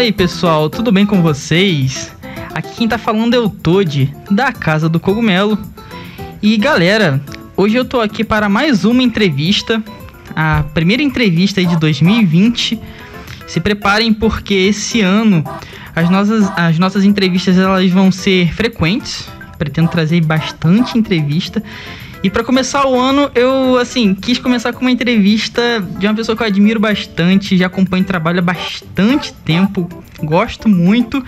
Fala aí pessoal, tudo bem com vocês? Aqui quem tá falando é o Toad, da Casa do Cogumelo. E galera, hoje eu tô aqui para mais uma entrevista, a primeira entrevista de 2020. Se preparem porque esse ano as nossas, as nossas entrevistas elas vão ser frequentes. Pretendo trazer bastante entrevista. E para começar o ano, eu assim, quis começar com uma entrevista de uma pessoa que eu admiro bastante, já acompanho o trabalho há bastante tempo, gosto muito,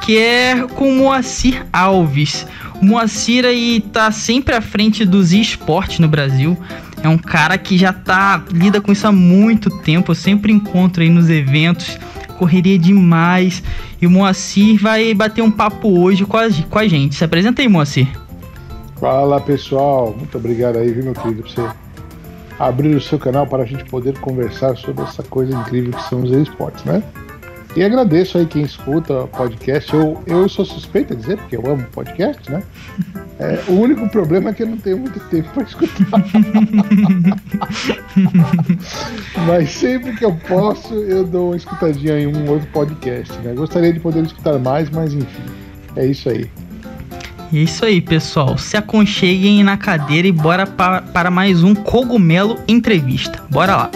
que é com Moacir Alves. O Moacir aí tá sempre à frente dos esportes no Brasil. É um cara que já tá lida com isso há muito tempo, eu sempre encontro aí nos eventos correria demais. E o Moacir vai bater um papo hoje com a, com a gente. Se apresenta aí, Moacir. Fala pessoal, muito obrigado aí, viu, meu querido, por você abrir o seu canal para a gente poder conversar sobre essa coisa incrível que são os esportes, né? E agradeço aí quem escuta podcast. Eu, eu sou suspeito a dizer, porque eu amo podcast, né? É, o único problema é que eu não tenho muito tempo para escutar. Mas sempre que eu posso, eu dou uma escutadinha em um outro podcast, né? Gostaria de poder escutar mais, mas enfim, é isso aí. É isso aí, pessoal. Se aconcheguem na cadeira e bora pa para mais um Cogumelo Entrevista. Bora lá.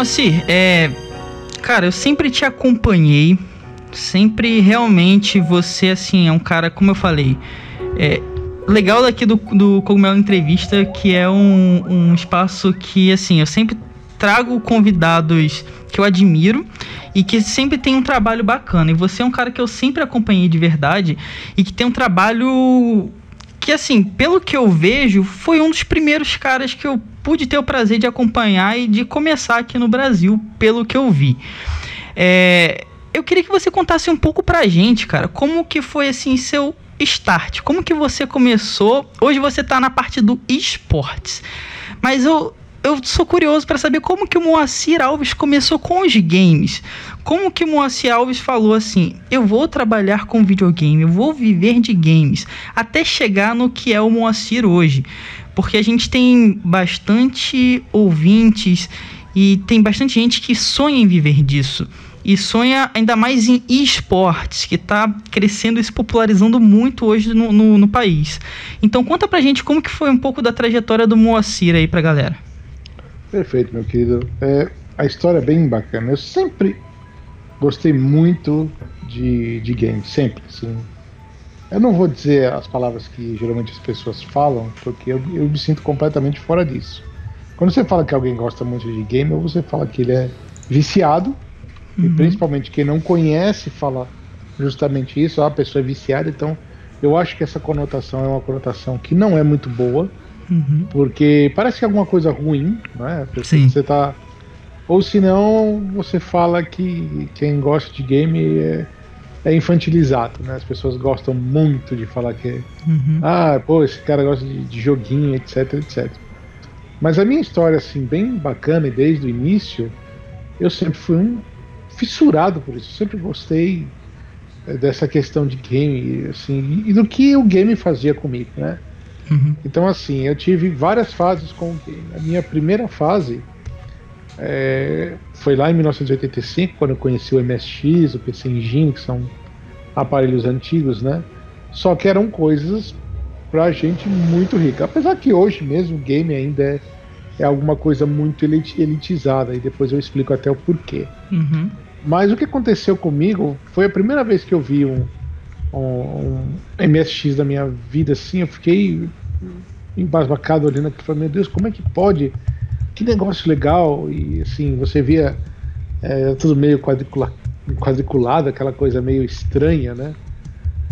Então, assim, é. Cara, eu sempre te acompanhei. Sempre realmente você, assim, é um cara, como eu falei. É, legal daqui do, do Cogumelo Entrevista, que é um, um espaço que, assim, eu sempre trago convidados que eu admiro e que sempre tem um trabalho bacana. E você é um cara que eu sempre acompanhei de verdade e que tem um trabalho que, assim, pelo que eu vejo, foi um dos primeiros caras que eu pude ter o prazer de acompanhar e de começar aqui no Brasil, pelo que eu vi. É, eu queria que você contasse um pouco pra gente, cara, como que foi assim seu start? Como que você começou? Hoje você tá na parte do esportes. Mas eu, eu sou curioso para saber como que o Moacir Alves começou com os games. Como que o Moacir Alves falou assim: eu vou trabalhar com videogame, eu vou viver de games, até chegar no que é o Moacir hoje porque a gente tem bastante ouvintes e tem bastante gente que sonha em viver disso. E sonha ainda mais em esportes, que está crescendo e se popularizando muito hoje no, no, no, país. Então conta pra gente como que foi um pouco da trajetória do Moacir aí pra galera. Perfeito, meu querido. É, a história é bem bacana. Eu sempre gostei muito de, de games, sempre. Assim, eu não vou dizer as palavras que geralmente as pessoas falam, porque eu, eu me sinto completamente fora disso. Quando você fala que alguém gosta muito de game, ou você fala que ele é viciado, uhum. e principalmente quem não conhece fala justamente isso, ah, a pessoa é viciada, então eu acho que essa conotação é uma conotação que não é muito boa, uhum. porque parece que é alguma coisa ruim, né? Sim. Você tá. Ou senão você fala que quem gosta de game é é infantilizado, né? As pessoas gostam muito de falar que, uhum. ah, pô, esse cara gosta de, de, joguinho, etc, etc. Mas a minha história, assim, bem bacana e desde o início, eu sempre fui um fissurado por isso. Eu sempre gostei eh, dessa questão de game, assim, e do que o game fazia comigo, né? Uhum. Então, assim, eu tive várias fases com o game. A minha primeira fase é, foi lá em 1985, quando eu conheci o MSX, o PC Engine, que são aparelhos antigos, né? Só que eram coisas pra gente muito rica. Apesar que hoje mesmo o game ainda é, é alguma coisa muito elitizada, e depois eu explico até o porquê. Uhum. Mas o que aconteceu comigo foi a primeira vez que eu vi um, um, um MSX da minha vida assim, eu fiquei embasbacado olhando aqui e falei, meu Deus, como é que pode que negócio legal. E assim, você via é, tudo meio quadricula, quadriculado, aquela coisa meio estranha, né?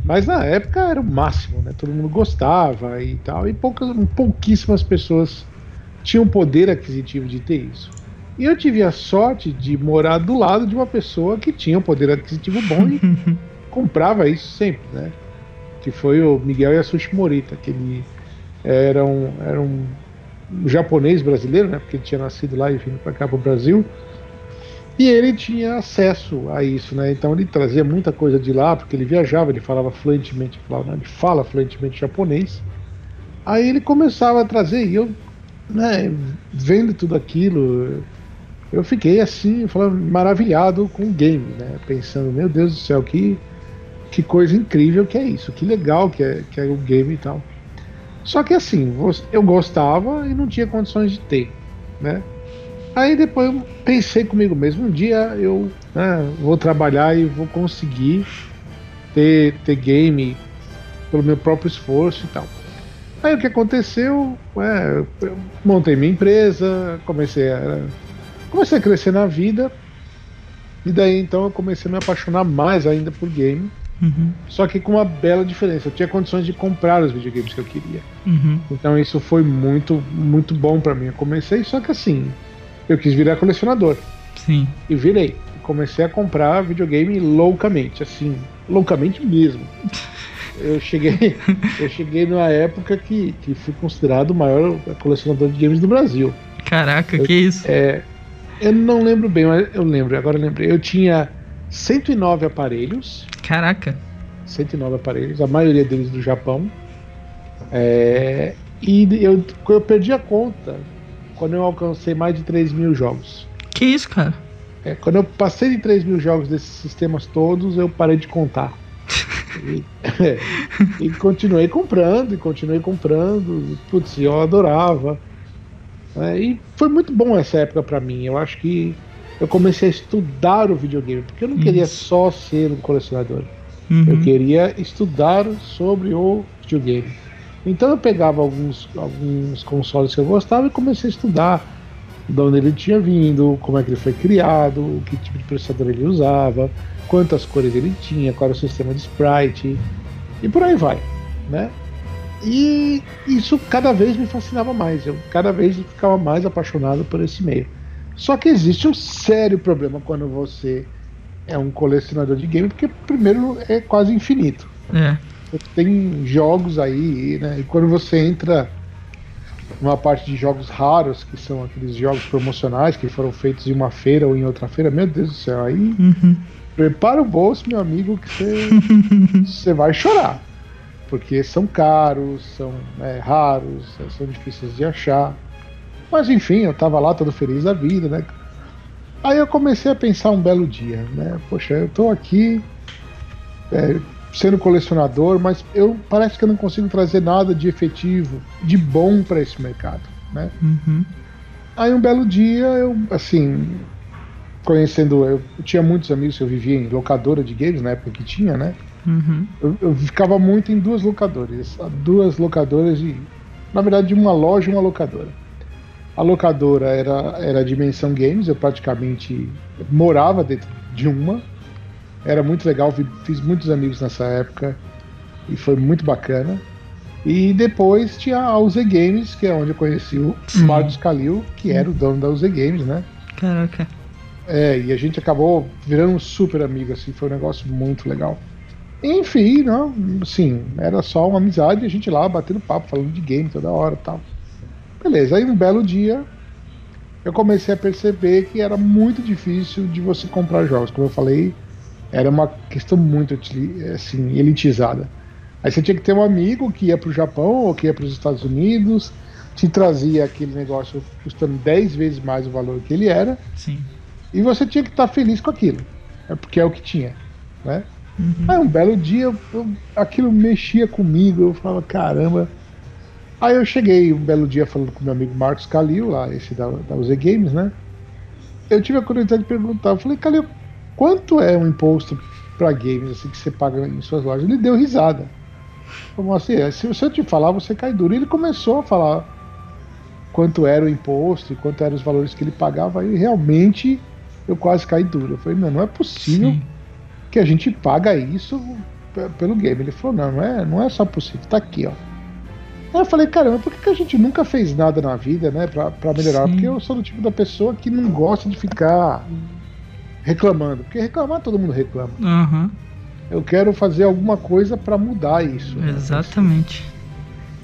Mas na época era o máximo, né? Todo mundo gostava e tal. E poucas, pouquíssimas pessoas tinham poder aquisitivo de ter isso. E eu tive a sorte de morar do lado de uma pessoa que tinha um poder aquisitivo bom e comprava isso sempre, né? que foi o Miguel Yasushi Morita, que ele era um, era um japonês brasileiro, né? Porque ele tinha nascido lá e vindo para cá para o Brasil. E ele tinha acesso a isso, né? Então ele trazia muita coisa de lá, porque ele viajava, ele falava fluentemente, falava, ele fala fluentemente japonês. Aí ele começava a trazer, e eu, né, vendo tudo aquilo, eu fiquei assim, falando, maravilhado com o game, né? Pensando, meu Deus do céu, que, que coisa incrível que é isso, que legal que é, que é o game e tal. Só que assim, eu gostava e não tinha condições de ter, né? Aí depois eu pensei comigo mesmo, um dia eu né, vou trabalhar e vou conseguir ter, ter game pelo meu próprio esforço e tal. Aí o que aconteceu? É, eu montei minha empresa, comecei a, comecei a crescer na vida, e daí então eu comecei a me apaixonar mais ainda por game. Uhum. Só que com uma bela diferença. Eu tinha condições de comprar os videogames que eu queria. Uhum. Então isso foi muito, muito bom para mim. Eu comecei, só que assim, eu quis virar colecionador. Sim. E virei. Comecei a comprar videogame loucamente, assim, loucamente mesmo. Eu cheguei, eu cheguei numa época que, que fui considerado o maior colecionador de games do Brasil. Caraca, eu, que isso? É, eu não lembro bem, mas eu lembro, agora eu lembrei. Eu tinha 109 aparelhos. Caraca. 109 aparelhos, a maioria deles do Japão. É, e eu, eu perdi a conta quando eu alcancei mais de 3 mil jogos. Que isso, cara? É, quando eu passei de 3 mil jogos desses sistemas todos, eu parei de contar. e, é, e, continuei comprando, e continuei comprando. Putz, eu adorava. É, e foi muito bom essa época para mim. Eu acho que eu comecei a estudar o videogame, porque eu não Isso. queria só ser um colecionador. Uhum. Eu queria estudar sobre o videogame. Então eu pegava alguns, alguns consoles que eu gostava e comecei a estudar de onde ele tinha vindo, como é que ele foi criado, que tipo de processador ele usava, quantas cores ele tinha, qual era o sistema de sprite e por aí vai, né? E isso cada vez me fascinava mais, eu cada vez ficava mais apaixonado por esse meio. Só que existe um sério problema quando você é um colecionador de game, porque primeiro é quase infinito. É. Tem jogos aí, né? E quando você entra numa parte de jogos raros, que são aqueles jogos promocionais que foram feitos em uma feira ou em outra feira, meu Deus do céu, aí uhum. prepara o bolso, meu amigo, que você vai chorar. Porque são caros, são é, raros, são difíceis de achar. Mas enfim, eu tava lá todo feliz da vida, né? Aí eu comecei a pensar um belo dia, né? Poxa, eu tô aqui é, sendo colecionador, mas eu parece que eu não consigo trazer nada de efetivo, de bom para esse mercado, né? Uhum. Aí um belo dia eu, assim, conhecendo, eu, eu, tinha muitos amigos, eu vivia em locadora de games na época que tinha, né? Uhum. Eu, eu, ficava muito em duas locadoras, duas locadoras de, na verdade, de uma loja e uma locadora. A locadora era, era a Dimensão Games, eu praticamente morava dentro de uma. Era muito legal, fiz muitos amigos nessa época e foi muito bacana. E depois tinha a UZ Games, que é onde eu conheci o Sim. Marcos Calil, que era o dono da UZ Games, né? Caraca. É, e a gente acabou virando um super amigo, assim, foi um negócio muito legal. Enfim, não, assim, era só uma amizade, a gente lá batendo papo, falando de game toda hora e tal. Beleza, aí um belo dia eu comecei a perceber que era muito difícil de você comprar jogos. Como eu falei, era uma questão muito assim, elitizada. Aí você tinha que ter um amigo que ia para o Japão ou que ia para os Estados Unidos, te trazia aquele negócio custando 10 vezes mais o valor que ele era. Sim. E você tinha que estar tá feliz com aquilo. É porque é o que tinha. Né? Uhum. Aí um belo dia eu, aquilo mexia comigo, eu falava, caramba, Aí eu cheguei um belo dia falando com meu amigo Marcos Calil, lá, esse da, da UZ Games, né? Eu tive a curiosidade de perguntar, eu falei, Calil, quanto é um imposto para games assim que você paga em suas lojas? Ele deu risada. Como assim? É, se eu te falar, você cai duro. E ele começou a falar quanto era o imposto e quanto eram os valores que ele pagava, e realmente eu quase caí duro. Eu falei, não, não é possível Sim. que a gente paga isso pelo game. Ele falou, não, não é, não é só possível, tá aqui, ó. Aí eu falei, caramba, por que, que a gente nunca fez nada na vida, né, pra, pra melhorar? Sim. Porque eu sou do tipo da pessoa que não gosta de ficar reclamando. Porque reclamar todo mundo reclama. Uhum. Eu quero fazer alguma coisa para mudar isso. Né? Exatamente.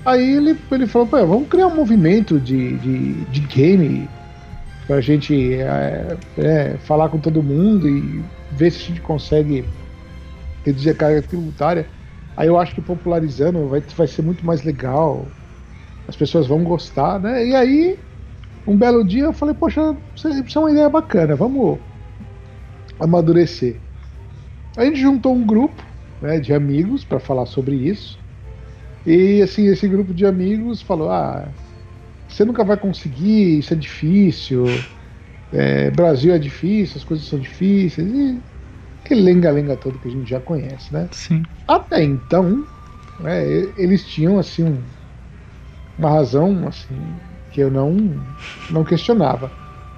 Aí ele, ele falou, Pô, vamos criar um movimento de, de, de game pra gente é, é, falar com todo mundo e ver se a gente consegue reduzir a carga tributária. Aí eu acho que popularizando vai, vai ser muito mais legal. As pessoas vão gostar, né? E aí, um belo dia eu falei, poxa, isso é uma ideia bacana, vamos amadurecer. A gente juntou um grupo né, de amigos para falar sobre isso. E assim, esse grupo de amigos falou: ah, você nunca vai conseguir, isso é difícil, é, Brasil é difícil, as coisas são difíceis. E aquele lenga-lenga todo que a gente já conhece, né? Sim. Até então, né, eles tinham assim um, uma razão assim que eu não não questionava.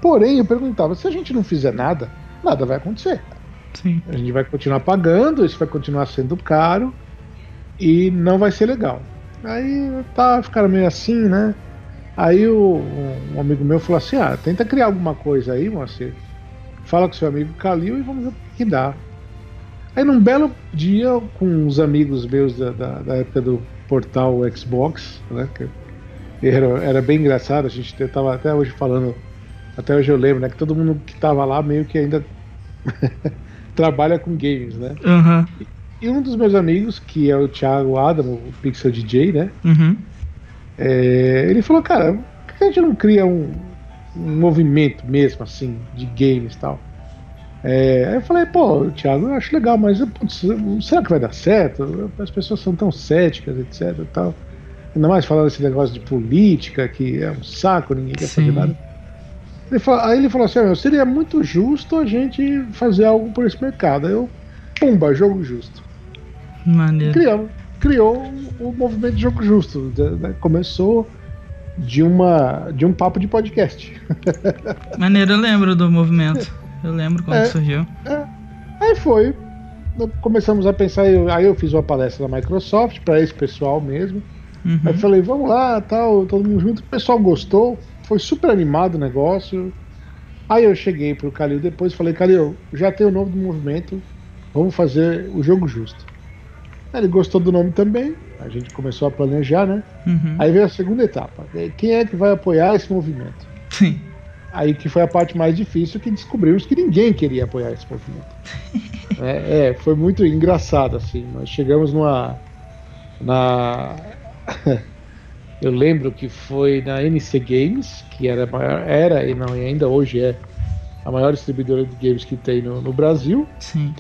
Porém, eu perguntava: se a gente não fizer nada, nada vai acontecer. Sim. A gente vai continuar pagando, isso vai continuar sendo caro e não vai ser legal. Aí tá, ficaram meio assim, né? Aí o, um amigo meu falou assim: ah, tenta criar alguma coisa aí, Moacir. Fala com seu amigo Calil e vamos que dá. Aí num belo dia, com os amigos meus da, da, da época do portal Xbox, né? Era, era bem engraçado, a gente tava até hoje falando, até hoje eu lembro, né? Que todo mundo que tava lá meio que ainda trabalha com games, né? Uhum. E, e, um dos meus amigos, que é o Thiago Adam, o Pixel DJ, né? Uhum. É, ele falou, cara, por que a gente não cria um, um movimento mesmo, assim, de games e tal? É, aí eu falei, pô, Thiago, eu acho legal, mas putz, será que vai dar certo? As pessoas são tão céticas, etc e tal. Ainda mais falando esse negócio de política, que é um saco, ninguém quer Sim. fazer nada. Ele falou, aí ele falou assim: seria muito justo a gente fazer algo por esse mercado. Aí eu, pumba, jogo justo. Maneiro. Criamos, criou o movimento de jogo justo. Né? Começou de, uma, de um papo de podcast. Maneiro, eu lembro do movimento. Eu lembro quando é, surgiu. É. Aí foi. Começamos a pensar, aí eu fiz uma palestra da Microsoft para esse pessoal mesmo. Uhum. Aí falei, vamos lá, tal, todo mundo junto. O pessoal gostou foi super animado o negócio. Aí eu cheguei pro Calil depois e falei, Calil, já tem o nome do movimento, vamos fazer o jogo justo. Aí ele gostou do nome também, a gente começou a planejar, né? Uhum. Aí veio a segunda etapa. Quem é que vai apoiar esse movimento? Sim. Aí que foi a parte mais difícil que descobrimos que ninguém queria apoiar esse movimento. é, é, foi muito engraçado, assim. Nós chegamos numa. Na. Eu lembro que foi na NC Games, que era, maior, era e não e ainda hoje é a maior distribuidora de games que tem no, no Brasil. Sim.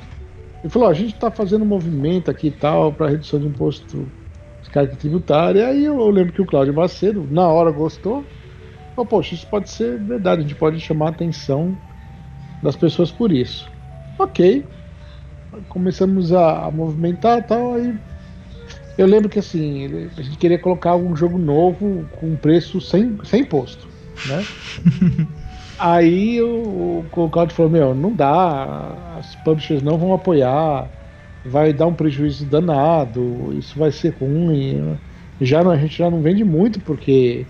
E falou: a gente está fazendo um movimento aqui e tal para redução de imposto de carga tributária. E aí eu, eu, lembro que o Cláudio Macedo, na hora, gostou. Falou: poxa, isso pode ser verdade, a gente pode chamar a atenção das pessoas por isso. Ok. Começamos a, a movimentar e tal, aí eu lembro que assim, a gente queria colocar um jogo novo com preço sem, sem imposto, né? Aí o, o Claudio falou, meu, não dá, as publishers não vão apoiar, vai dar um prejuízo danado, isso vai ser ruim. Já não, a gente já não vende muito porque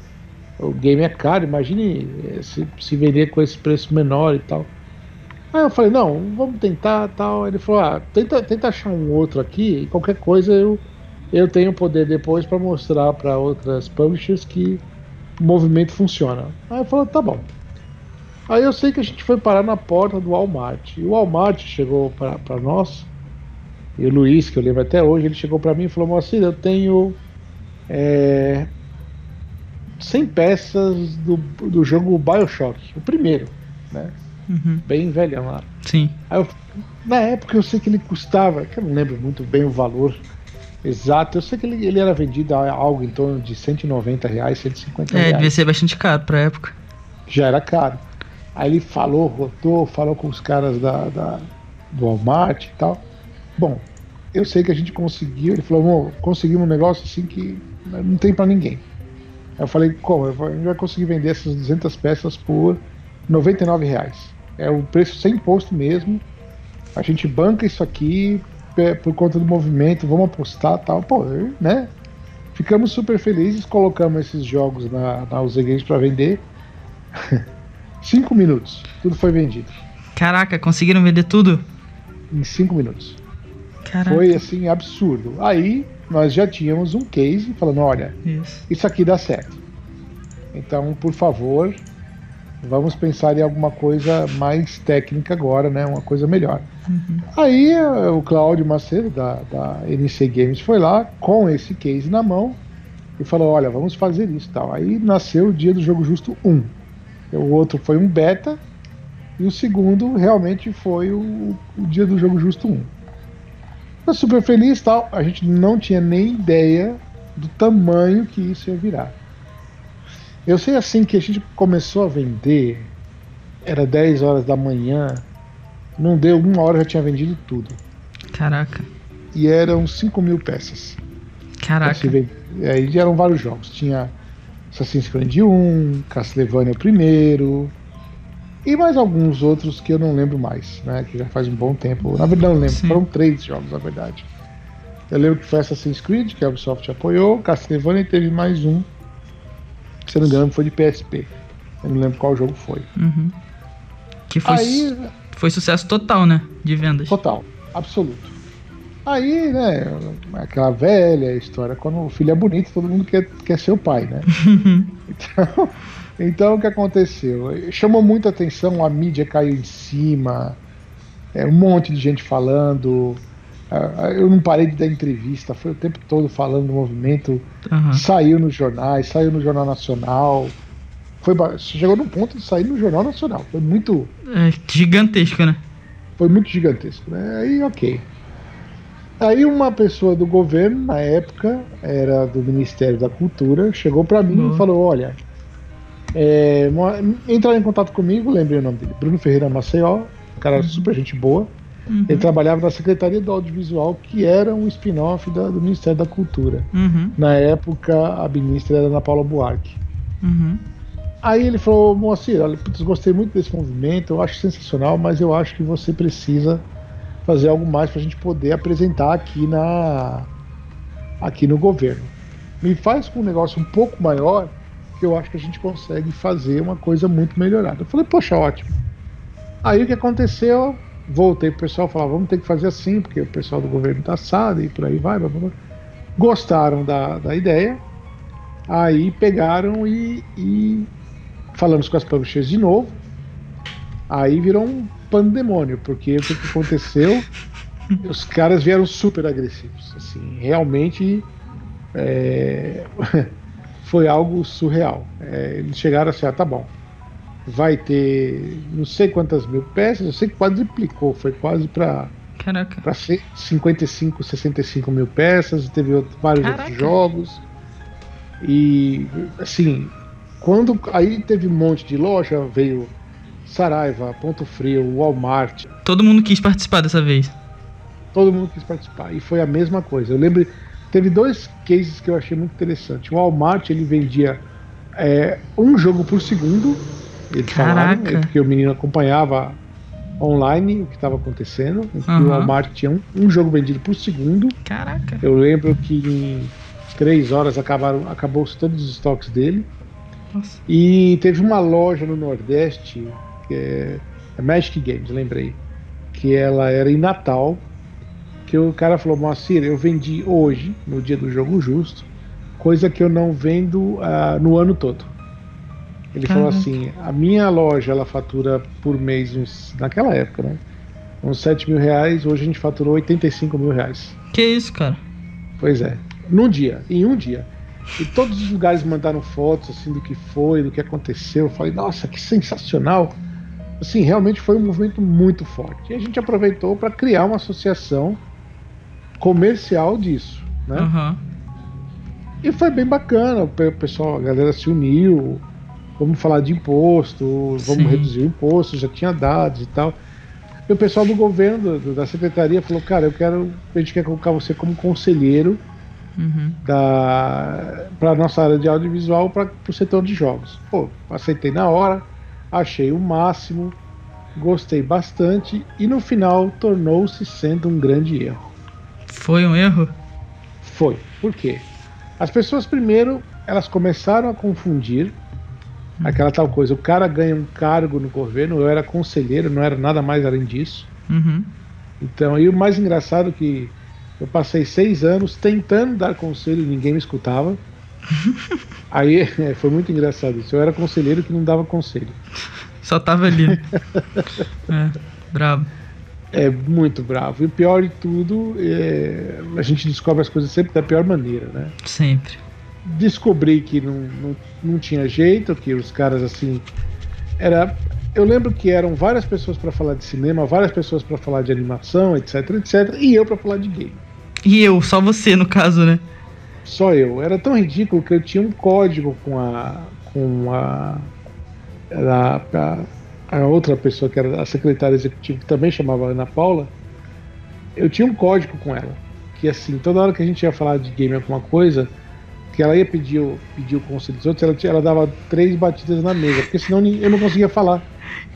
o game é caro, imagine se, se vender com esse preço menor e tal. Aí eu falei, não, vamos tentar tal. Ele falou, ah, tenta, tenta achar um outro aqui, e qualquer coisa eu eu tenho poder depois para mostrar para outras publishers que o movimento funciona. Aí eu falei, tá bom. Aí eu sei que a gente foi parar na porta do Walmart. E o Walmart chegou para nós, e o Luiz, que eu lembro até hoje, ele chegou para mim e falou: Moacir, eu tenho é, 100 peças do, do jogo Bioshock, o primeiro, né? Uhum. Bem velhão lá. Sim. Eu, na época eu sei que ele custava, que eu não lembro muito bem o valor, Exato, eu sei que ele, ele era vendido a algo em torno de 190 reais, 150 reais. É, devia ser bastante caro pra época. Já era caro. Aí ele falou, rodou, falou com os caras da, da do Walmart e tal. Bom, eu sei que a gente conseguiu. Ele falou, conseguimos um negócio assim que não tem para ninguém. Eu falei, como? A gente vai conseguir vender essas 200 peças por 99 reais. É o preço sem imposto mesmo. A gente banca isso aqui, por conta do movimento, vamos apostar tal. Pô, né? Ficamos super felizes, colocamos esses jogos na, na para vender. cinco minutos, tudo foi vendido. Caraca, conseguiram vender tudo? Em cinco minutos. Caraca. Foi assim, absurdo. Aí nós já tínhamos um case falando, olha, isso, isso aqui dá certo. Então, por favor, vamos pensar em alguma coisa mais técnica agora, né? Uma coisa melhor. Uhum. Aí eh, o Cláudio Macedo, da, da NC Games, foi lá com esse case na mão e falou: Olha, vamos fazer isso tal. Aí nasceu o Dia do Jogo Justo 1. O outro foi um beta e o segundo realmente foi o, o Dia do Jogo Justo 1. Super feliz tal. A gente não tinha nem ideia do tamanho que isso ia virar. Eu sei assim que a gente começou a vender, era 10 horas da manhã, não deu uma hora já tinha vendido tudo. Caraca. E eram 5 mil peças. Caraca. Aí eram vários jogos. Tinha Assassin's Creed 1, Castlevania primeiro, e mais alguns outros que eu não lembro mais, né? Que já faz um bom tempo. Na verdade, não lembro. Sim. Foram três jogos, na verdade. Eu lembro que foi Assassin's Creed, que a Ubisoft apoiou, Castlevania teve mais um se não me engano, foi de PSP. Eu não lembro qual jogo foi. Uhum. Que foi, Aí, foi sucesso total, né? De vendas. Total, absoluto. Aí, né, aquela velha história, quando o filho é bonito, todo mundo quer, quer ser o pai, né? então, então, o que aconteceu? Chamou muita atenção, a mídia caiu em cima, é, um monte de gente falando, ah, eu não parei de dar entrevista, foi o tempo todo falando do movimento. Uhum. Saiu nos jornais, saiu no Jornal Nacional. Foi, chegou num ponto de sair no Jornal Nacional. Foi muito. É, gigantesco, né? Foi muito gigantesco, né? Aí, ok. Aí, uma pessoa do governo, na época, era do Ministério da Cultura, chegou para mim Boa. e falou: Olha, é, entraram em contato comigo, lembrei o nome dele, Bruno Ferreira Maceió, cara uhum. super gente boa. Uhum. Ele trabalhava na Secretaria do Audiovisual, que era um spin-off do Ministério da Cultura. Uhum. Na época, a ministra era Ana Paula Buarque. Uhum. Aí ele falou, Moacir, olha, putz, gostei muito desse movimento, eu acho sensacional, mas eu acho que você precisa fazer algo mais para a gente poder apresentar aqui na aqui no governo. Me faz com um negócio um pouco maior que eu acho que a gente consegue fazer uma coisa muito melhorada. Eu falei, poxa, ótimo. Aí o que aconteceu? voltei pro pessoal falar, vamos ter que fazer assim, porque o pessoal do governo tá assado e por aí vai. Blá, blá. Gostaram da, da ideia, aí pegaram e, e falamos com as publishers de novo. Aí virou um pandemônio, porque o que, que aconteceu? Os caras vieram super agressivos. Assim, realmente é, foi algo surreal. É, eles chegaram assim, ah, tá bom vai ter não sei quantas mil peças, eu sei que quadriplicou, foi quase para para 55, 65 mil peças, teve vários Caraca. outros jogos. E assim, quando aí teve um monte de loja, veio Saraiva, Ponto Frio, Walmart. Todo mundo quis participar dessa vez. Todo mundo quis participar. E foi a mesma coisa. Eu lembro, teve dois cases que eu achei muito interessante. O Walmart ele vendia é, um jogo por segundo eles Caraca. falaram, porque o menino acompanhava online o que estava acontecendo. Uhum. O Walmart tinha um, um, jogo vendido por segundo. Caraca. Eu lembro que em três horas acabaram, acabou todos os estoques dele. Nossa. E teve uma loja no Nordeste, que é, é Magic Games, lembrei, que ela era em Natal, que o cara falou, Moacir, eu vendi hoje, no dia do jogo justo, coisa que eu não vendo uh, no ano todo. Ele falou assim: a minha loja ela fatura por mês, uns, naquela época, né? Uns 7 mil reais, hoje a gente faturou 85 mil reais. Que isso, cara? Pois é. Num dia, em um dia. E todos os lugares mandaram fotos assim do que foi, do que aconteceu. Eu falei, nossa, que sensacional. Assim, realmente foi um movimento muito forte. E a gente aproveitou para criar uma associação comercial disso, né? Uhum. E foi bem bacana, o pessoal, a galera se uniu, vamos falar de imposto, vamos Sim. reduzir o imposto, já tinha dados e tal. E o pessoal do governo, do, da secretaria, falou, cara, eu quero, a gente quer colocar você como conselheiro uhum. da para nossa área de audiovisual para o setor de jogos. Pô, aceitei na hora, achei o máximo, gostei bastante e no final tornou-se sendo um grande erro. Foi um erro? Foi. Por quê? As pessoas primeiro elas começaram a confundir aquela tal coisa. O cara ganha um cargo no governo, eu era conselheiro, não era nada mais além disso. Uhum. Então, e o mais engraçado é que Eu passei seis anos tentando dar conselho e ninguém me escutava. Aí é, foi muito engraçado isso. Eu era conselheiro que não dava conselho. Só tava ali. é, bravo. É muito bravo. E o pior de tudo, é, a gente descobre as coisas sempre da pior maneira, né? Sempre. Descobri que não, não, não tinha jeito, que os caras assim. Era. Eu lembro que eram várias pessoas para falar de cinema, várias pessoas para falar de animação, etc, etc, e eu para falar de game. E eu, só você no caso, né? Só eu. Era tão ridículo que eu tinha um código com a. com a. a, a, a outra pessoa que era a secretária executiva, que também chamava Ana Paula. Eu tinha um código com ela. Que assim, toda hora que a gente ia falar de game alguma coisa, que ela ia pedir, o- pedir o conselho dos outros, ela, ela dava três batidas na mesa, porque senão eu não conseguia falar.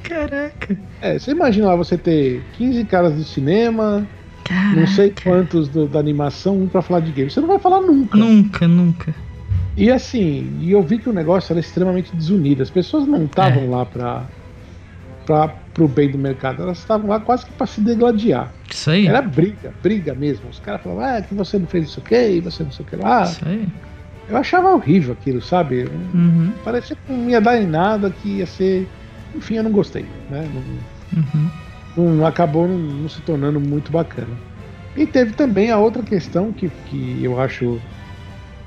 Caraca. É, você imagina lá você ter 15 caras do cinema, Caraca. não sei quantos do- da animação, um pra falar de game. Você não vai falar nunca. Nunca, nunca. E assim, e eu vi que o negócio era extremamente desunido. As pessoas não estavam É. lá para para pro bem do mercado, elas estavam lá quase que para se degladiar. Isso aí. Era briga, briga mesmo. Os caras falavam, ah, que você não fez isso aqui, você não sei o que lá. Isso aí. Eu achava horrível aquilo, sabe? Uhum, Parecia que não ia dar em nada, que ia ser. Enfim, eu não gostei, né? Não, uhum. não acabou não, não se tornando muito bacana. E teve também a outra questão que, que eu acho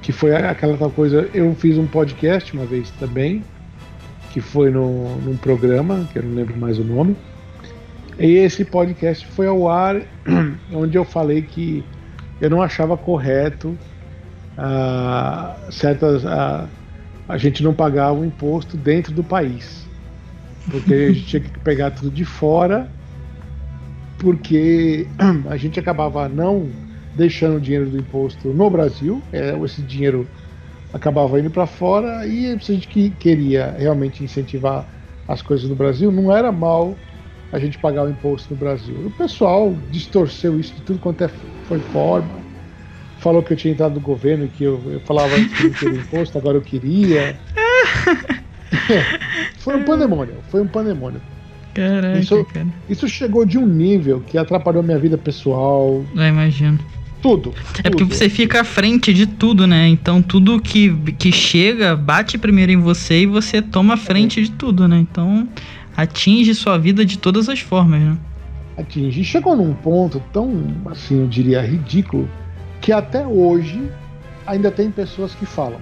que foi aquela tal coisa. Eu fiz um podcast uma vez também, que foi no, num programa, que eu não lembro mais o nome. E esse podcast foi ao ar onde eu falei que eu não achava correto ah, certas. ah, a gente não pagava o imposto dentro do país. Porque a gente tinha que pegar tudo de fora, porque a gente acabava não deixando o dinheiro do imposto no Brasil, é, esse dinheiro acabava indo para fora, e se a gente que queria realmente incentivar as coisas no Brasil, não era mal a gente pagar o imposto no Brasil. O pessoal distorceu isso de tudo quanto é, foi forma, falou que eu tinha entrado no governo e que eu, eu falava antes que não queria imposto, agora eu queria. foi um pandemônio, foi um pandemônio. Caraca, Isso- cara. Isso chegou de um nível que atrapalhou minha vida pessoal, Eu imagino. Tudo. É porque tudo. você fica à frente de tudo, né? Então tudo que, que chega bate primeiro em você e você toma a frente de tudo, né? Então atinge sua vida de todas as formas, né? atingir. E Chegou num ponto tão, assim, eu diria, ridículo, que até hoje ainda tem pessoas que falam.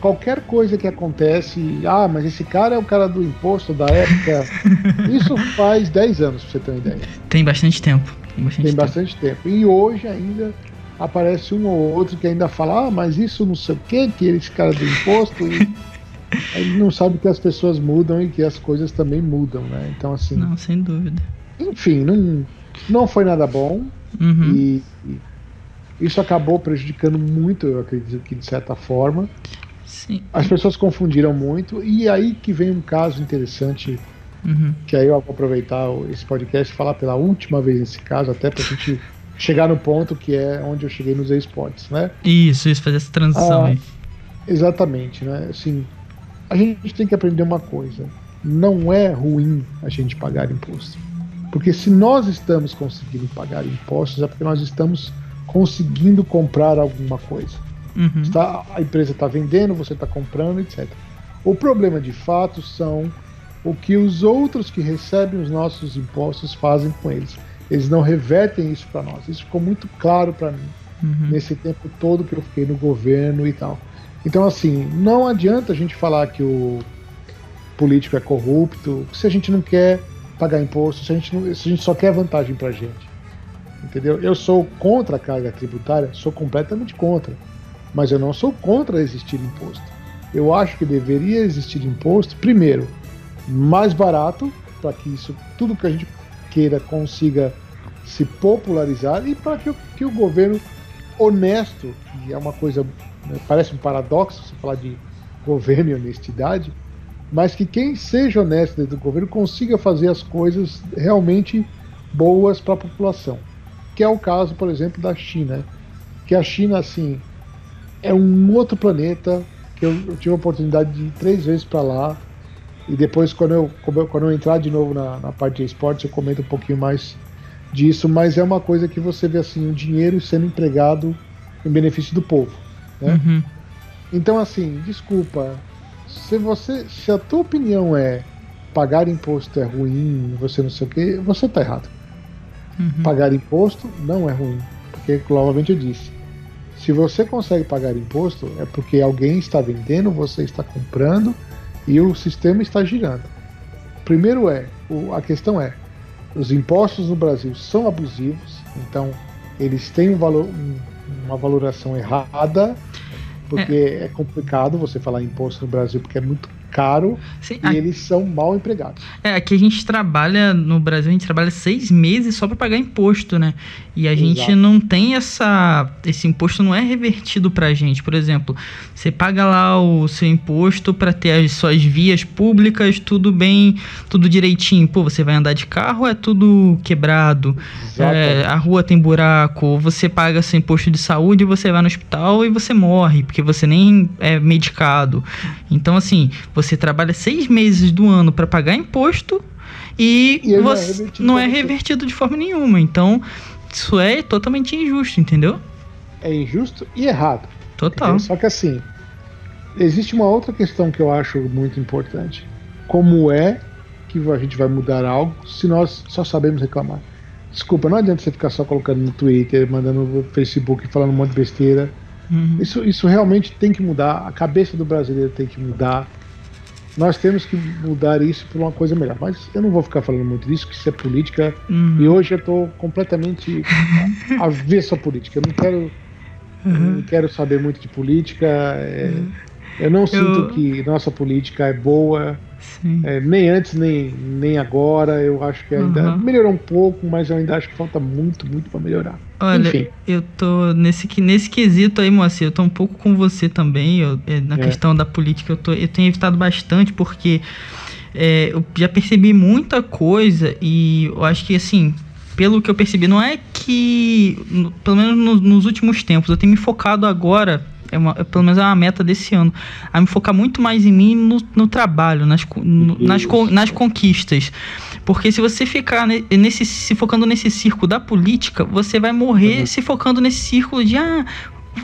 Qualquer coisa que acontece, ah, mas esse cara é o cara do imposto da época. Isso faz 10 anos, pra você ter uma ideia. Tem bastante tempo. Tem bastante Tem tempo. bastante tempo. E hoje ainda aparece um ou outro que ainda fala, ah, mas isso não sei o que, que esse cara do imposto. E... Ele não sabe que as pessoas mudam e que as coisas também mudam, né? Então, assim, Não, sem dúvida. enfim, não, não foi nada bom. Uhum. E, e isso acabou prejudicando muito, eu acredito que de certa forma. Sim. As pessoas confundiram muito, e aí que vem um caso interessante, Uhum. que aí eu vou aproveitar esse podcast e falar pela última vez nesse caso, até pra gente chegar no ponto que é onde eu cheguei nos esportes, né? Isso, isso, fazer essa transição Ah, aí. Exatamente, né? Assim, a gente tem que aprender uma coisa: não é ruim a gente pagar imposto. Porque se nós estamos conseguindo pagar impostos, é porque nós estamos conseguindo comprar alguma coisa. Uhum. Está- a empresa está vendendo, você está comprando, etc. O problema de fato são o que os outros que recebem os nossos impostos fazem com eles. Eles não revertem isso para nós. Isso ficou muito claro para mim Uhum. nesse tempo todo que eu fiquei no governo e tal. Então, assim, não adianta a gente falar que o político é corrupto se a gente não quer pagar imposto, se a gente, não- se a gente só quer vantagem pra gente. Entendeu? Eu sou contra a carga tributária, sou completamente contra. Mas eu não sou contra existir imposto. Eu acho que deveria existir imposto, primeiro, mais barato, para que isso, tudo que a gente queira consiga se popularizar e para que, o- que o governo honesto, que é uma coisa, né, parece um paradoxo você falar de governo e honestidade, mas que quem seja honesto dentro do governo consiga fazer as coisas realmente boas para a população. Que é o caso, por exemplo, da China. Que a China, assim, é um outro planeta que eu, eu tive a oportunidade de ir três vezes para lá. E depois, quando eu, quando eu entrar de novo na, na parte de esportes, eu comento um pouquinho mais disso, mas é uma coisa que você vê assim, o dinheiro sendo empregado em benefício do povo. Né? Uhum. Então, assim, desculpa. Se você. Se a tua opinião é pagar imposto é ruim, você não sei o que, você tá errado. Uhum. Pagar imposto não é ruim. Porque, novamente eu disse, se você consegue pagar imposto, é porque alguém está vendendo, você está comprando e o sistema está girando. Primeiro é, o, a questão é, os impostos no Brasil são abusivos, então eles têm um valor, um, uma valoração errada, porque é. é complicado você falar imposto no Brasil porque é muito caro Sim, e eles são mal empregados. É, aqui a gente trabalha, no Brasil, a gente trabalha seis meses só para pagar imposto, né? E a Exato. gente não tem essa. Esse imposto não é revertido pra gente. Por exemplo, você paga lá o seu imposto para ter as suas vias públicas, tudo bem, tudo direitinho. Pô, você vai andar de carro, é tudo quebrado. É, a rua tem buraco. Você paga seu imposto de saúde, você vai no hospital e você morre, porque você nem é medicado. Então, assim, você trabalha seis meses do ano para pagar imposto e, e você não é, não é revertido de forma nenhuma. Então, isso é totalmente injusto, entendeu? É injusto e errado. Total. Só que assim, existe uma outra questão que eu acho muito importante. Como é que a gente vai mudar algo se nós só sabemos reclamar? Desculpa, não adianta você ficar só colocando no Twitter, mandando no Facebook, falando um monte de besteira. Uhum. Isso, isso realmente tem que mudar. A cabeça do brasileiro tem que mudar nós temos que mudar isso por uma coisa melhor. Mas eu não vou ficar falando muito disso, que isso é política. Uhum. E hoje eu estou completamente avesso à política. Eu não quero, uhum. não quero saber muito de política. É, uhum. Eu não sinto eu... que nossa política é boa. É, nem antes, nem, nem agora. Eu acho que ainda uhum. melhorou um pouco, mas eu ainda acho que falta muito, muito para melhorar. Olha, Enfim. eu tô nesse, nesse quesito aí, Moacir, eu tô um pouco com você também. Eu, é, na é. questão da política, eu, tô, eu tenho evitado bastante, porque é, eu já percebi muita coisa e eu acho que assim. Pelo que eu percebi, não é que, pelo menos no, nos últimos tempos, eu tenho me focado agora é uma, é, pelo menos é uma meta desse ano, a me focar muito mais em mim no, no trabalho, nas, no, nas, nas conquistas. Porque se você ficar nesse, se focando nesse círculo da política, você vai morrer uhum. se focando nesse círculo de ah,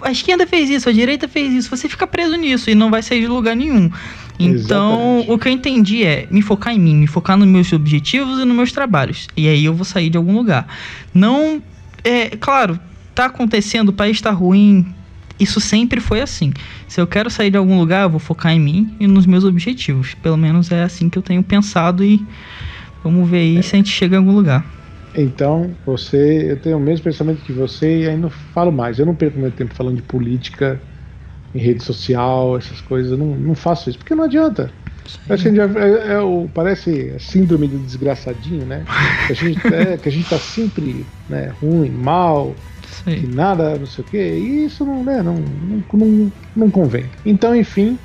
a esquerda fez isso, a direita fez isso, você fica preso nisso e não vai sair de lugar nenhum. Então, Exatamente. o que eu entendi é me focar em mim, me focar nos meus objetivos e nos meus trabalhos. E aí eu vou sair de algum lugar. Não, é claro, tá acontecendo, o país tá ruim, isso sempre foi assim. Se eu quero sair de algum lugar, eu vou focar em mim e nos meus objetivos. Pelo menos é assim que eu tenho pensado e vamos ver aí é. se a gente chega em algum lugar. Então, você, eu tenho o mesmo pensamento que você e aí não falo mais. Eu não perco meu tempo falando de política em rede social, essas coisas. Eu não, não faço isso, porque não adianta. Acho que já, é, é, o, parece a síndrome do desgraçadinho, né? Que a gente, é, que a gente tá sempre né, ruim, mal, que nada, não sei o que, e isso não, né, não, não, não, não convém. Então, enfim,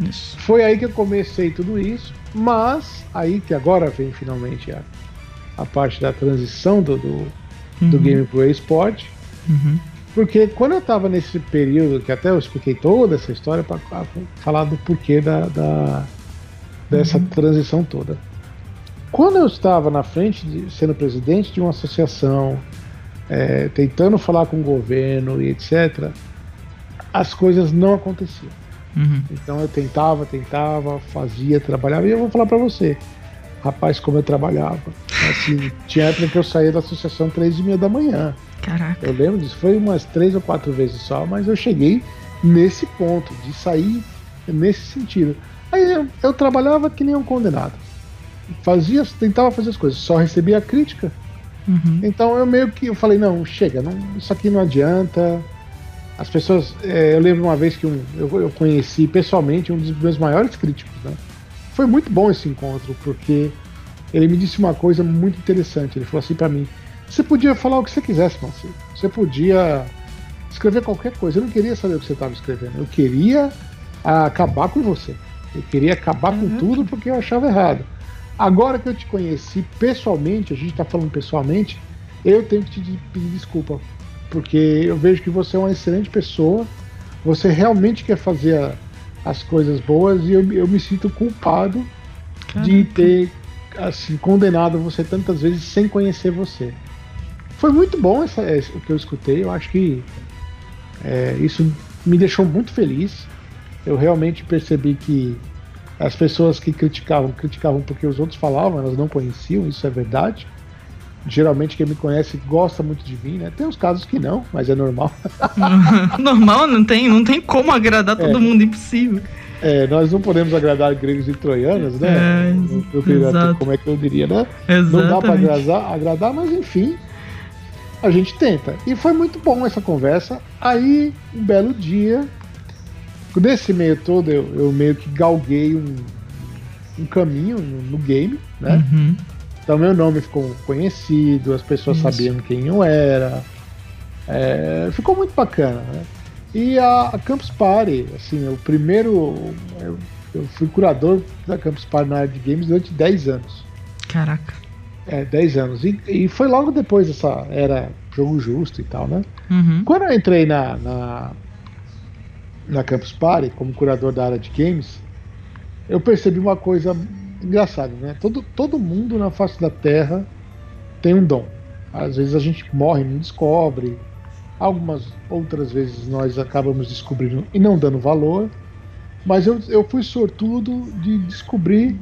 isso. foi aí que eu comecei tudo isso, mas aí que agora vem finalmente a, a parte da transição do, do, uhum. do game pro eSport. Uhum. Porque quando eu estava nesse período, que até eu expliquei toda essa história para falar do porquê da, da dessa uhum. transição toda. Quando eu estava na frente, de, sendo presidente de uma associação, é, tentando falar com o governo e etc., as coisas não aconteciam. Uhum. Então eu tentava, tentava, fazia, trabalhava, e eu vou falar para você, rapaz, como eu trabalhava. Assim, tinha época que eu saía da associação três e meia da manhã. Caraca. Eu lembro disso, foi umas três ou quatro vezes só, mas eu cheguei nesse ponto, de sair nesse sentido. Aí eu, eu trabalhava que nem um condenado. Fazia, tentava fazer as coisas, só recebia crítica Uhum. Então eu meio que eu falei, não, chega, não, isso aqui não adianta. As pessoas. É, eu lembro uma vez que um, eu, eu, conheci pessoalmente um dos meus maiores críticos, né? Foi muito bom esse encontro, porque ele me disse uma coisa muito interessante. Ele falou assim para mim: você podia falar o que você quisesse, Marcelo. Você podia escrever qualquer coisa. Eu não queria saber o que você estava escrevendo. Eu queria acabar com você. Eu queria acabar uhum. com tudo porque eu achava errado. Agora que eu te conheci pessoalmente, a gente está falando pessoalmente, eu tenho que te pedir desculpa, porque eu vejo que você é uma excelente pessoa, você realmente quer fazer a, as coisas boas e eu, eu me sinto culpado Caraca. de ter assim condenado você tantas vezes sem conhecer você. foi muito bom essa, o que eu escutei. Eu acho que é, isso me deixou muito feliz. Eu realmente percebi que as pessoas que criticavam, criticavam porque os outros falavam, elas não conheciam, isso é verdade. Geralmente quem me conhece gosta muito de mim, né? Tem uns casos que não, mas é normal. normal, não tem, não tem como agradar todo é. mundo, impossível. É, nós não podemos agradar gregos e troianos, né? É, eu, eu, como é que eu diria, né? Exatamente. Não dá para agradar, agradar, mas enfim, a gente tenta. E foi muito bom essa conversa. Aí, um belo dia, nesse meio todo, eu, eu meio que galguei um, um caminho no, no, game, né? Uhum. Então, meu nome ficou conhecido, as pessoas Isso. sabiam quem eu era. É, ficou muito bacana, né? E a, a, Campus Party, assim, o primeiro. Eu, eu, fui curador da Campus Party na área de games durante 10 anos. Caraca. É, 10 anos. E, e foi logo depois dessa era jogo justo e tal, né? Uhum. Quando eu entrei na, na, na Campus Party como curador da área de games, eu percebi uma coisa engraçada, né? Todo, todo mundo na face da Terra tem um dom. Às vezes a gente morre e não descobre. Algumas outras vezes nós acabamos descobrindo e não dando valor. Mas eu, eu fui sortudo de descobrir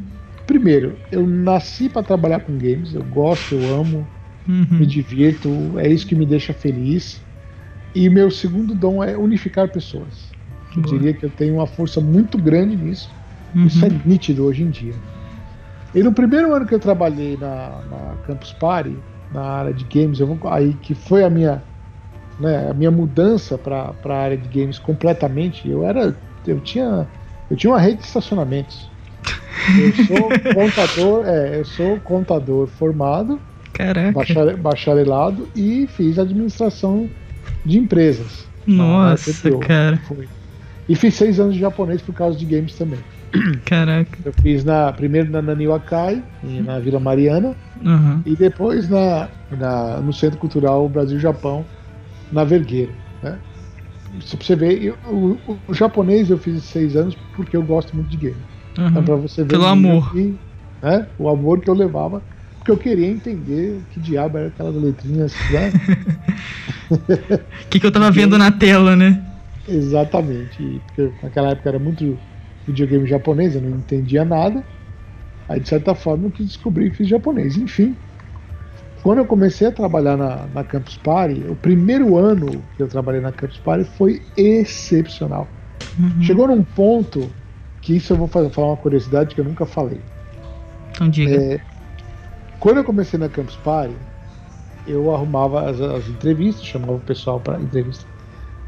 primeiro, eu nasci para trabalhar com games, eu gosto, eu amo, uhum. me divirto, é isso que me deixa feliz. E meu segundo dom é unificar pessoas. Eu diria que eu tenho uma força muito grande nisso. Uhum. Isso é nítido hoje em dia. E no primeiro ano que eu trabalhei na, na Campus Party, na área de games, eu, aí que foi a minha, né, a minha mudança para a área de games completamente. Eu era, eu tinha, eu tinha uma rede de estacionamentos. Eu sou contador, é, eu sou contador formado, Caraca. bacharelado e fiz administração de empresas. Nossa, cara. Foi. E fiz seis anos de japonês por causa de games também. Caraca. Eu fiz na, primeiro na Nani Wakai, na Vila Mariana, uhum. e depois na, na, no Centro Cultural Brasil-Japão, na Vergueira. Né? Pra você ver, eu, o, o, japonês eu fiz seis anos porque eu gosto muito de game. Uhum. Então, pra você ver Pelo amor. Né? O amor que eu levava. Porque eu queria entender que diabo era aquelas letrinhas, né? O que, que eu tava vendo na tela, né? Exatamente. Porque naquela época era muito videogame japonês, eu não entendia nada. Aí, de certa forma, eu quis descobrir e fiz japonês. Enfim, quando eu comecei a trabalhar na, na Campus Party, o primeiro ano que eu trabalhei na Campus Party foi excepcional. Uhum. Chegou num ponto que isso eu vou fazer, falar uma curiosidade que eu nunca falei. Então diga. É, quando eu comecei na Campus Party, eu arrumava as, as entrevistas, chamava o pessoal para entrevista,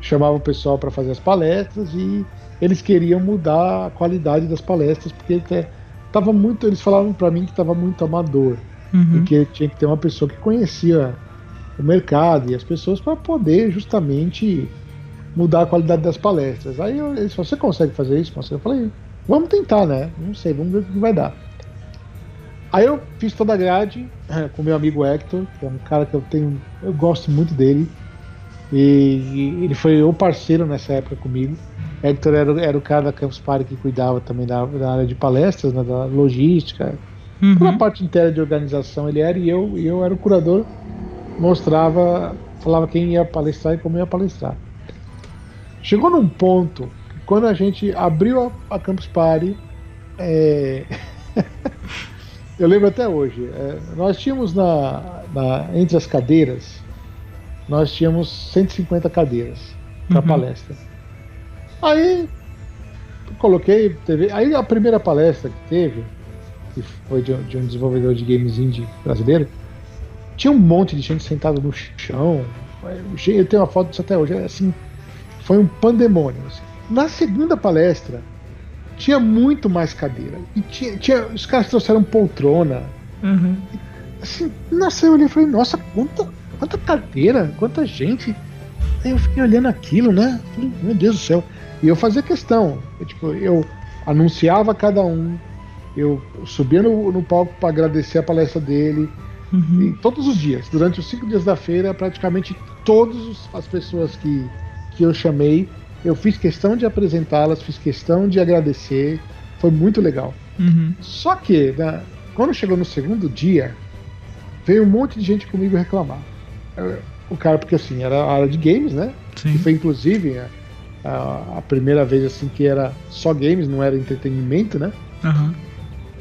chamava o pessoal para fazer as palestras e eles queriam mudar a qualidade das palestras porque tava muito, eles falavam para mim que estava muito amador uhum. e que tinha que ter uma pessoa que conhecia o mercado e as pessoas para poder justamente mudar a qualidade das palestras. Aí eu, eles falaram, você consegue fazer isso? Eu falei, vamos tentar, né? Não sei, vamos ver o que vai dar. Aí eu fiz toda a grade com meu amigo Hector, que é um cara que eu tenho, eu gosto muito dele. E, ele foi o parceiro nessa época comigo. Hector era, era o cara da Campus Party que cuidava também da, da área de palestras, né, da logística, uhum. toda a parte inteira de organização ele era, e eu, e eu era o curador, mostrava, falava quem ia palestrar e como ia palestrar. Chegou num ponto que quando a gente abriu a, a Campus Party, é... eu lembro até hoje, é, nós tínhamos na, na, entre as cadeiras, nós tínhamos 150 cadeiras para uhum. palestra. Aí coloquei, teve, aí a primeira palestra que teve, que foi de, de um desenvolvedor de games indie brasileiro, tinha um monte de gente sentada no chão. Eu tenho uma foto disso até hoje, é assim, foi um pandemônio. Assim. Na segunda palestra, tinha muito mais cadeira. E tinha, tinha os caras trouxeram poltrona. Uhum. Assim, nossa, eu olhei e falei, nossa, quanta, quanta cadeira, quanta gente. Aí eu fiquei olhando aquilo, né? Falei, meu Deus do céu. E eu fazia questão. Eu, tipo, eu anunciava cada um, eu subia no, no palco para agradecer a palestra dele. Uhum. E todos os dias, durante os cinco dias da feira, praticamente todas as pessoas que que eu chamei, eu fiz questão de apresentá-las, fiz questão de agradecer, foi muito legal. Uhum. Só que, né, quando chegou no segundo dia, veio um monte de gente comigo reclamar. O cara, porque assim, era a área de games, né? Sim. Que foi inclusive a, a, primeira vez assim que era só games, não era entretenimento, né? Uhum.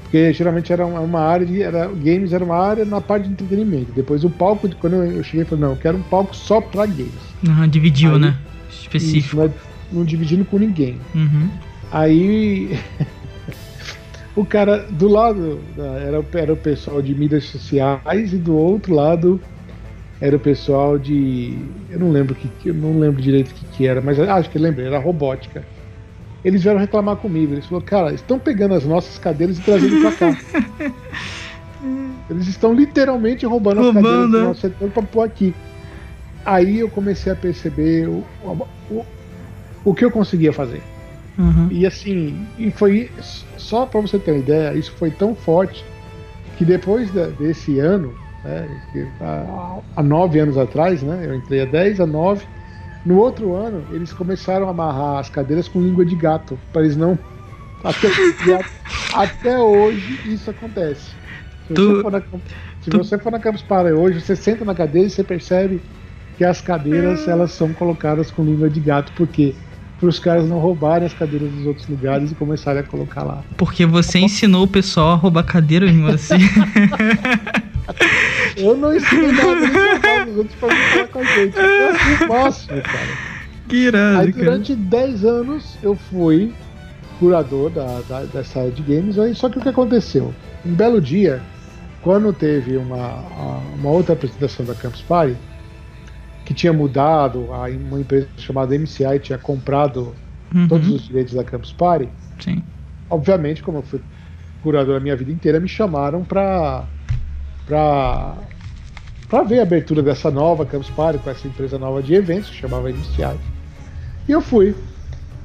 Porque geralmente era uma área de. Era, games era uma área na parte de entretenimento. Depois o palco, quando eu cheguei, falei, não, eu quero um palco só pra games. Uhum, dividiu, Aí, né? Específico. Isso, não, é, não dividindo com ninguém. Uhum. Aí. o cara do lado era, era o pessoal de mídias sociais e do outro lado era o pessoal de. Eu não lembro que. Eu não lembro direito o que, que era, mas acho que lembrei, era robótica eles vieram reclamar comigo. Eles falaram, cara, estão pegando as nossas cadeiras e trazendo pra cá. eles estão literalmente roubando, roubando. as cadeiras do nosso setor pra pôr aqui. Aí eu comecei a perceber o, o, o que eu conseguia fazer. Uhum. E assim, e foi só para você ter uma ideia, isso foi tão forte que depois desse ano, né, há, há nove anos atrás, né, eu entrei há 10, a 9, no outro ano, eles começaram a amarrar as cadeiras com língua de gato, para eles não. Até, até hoje isso acontece. Se, tu, você, for na, se tu... você for na Campus Party hoje, você senta na cadeira e você percebe que as cadeiras é. elas são colocadas com língua de gato, porque para os caras não roubarem as cadeiras dos outros lugares e começarem a colocar lá. Porque você ensinou o pessoal a roubar cadeiras, assim. Eu não ensinei nada os outros pra falar com a gente. Eu acho o máximo, cara. Que irado, Aí durante 10 anos eu fui curador da, da, dessa área de games, aí só que o que aconteceu? Um belo dia, quando teve uma, uma outra apresentação da Campus Party, que tinha mudado, uma empresa chamada MCI tinha comprado uhum. todos os direitos da Campus Party. Sim. Obviamente, como eu fui curador a minha vida inteira, me chamaram para para ver a abertura dessa nova Campus Party com essa empresa nova de eventos que chamava Iniciais. E eu fui.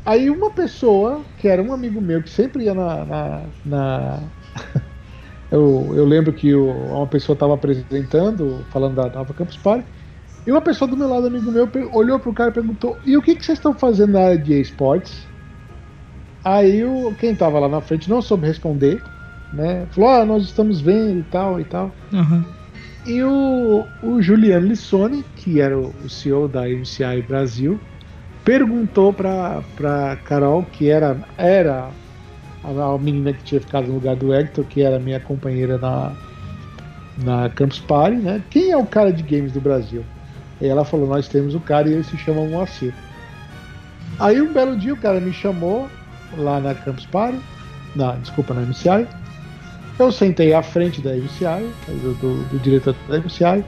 Aí uma pessoa, que era um amigo meu, que sempre ia na. na, na... eu, eu lembro que o, uma pessoa estava apresentando, falando da nova Campus Party, e uma pessoa do meu lado, amigo meu, olhou pro cara e perguntou: E o que, que vocês estão fazendo na área de esportes? Aí o, quem estava lá na frente não soube responder né? Falou, ah, nós estamos vendo e tal e tal. Uhum. E o, o Juliano Lissone, que era o, CEO da MCI Brasil, perguntou pra, pra Carol, que era, era a, a menina que tinha ficado no lugar do Hector, que era minha companheira na, na Campus Party, né? Quem é o cara de games do Brasil? E ela falou, nós temos o cara e ele se chama Moacir. Aí um belo dia o cara me chamou lá na Campus Party, na, desculpa, na MCI, eu sentei à frente da MCI, do, do, do diretor da MCI.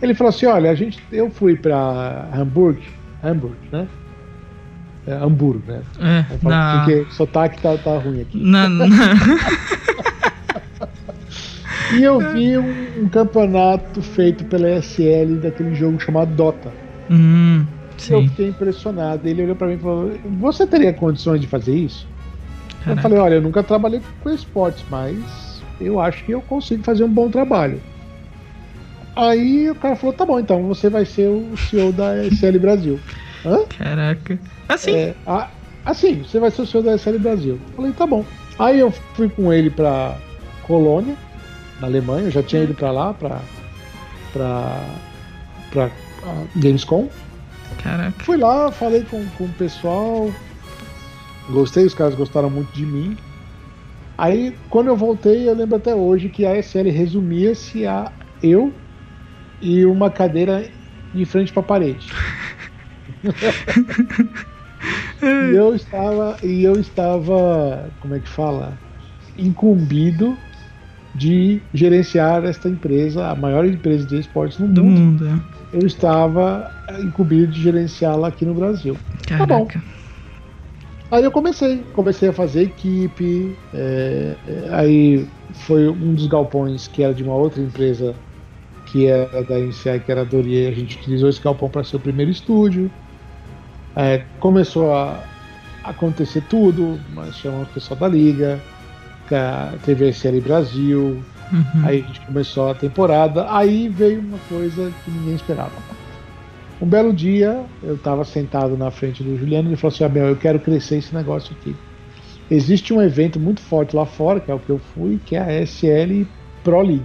Ele falou assim: Olha, a gente, eu fui para Hamburgo, Hamburgo, né? É, Hamburgo, né? É, na... Porque o sotaque tá, tá ruim aqui. Na, na... e eu vi um, um, campeonato feito pela SL daquele jogo chamado Dota. Hum, eu fiquei impressionado. Ele olhou para mim e falou: Você teria condições de fazer isso? Caraca. Eu falei: Olha, eu nunca trabalhei com esportes, mas eu acho que eu consigo fazer um bom trabalho. Aí o cara falou: tá bom, então você vai ser o CEO da SL Brasil. Hã? Caraca. Assim? É, a, assim, você vai ser o CEO da SL Brasil. falei: tá bom. Aí eu fui com ele pra Colônia, na Alemanha. Eu já tinha ido pra lá, pra, pra, pra Gamescom. Caraca. Fui lá, falei com, com o pessoal. Gostei, os caras gostaram muito de mim. Aí, quando eu voltei, eu lembro até hoje que a SL resumia-se a eu e uma cadeira de frente para a parede. e eu estava, e eu estava, como é que fala, incumbido de gerenciar esta empresa, a maior empresa de esportes no Do mundo. mundo é. Eu estava incumbido de gerenciá-la aqui no Brasil. Caraca. Tá bom. Aí eu comecei, comecei a fazer equipe, é, aí foi um dos galpões que era de uma outra empresa que era da NCI, que era a Dorier, a gente utilizou esse galpão para ser o primeiro estúdio. É, começou a acontecer tudo, nós chamamos o pessoal da Liga, teve a SL Brasil, uhum. aí a gente começou a temporada, aí veio uma coisa que ninguém esperava. Um belo dia, eu estava sentado na frente do Juliano e ele falou assim: Abel, eu quero crescer esse negócio aqui. Existe um evento muito forte lá fora, que é o que eu fui, que é a SL Pro League.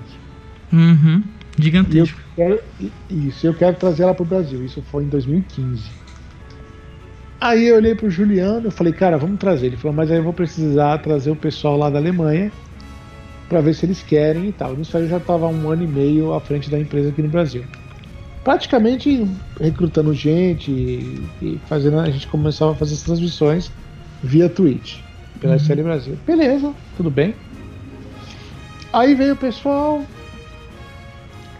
Uhum. Gigantesco. E eu quero, isso, eu quero trazer ela pro Brasil. Isso foi em 2015. Aí eu olhei pro Juliano e falei, cara, vamos trazer. Ele falou, mas aí eu vou precisar trazer o pessoal lá da Alemanha para ver se eles querem e tal. Nisso aí eu já estava um ano e meio à frente da empresa aqui no Brasil. Praticamente recrutando gente e, fazendo, a gente começava a fazer as transmissões via Twitch, pela uhum. SL Brasil. Beleza, tudo bem. Aí veio o pessoal,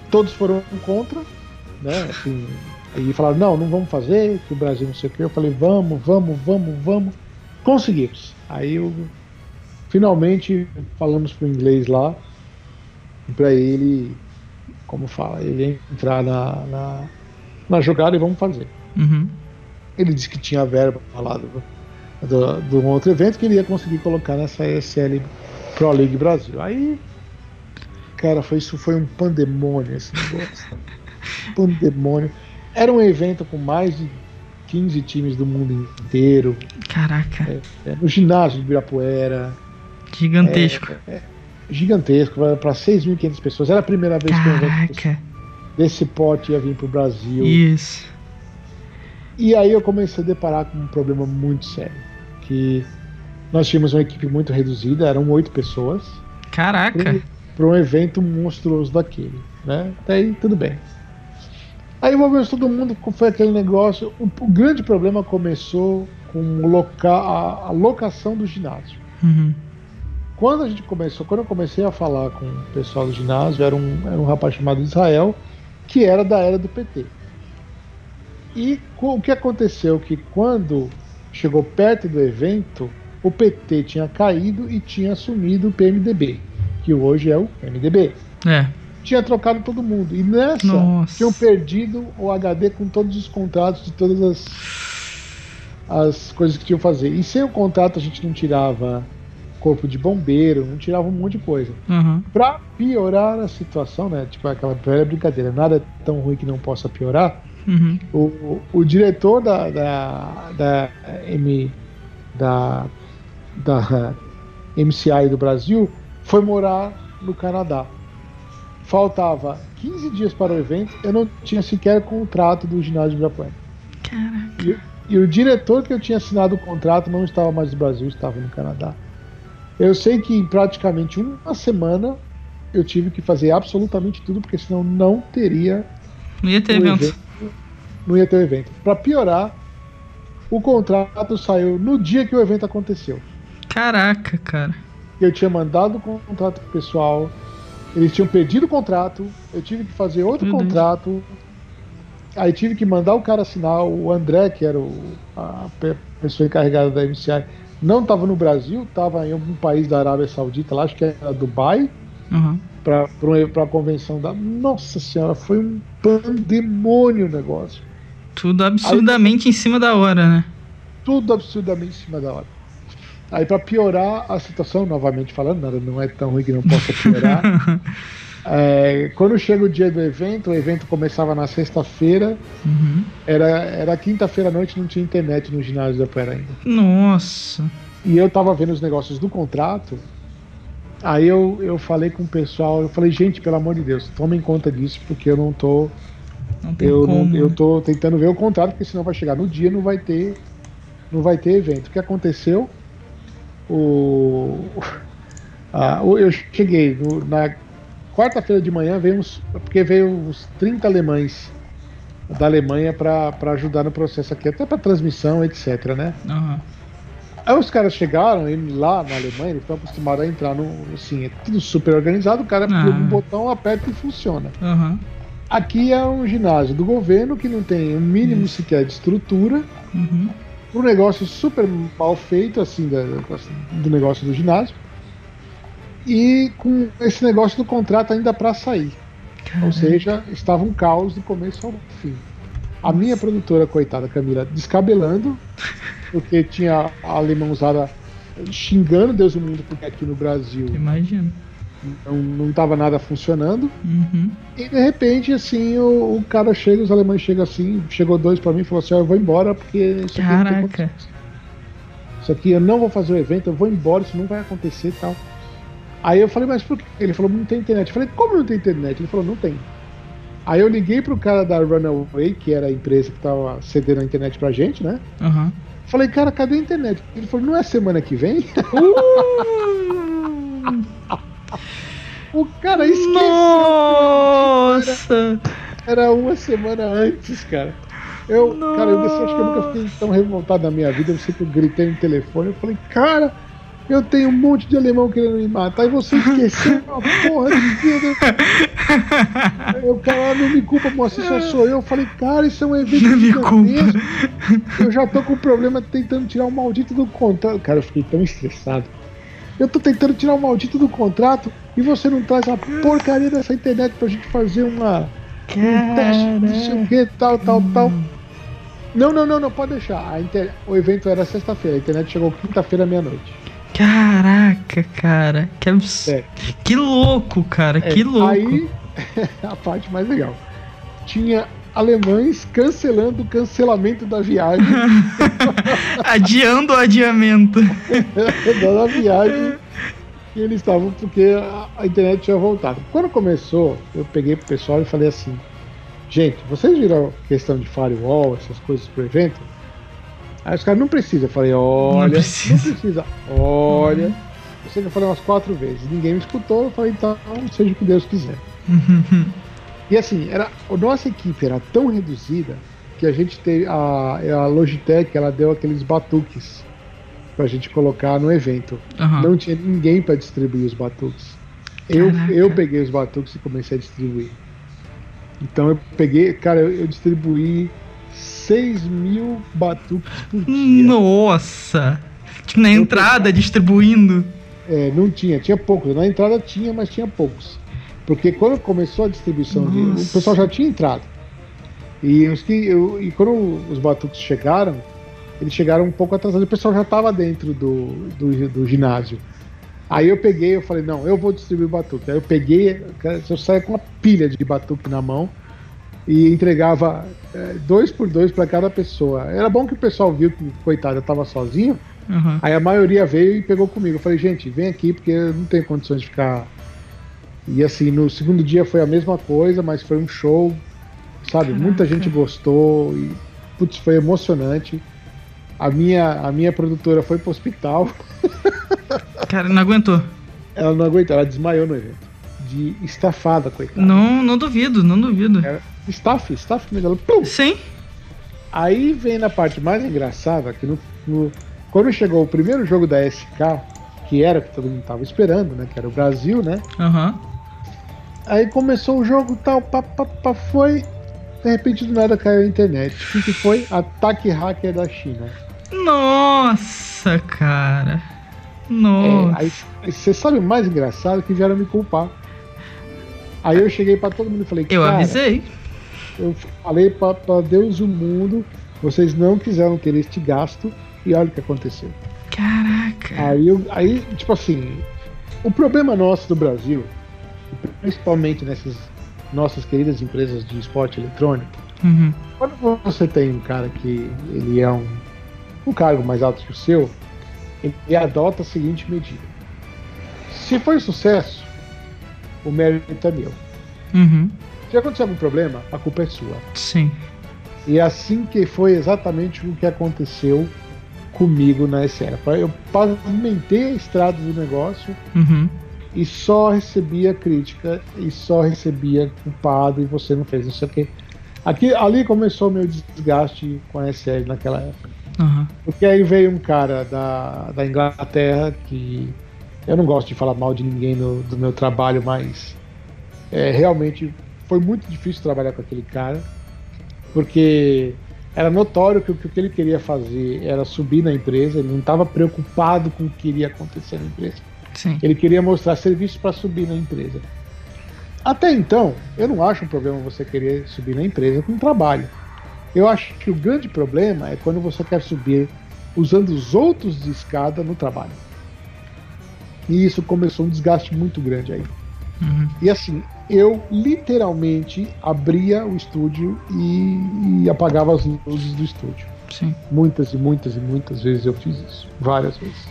todos foram contra, né? Assim, e falaram, não, não vamos fazer, que o Brasil não sei o que. Eu falei, vamos, vamos, vamos, vamos. Conseguimos. Aí eu finalmente falamos pro inglês lá, para ele, como fala, ele entrar na, na, na jogada e vamos fazer. Uhum. Ele disse que tinha verba lá do, do, do outro evento que ele ia conseguir colocar nessa ESL Pro League Brasil. Aí, cara, foi, isso foi um pandemônio esse negócio. pandemônio. Era um evento com mais de 15 times do mundo inteiro. Caraca. É, é, no ginásio de Ibirapuera. Gigantesco. É, é, gigantesco, para 6.500 pessoas. Era a primeira vez Caraca. que um evento desse pote ia vir pro Brasil. Isso. E aí eu comecei a deparar com um problema muito sério. Que nós tínhamos uma equipe muito reduzida, eram oito pessoas. Caraca! Para um evento monstruoso daquele. Né? Até aí tudo bem. Aí envolvemos todo mundo, foi aquele negócio. O, o grande problema começou com loca, a, a locação do ginásio. Uhum. Quando a gente começou, quando eu comecei a falar com o pessoal do ginásio, era um, era um rapaz chamado Israel, que era da era do PT. E o que aconteceu? Que quando chegou perto do evento, o PT tinha caído e tinha assumido o PMDB, que hoje é o MDB. É. Tinha trocado todo mundo. E nessa, Nossa. tinham perdido o HD com todos os contratos de todas as, as coisas que tinham que fazer. E sem o contrato a gente não tirava corpo de bombeiro, não tirava um monte de coisa. Uhum. Pra piorar a situação, né? Tipo aquela velha brincadeira, nada é tão ruim que não possa piorar. Uhum. O, o, diretor da, da, da, M, da, da MCI do Brasil foi morar no Canadá. Faltava 15 dias para o evento, eu não tinha sequer contrato do ginásio de Ibirapuera. Caraca. E, e o diretor que eu tinha assinado o contrato não estava mais no Brasil, estava no Canadá. Eu sei que em praticamente uma semana eu tive que fazer absolutamente tudo, porque senão não teria. Não ia ter evento. evento. Não ia ter evento. Para piorar, o contrato saiu no dia que o evento aconteceu. Caraca, cara. Eu tinha mandado o contrato pro pessoal, eles tinham pedido o contrato, eu tive que fazer outro Meu contrato. Deus. Aí tive que mandar o cara assinar, o André, que era o, a pessoa encarregada da MCI, não estava no Brasil, estava em algum país da Arábia Saudita, lá acho que era Dubai, uhum. para a convenção da. Nossa Senhora, foi um pandemônio o negócio. Tudo absurdamente Aí, em cima da hora, né? Tudo absurdamente em cima da hora. Aí, para piorar a situação, novamente falando, nada não é tão ruim que não possa piorar. É, quando chega o dia do evento, o evento começava na sexta-feira, uhum. era, era quinta-feira à noite, não tinha internet no ginásio da Poeira ainda. Nossa! E eu tava vendo os negócios do contrato, aí eu, eu falei com o pessoal, eu falei, gente, pelo amor de Deus, tomem conta disso, porque eu não tô. Não eu, como, não, eu tô tentando ver o contrato, porque senão vai chegar no dia não vai ter. Não vai ter evento. O que aconteceu? O. Eu cheguei no, na quarta-feira de manhã veio uns, porque veio uns 30 alemães da Alemanha para ajudar no processo aqui, até para transmissão, etc, né? Uhum. Aí os caras chegaram lá na Alemanha, eles estão acostumados a entrar no. Assim, é tudo super organizado, o cara uhum. um botão, aperta e funciona. Uhum. Aqui é um ginásio do governo que não tem o um mínimo Isso. sequer de estrutura. Uhum. Um negócio super mal feito, assim, do negócio do ginásio e com esse negócio do contrato ainda para sair. Caramba. Ou seja, estava um caos do começo ao fim. A minha produtora, coitada Camila, descabelando, porque tinha a alemãozada xingando Deus e o mundo, porque aqui no Brasil. Imagina. Não estava nada funcionando. Uhum. E de repente, assim, o, o, cara chega, os alemães chegam assim, chegou dois para mim e falou assim: eu vou embora porque isso aqui Caraca. Isso aqui eu não vou fazer o evento, eu vou embora, isso não vai acontecer e tal. Aí eu falei, mas por quê? Ele falou, não tem internet. Eu falei, como não tem internet? Ele falou, não tem. Aí eu liguei pro cara da Runaway, que era a empresa que tava cedendo a internet pra gente, né? Aham. Falei, cara, cadê a internet? Ele falou, não é semana que vem? Uh! o cara esqueceu. Nossa! Era uma semana antes, cara. Eu, cara, eu acho que eu nunca fiquei tão revoltado na minha vida. Eu sempre gritei no telefone. Eu falei, cara, eu tenho um monte de alemão querendo me matar e você esqueceu uma porra de vida. Aí o cara não me culpa, moça, só sou eu. Eu falei, cara, isso é um evento Não me gigantesco. Eu já tô com um problema tentando tirar o maldito do contrato. Cara, eu fiquei tão estressado. Eu tô tentando tirar o maldito do contrato e você não traz a porcaria dessa internet pra gente fazer uma. Um teste, não sei o que, tal, tal, tal. Não, não, não, não, pode deixar. Inter... O evento era sexta-feira, a internet chegou quinta-feira meia-noite. Caraca, cara. Que. É. Que louco, cara. É, que louco. Aí, a parte mais legal. Tinha alemães cancelando o cancelamento da viagem, Adiando o adiamento. da viagem que eles estavam porque a, a internet tinha voltado. Quando começou, eu peguei pro pessoal e falei assim: gente, vocês viram a questão de firewall, essas coisas pro evento? Aí os caras não precisa. Eu falei: olha, precisa. não precisa. Olha. Eu sei que eu falei umas quatro vezes. Ninguém me escutou. Eu falei: então, seja o que Deus quiser. E assim, era, a nossa equipe era tão reduzida que a gente teve. A, a Logitech ela deu aqueles batuques pra gente colocar no evento. Aham. Não tinha ninguém pra distribuir os batuques. Eu, Caraca. eu peguei os batuques e comecei a distribuir. Então eu peguei, cara, eu, eu distribuí 6 mil batuques por dia. Nossa! Tipo, na entrada, distribuindo. É, não tinha, tinha poucos. Na entrada tinha, mas tinha poucos. Porque quando começou a distribuição, de, o pessoal já tinha entrado. E, os que, eu- e quando os batuques chegaram, eles chegaram um pouco atrasados. O pessoal já estava dentro do, do, do ginásio. Aí eu peguei, eu falei, não, eu vou distribuir batuque. Aí eu peguei, eu saía com uma pilha de batuque na mão e entregava é, dois por dois para cada pessoa. Era bom que o pessoal viu que, coitado, eu estava sozinho. Aham. Aí a maioria veio e pegou comigo. Eu falei, gente, vem aqui porque eu não tenho condições de ficar. E assim, no segundo dia foi a mesma coisa, mas foi um show, sabe? Caraca. Muita gente gostou e, putz, foi emocionante. A minha, a minha produtora foi pro hospital, Cara, não aguentou. ela não aguentou, ela desmaiou no evento. De estafada, coitada. Não, não duvido, não duvido. Era staff, staff mesmo. Pum! Sim. Aí vem na parte mais engraçada, que no, no- quando chegou o primeiro jogo da SK, que era o que todo mundo tava esperando, né? Que era o Brasil, né? Aham. Aí começou o jogo tal, pá, pá, pá, foi. De repente do nada caiu a internet. O que, foi? Ataque hacker da China. Nossa, cara. É, Nossa. aí aí você sabe o mais engraçado que vieram me culpar. Aí eu cheguei pra todo mundo e falei, eu cara, avisei. eu falei pra Deus o mundo, vocês não quiseram ter este gasto e olha o que aconteceu. Caraca. Aí, eu, aí, tipo assim, o problema nosso do Brasil, principalmente nessas nossas queridas empresas de esporte eletrônico, Uhum. quando você tem um cara que ele é um, um cargo mais alto que o seu, ele adota a seguinte medida. Se foi sucesso, o mérito é meu. Uhum. Se acontecer algum problema, a culpa é sua. Sim. E é assim que foi exatamente o que aconteceu comigo na SR. Eu pavimentei a estrada do negócio Uhum. e só recebia crítica e só recebia culpado e você não fez não sei o quê. Aqui, ali começou o meu desgaste com a SL naquela época. Aham. Porque aí veio um cara da, da Inglaterra que eu não gosto de falar mal de ninguém no, do meu trabalho, mas é, realmente foi muito difícil trabalhar com aquele cara, porque era notório que o que ele queria fazer era subir na empresa, ele não estava preocupado com o que iria acontecer na empresa. Sim. Ele queria mostrar serviço para subir na empresa. Até então, eu não acho um problema você querer subir na empresa com trabalho. Eu acho que o grande problema é quando você quer subir usando os outros de escada no trabalho. E isso começou um desgaste muito grande aí. Uhum. E assim, eu literalmente abria o estúdio e, e apagava as luzes do estúdio. Sim. Muitas e muitas e muitas vezes eu fiz isso. Várias vezes.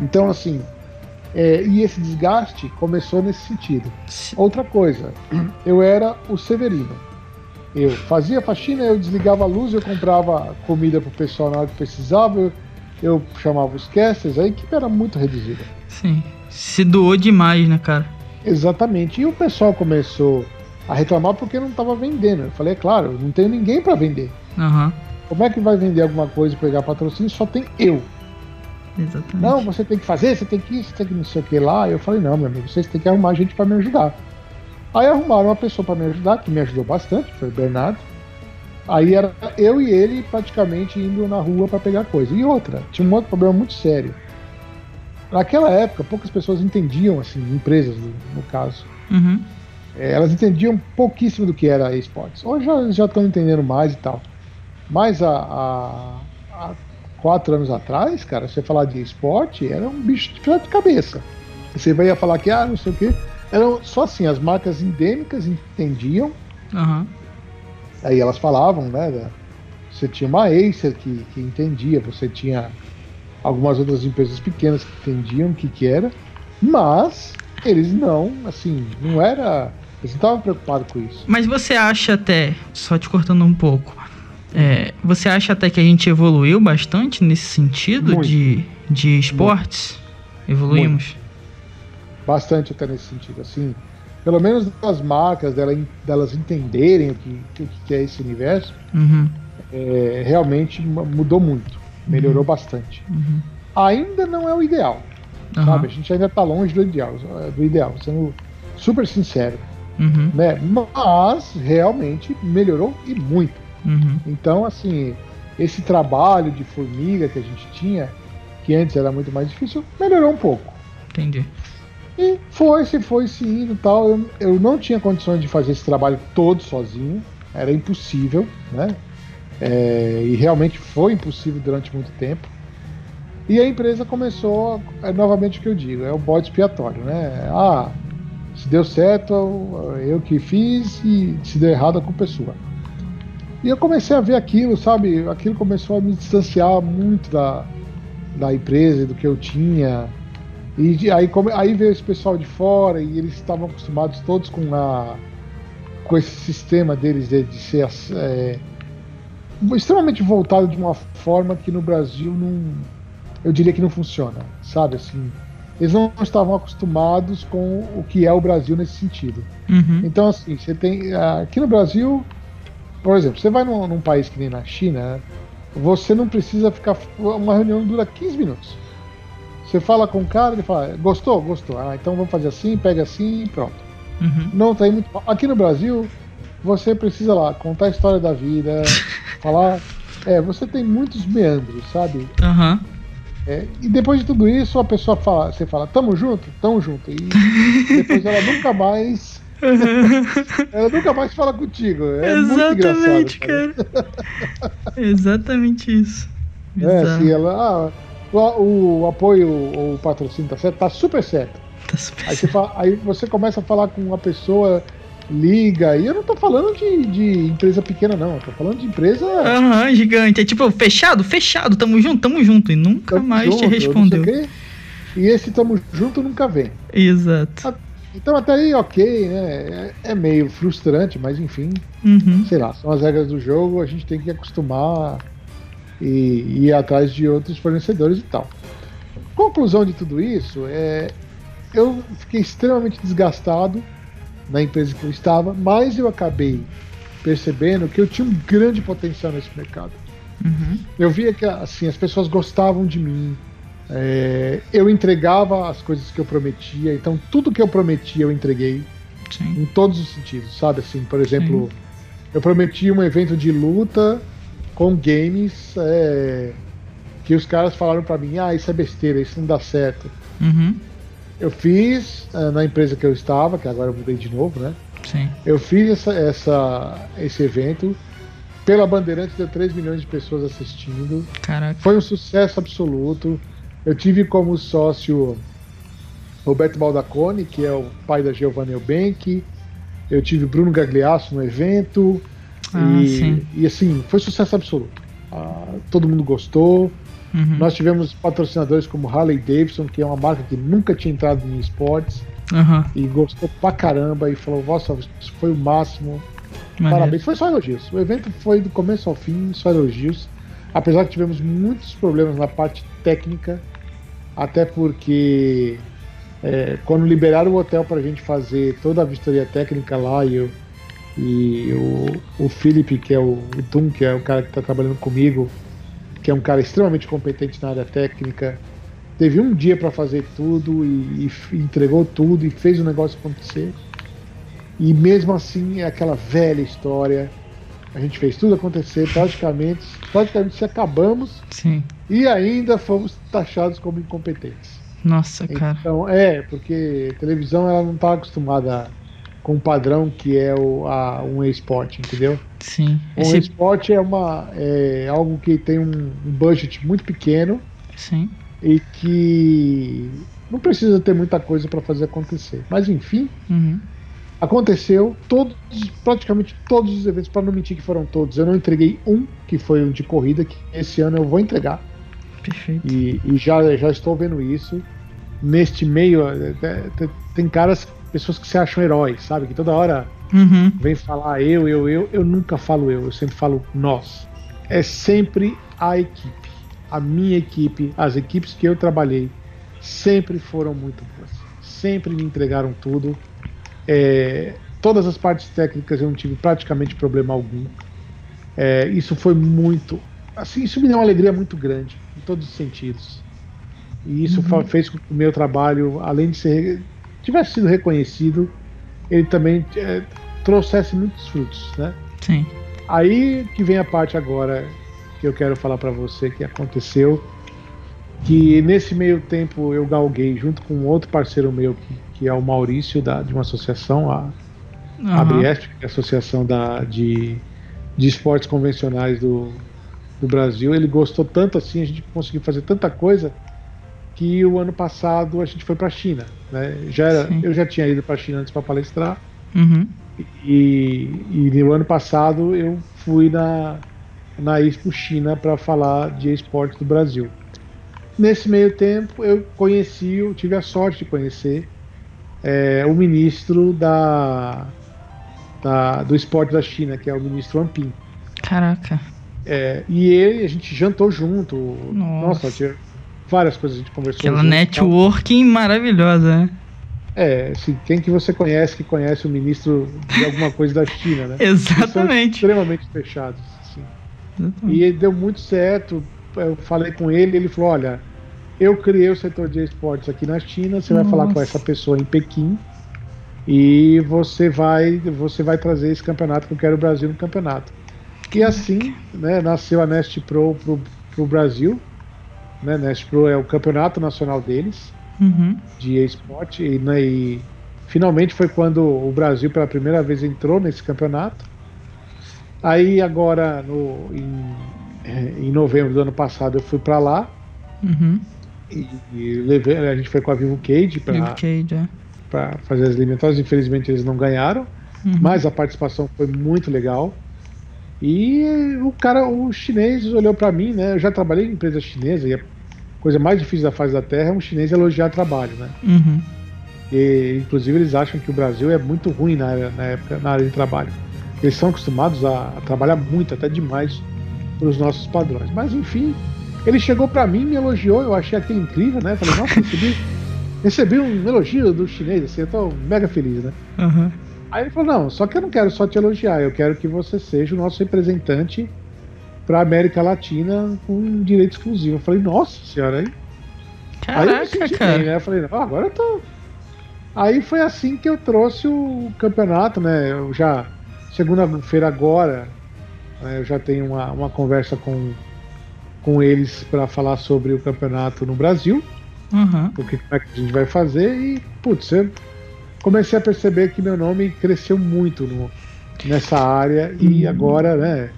Então, assim, É, e esse desgaste começou nesse sentido. Outra coisa, eu era o Severino. Eu fazia faxina, eu desligava a luz, eu comprava comida pro pessoal na hora que precisava, eu, eu chamava os casters, a equipe era muito reduzida. Sim. Se doou demais, né, cara? Exatamente. E o pessoal começou a reclamar porque não estava vendendo. Eu falei, é claro, não tenho ninguém para vender. Aham. Como é que vai vender alguma coisa e pegar patrocínio? Só tem eu. Exatamente. Não, você tem que fazer, você tem que isso, você tem que não sei o que lá. Eu falei, não, meu amigo, vocês têm que arrumar gente para me ajudar. Aí arrumaram uma pessoa para me ajudar, que me ajudou bastante, foi o Bernardo. Aí era eu e ele praticamente indo na rua para pegar coisa. E outra, tinha um outro problema muito sério. Naquela época, poucas pessoas entendiam, assim, empresas no, no caso. Uhum. É, elas entendiam pouquíssimo do que era esportes. Hoje já- já estão entendendo mais e tal. Mas há, quatro anos atrás, cara, você falar de esporte era um bicho de cabeça. Você ia falar que, ah, não sei o quê. Eram só assim, as marcas endêmicas entendiam, Aham. Aí elas falavam, né? da- Você tinha uma Acer que, que entendia, você tinha algumas outras empresas pequenas que entendiam o que, que era, mas eles não, assim, não era. Eles não estavam preocupados com isso. Mas você acha até, só te cortando um pouco, é, você acha até que a gente evoluiu bastante nesse sentido Muito. de, de esportes? Evoluímos? bastante até nesse sentido, assim, pelo menos das marcas dela, delas entenderem o que, o que é esse universo, Uhum. é, realmente mu- mudou muito, melhorou bastante. Uhum. Ainda não é o ideal, sabe? A gente ainda está longe do ideal, do ideal, sendo super sincero, Uhum. né? Mas realmente melhorou e muito. Uhum. Então, assim, esse trabalho de formiga que a gente tinha, que antes era muito mais difícil, melhorou um pouco. Entendi. E foi, se foi se indo e tal. Eu, eu não tinha condições de fazer esse trabalho todo sozinho, era impossível, né? É, e realmente foi impossível durante muito tempo. E a empresa começou, é novamente o que eu digo, é o bode expiatório, né? Ah, se deu certo, eu que fiz, e se deu errado, a culpa é sua. E eu comecei a ver aquilo, sabe? Aquilo começou a me distanciar muito da, da empresa do que eu tinha. E aí, come- aí veio esse pessoal de fora e eles estavam acostumados todos com a com esse sistema deles de, de ser é, extremamente voltado de uma forma que no Brasil não eu diria que não funciona, sabe assim. Eles não estavam acostumados com o que é o Brasil nesse sentido. Uhum. Então, assim, você tem. ah, Aqui no Brasil, por exemplo, você vai num, num país que nem na China, você não precisa ficar. Uma reunião dura 15 minutos. Você fala com o cara, ele fala, gostou? Gostou. Ah, então vamos fazer assim, pega assim e pronto. Uhum. Não tem muito. Aqui no Brasil, você precisa lá contar a história da vida, falar. É, você tem muitos meandros, sabe? Aham. É, e depois de tudo isso, a pessoa fala, você fala, tamo junto? Tamo junto. E depois ela nunca mais. Ela nunca mais fala contigo. É Exatamente, cara. Exatamente isso. É, assim, ela. Ah, o, o apoio ou o patrocínio tá certo? Tá super certo. Tá super Aí você, fala- aí você começa a falar com uma pessoa, liga, e eu não tô falando de, de empresa pequena, não. Eu tô falando de empresa. Aham, gigante. É tipo, fechado? Fechado, tamo junto, tamo junto. E nunca tamo mais te junto, sei respondeu. E esse tamo junto nunca vem. Exato. Então até aí, ok, né? É, é meio frustrante, mas enfim, Uhum. sei lá, são as regras do jogo, a gente tem que acostumar e, ir atrás de outros fornecedores e tal. Conclusão de tudo isso é eu fiquei extremamente desgastado na empresa que eu estava, mas eu acabei percebendo que eu tinha um grande potencial nesse mercado. Uhum. Eu via que assim as pessoas gostavam de mim. é, eu entregava as coisas que eu prometia, então tudo que eu prometia eu entreguei Sim. em todos os sentidos, sabe? Assim, por exemplo, eu prometi um evento de luta com games é, que os caras falaram pra mim, ah, isso é besteira, isso não dá certo. Uhum. Eu fiz é, na empresa que eu estava, que agora eu mudei de novo, né? Sim. Eu fiz essa, essa- esse evento. Pela Bandeirantes deu 3 milhões de pessoas assistindo. Caraca. Foi um sucesso absoluto. Eu tive como sócio Roberto Baldacone, que é o pai da Giovanna Eubank. Eu tive Bruno Gagliasso no evento. Ah, e, sim. e, assim, foi sucesso absoluto. Ah, todo mundo gostou. Uhum. Nós tivemos patrocinadores como Harley Davidson, que é uma marca que nunca tinha entrado em esportes uhum. e gostou pra caramba e falou: Nossa, isso foi o máximo. Maneiro. Parabéns. Foi só elogios. O evento foi do começo ao fim, só elogios. Apesar que tivemos muitos problemas na parte técnica, até porque é, quando liberaram o hotel para a gente fazer toda a vistoria técnica lá e, eu, e o, o Felipe, que é o, o Tum, que é o cara que está trabalhando comigo, que é um cara extremamente competente na área técnica, teve um dia para fazer tudo e, e, entregou tudo e fez o negócio acontecer. E mesmo assim é aquela velha história. A gente fez tudo acontecer, praticamente, praticamente se acabamos. Sim. E ainda fomos taxados como incompetentes. Nossa, cara. Então, é, porque televisão ela não está acostumada com o padrão que é o, a, um esporte, entendeu? Sim. Um Esse... esporte é, uma, é algo que tem um, um budget muito pequeno. Sim. E que não precisa ter muita coisa para fazer acontecer. Mas enfim, uhum. aconteceu. Todos, praticamente todos os eventos, para não mentir que foram todos, eu não entreguei um, que foi o de corrida, que esse ano eu vou entregar. Perfeito. E, e já, já estou vendo isso. Neste meio, é, é, tem caras, pessoas que se acham heróis, sabe? Que toda hora uhum. vem falar eu, eu, eu. Eu nunca falo eu, eu sempre falo nós. É sempre a equipe a minha equipe, as equipes que eu trabalhei, sempre foram muito boas. Sempre me entregaram tudo. É, todas as partes técnicas eu não tive praticamente problema algum. É, isso foi muito. Assim, isso me deu uma alegria muito grande, em todos os sentidos. E isso uhum. fez com que o meu trabalho, além de ser tivesse sido reconhecido, ele também é, trouxesse muitos frutos, né? Sim. Aí que vem a parte agora que eu quero falar para você que aconteceu. Que nesse meio tempo eu galguei junto com outro parceiro meu, que, que é o Maurício, da, de uma associação, a, uhum. que é a Associação da, de, de Esportes Convencionais do, do Brasil. Ele gostou tanto assim, a gente conseguiu fazer tanta coisa que o ano passado a gente foi para a China. Né? Já era, eu já tinha ido para a China antes para palestrar. Uhum. E, e no ano passado eu fui na, na Expo China para falar de esportes do Brasil. Nesse meio tempo, eu conheci, eu tive a sorte de conhecer é, o ministro da, da, do esporte da China, que é o ministro Ampin. Caraca. É, e ele, a gente jantou junto. Nossa, Nossa várias coisas a gente conversou. Aquela junto, networking maravilhosa, né? É, assim, quem que você conhece que conhece o ministro de alguma coisa da China, né? Exatamente. extremamente fechados. E deu muito certo. Eu falei com ele, ele falou: olha, eu criei o setor de esportes aqui na China, você Nossa. vai falar com essa pessoa em Pequim e você vai, você vai trazer esse campeonato que eu quero o Brasil no campeonato. E assim, né, nasceu a Nest Pro pro, pro Brasil. Né, Nest Pro é o campeonato nacional deles uhum. de esporte e, né, e finalmente foi quando o Brasil pela primeira vez entrou nesse campeonato. Aí agora no, em, em novembro do ano passado eu fui para lá uhum. e, e, levei, a gente foi com a Vivo Cage para é. fazer as eliminatórias. Infelizmente eles não ganharam, uhum. mas a participação foi muito legal. E o cara, o chinês olhou para mim, né? Eu já trabalhei em empresa chinesa e coisa mais difícil da face da Terra é um chinês elogiar trabalho, né? Uhum. E, inclusive eles acham que o Brasil é muito ruim na, área, na época na área de trabalho. Eles são acostumados a, a trabalhar muito, até demais, para os nossos padrões. Mas enfim, ele chegou para mim, me elogiou, eu achei aquilo incrível, né? Falei, nossa, recebi, recebi um elogio do chinês, assim, eu tô mega feliz, né? Uhum. Aí ele falou, não, só que eu não quero só te elogiar, eu quero que você seja o nosso representante para América Latina com direito exclusivo. Eu falei, nossa senhora, aí. Caraca, aí eu senti cara. bem, né? Eu falei, ah, agora eu tô. Aí foi assim que eu trouxe o campeonato, né? Eu já Segunda-feira agora, né, eu já tenho uma, uma conversa com, com eles para falar sobre o campeonato no Brasil. Uhum. O que, como é que a gente vai fazer. E, putz, eu comecei a perceber que meu nome cresceu muito no, nessa área. E uhum. agora, né?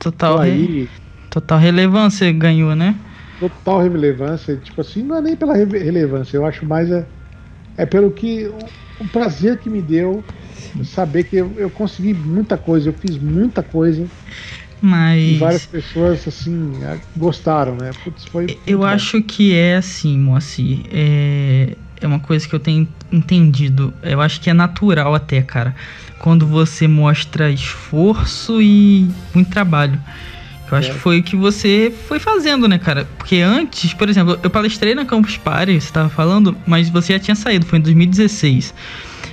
Total, aí, total relevância ganhou, né? Total relevância. Tipo assim, não é nem pela relevância, eu acho mais é, é pelo que. O, o prazer que me deu saber que eu, eu, consegui muita coisa, eu fiz muita coisa Mas. E várias pessoas, assim, gostaram, né? Putz, foi. Eu acho que é assim, Moacir. É, é uma coisa que eu tenho entendido. Eu acho que é natural até, cara. Quando você mostra esforço e muito trabalho. Eu acho é. que foi o que você foi fazendo, né, cara? Porque antes, por exemplo, eu palestrei na Campus Party, você tava falando, mas você já tinha saído, foi em 2016.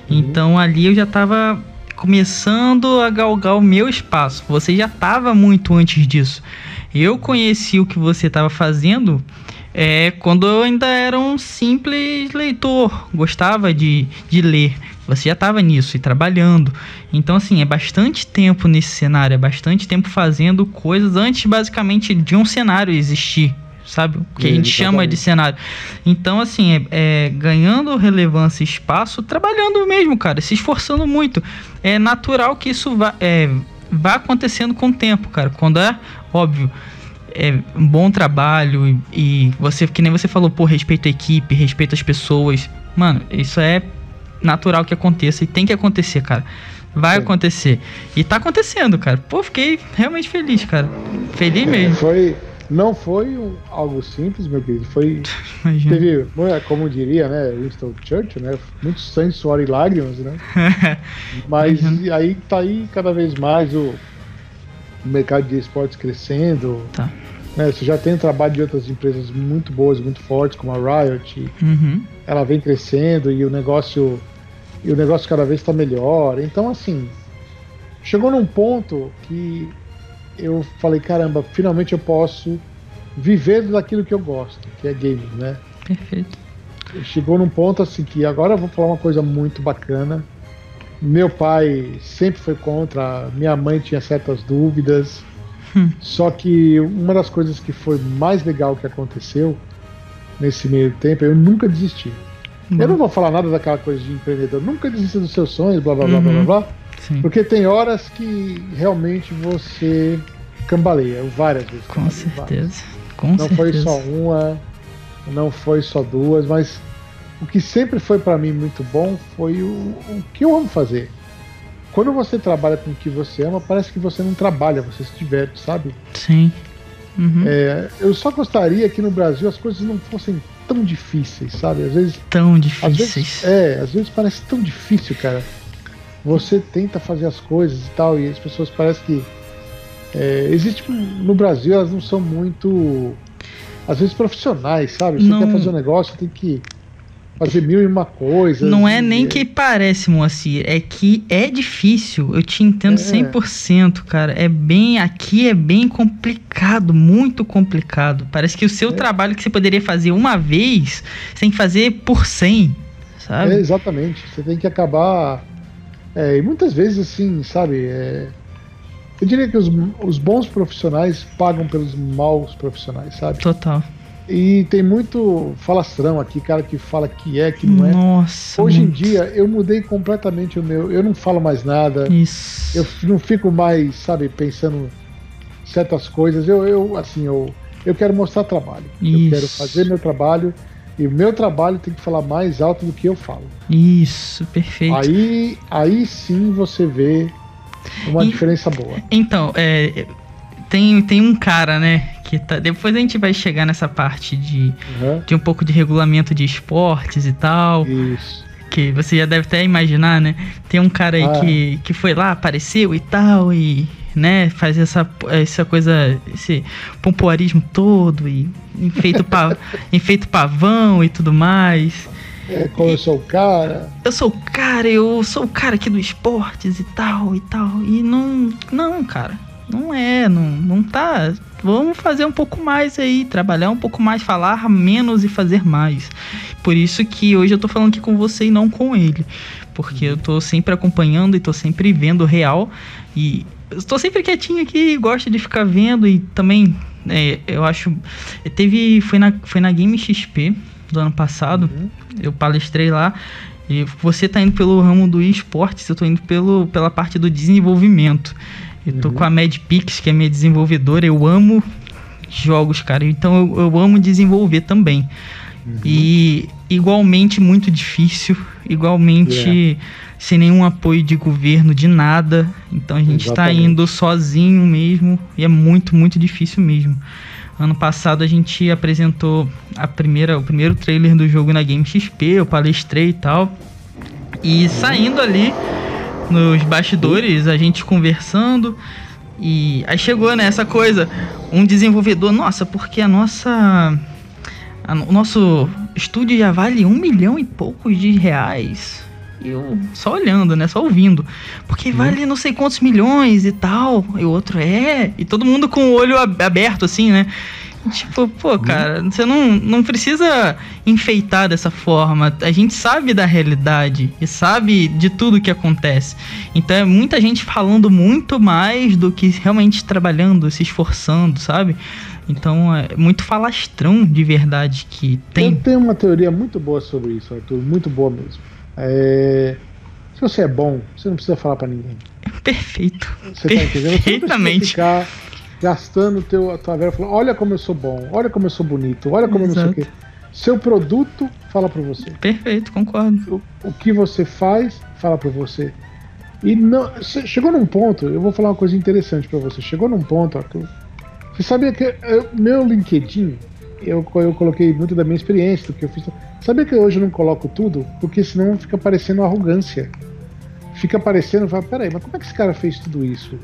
Uhum. Então ali eu já tava começando a galgar o meu espaço. Você já tava muito antes disso. Eu conheci o que você tava fazendo é, quando eu ainda era um simples leitor, gostava de, de ler. Você já estava nisso e trabalhando. Então, assim, é bastante tempo nesse cenário, é bastante tempo fazendo coisas antes, basicamente, de um cenário existir. Sabe? O que a gente chama de cenário. Então, assim, é, é, ganhando relevância e espaço, trabalhando mesmo, cara, se esforçando muito. É natural que isso vá, é, vá acontecendo com o tempo, cara. Quando é óbvio é um bom trabalho e, e, você, que nem você falou, pô, respeito a equipe, respeito as pessoas. Mano, isso é natural que aconteça e tem que acontecer, cara. Vai Sim. acontecer. E tá acontecendo, cara. Pô, fiquei realmente feliz, cara. Feliz é, mesmo. Foi, não foi um, algo simples, meu querido. Foi. Imagina. Teve, como diria, né, Winston Churchill, né? Muito sangue, suor e lágrimas, né? Mas aí tá aí cada vez mais o, o mercado de esportes crescendo. Tá. Né, você já tem o trabalho de outras empresas muito boas, muito fortes, como a Riot. Uhum. Ela vem crescendo e o negócio e o negócio cada vez está melhor. Então, assim, chegou num ponto que eu falei, caramba, finalmente eu posso viver daquilo que eu gosto, que é gaming, né? Perfeito. Chegou num ponto assim que agora eu vou falar uma coisa muito bacana. Meu pai sempre foi contra, minha mãe tinha certas dúvidas. Hum. Só que uma das coisas que foi mais legal que aconteceu nesse meio tempo, eu nunca desisti. Eu não vou falar nada daquela coisa de empreendedor, nunca desista dos seus sonhos, blá blá blá uhum. blá blá. Sim. Porque tem horas que realmente você cambaleia, várias vezes. Com certeza. Com não certeza. foi só uma, não foi só duas, mas o que sempre foi para mim muito bom foi o, o que eu amo fazer. Quando você trabalha com o que você ama, parece que você não trabalha, você se diverte, sabe? Sim. Uhum. É, eu só gostaria que no Brasil as coisas não fossem tão difíceis, sabe? Às vezes. Tão difíceis. Às vezes, é, às vezes parece tão difícil, cara. Você tenta fazer as coisas e tal, e as pessoas parecem que. É, existe no Brasil, elas não são muito. Às vezes profissionais, sabe? Você não... quer fazer um negócio, tem que fazer mil e uma coisas. Não é nem que parece, Moacir, é que é difícil. Eu te entendo é. 100%, cara. É bem aqui é bem complicado, muito complicado. Parece que o seu é. trabalho que você poderia fazer uma vez, você tem que fazer por 100, sabe? É, exatamente. Você tem que acabar é, e muitas vezes assim, sabe, é, eu diria que os, os bons profissionais pagam pelos maus profissionais, sabe? Total. E tem muito falastrão aqui, cara que fala que é, que não é. Nossa. Hoje muito. em dia eu mudei completamente o meu. Eu não falo mais nada. Isso. Eu não fico mais, sabe, pensando certas coisas. Eu, eu assim, eu, eu quero mostrar trabalho. Isso. Eu quero fazer meu trabalho. E o meu trabalho tem que falar mais alto do que eu falo. Isso, perfeito. Aí, aí sim você vê uma e, diferença boa. Então, é, tem, tem um cara, né? Que tá, depois a gente vai chegar nessa parte de, uhum. de um pouco de regulamento de esportes e tal. Isso. Que você já deve até imaginar, né? Tem um cara aí ah. que, que foi lá, apareceu e tal, e né, faz essa, essa coisa, esse pompoarismo todo, e enfeito, pa, enfeito pavão e tudo mais. É, como e, eu sou o cara. Eu sou o cara, eu sou o cara aqui do esportes e tal e tal. E não. Não, cara. Não é, não, não tá. Vamos fazer um pouco mais aí, trabalhar um pouco mais, falar menos e fazer mais. Por isso que hoje eu tô falando aqui com você e não com ele. Porque eu tô sempre acompanhando e tô sempre vendo real. E tô sempre quietinho aqui, gosto de ficar vendo e também é, eu acho. Teve. Foi na, foi na Game XP do ano passado. Uhum. Eu palestrei lá. E você tá indo pelo ramo do esportes, eu tô indo pelo, pela parte do desenvolvimento. Eu tô uhum. com a MadPix, que é minha desenvolvedora. Eu amo jogos, cara. Então eu, eu amo desenvolver também. Uhum. E igualmente muito difícil, igualmente é. sem nenhum apoio de governo, de nada. Então a gente está indo sozinho mesmo e é muito, muito difícil mesmo. Ano passado a gente apresentou a primeira, o primeiro trailer do jogo na Game XP, eu palestrei e tal. E saindo ali nos bastidores, a gente conversando. E aí chegou nessa né, coisa, um desenvolvedor, nossa, porque a nossa. A, o nosso estúdio já vale um milhão e poucos de reais. E eu só olhando, né? Só ouvindo. Porque uhum. vale não sei quantos milhões e tal. E o outro é. E todo mundo com o olho aberto, assim, né? Tipo, pô, cara, você não, não precisa enfeitar dessa forma. A gente sabe da realidade e sabe de tudo que acontece. Então é muita gente falando muito mais do que realmente trabalhando, se esforçando, sabe? Então é muito falastrão de verdade que tem. Eu tenho uma teoria muito boa sobre isso, Arthur, muito boa mesmo. É... Se você é bom, você não precisa falar para ninguém. Perfeito. Você Perfeitamente. tá entendendo? Você não precisa ficar gastando teu, a tua vera falando, olha como eu sou bom, olha como eu sou bonito, olha como Exato. eu não sei o quê. Seu produto fala para você. Perfeito, concordo. O, o, que você faz fala para você. E não, chegou num ponto, eu vou falar uma coisa interessante para você. Chegou num ponto, Arthur. Você sabia que eu, meu LinkedIn, eu, eu coloquei muito da minha experiência, do que eu fiz. Sabia que hoje eu não coloco tudo? Porque senão fica parecendo arrogância. Fica parecendo, fala, peraí, mas como é que esse cara fez tudo isso?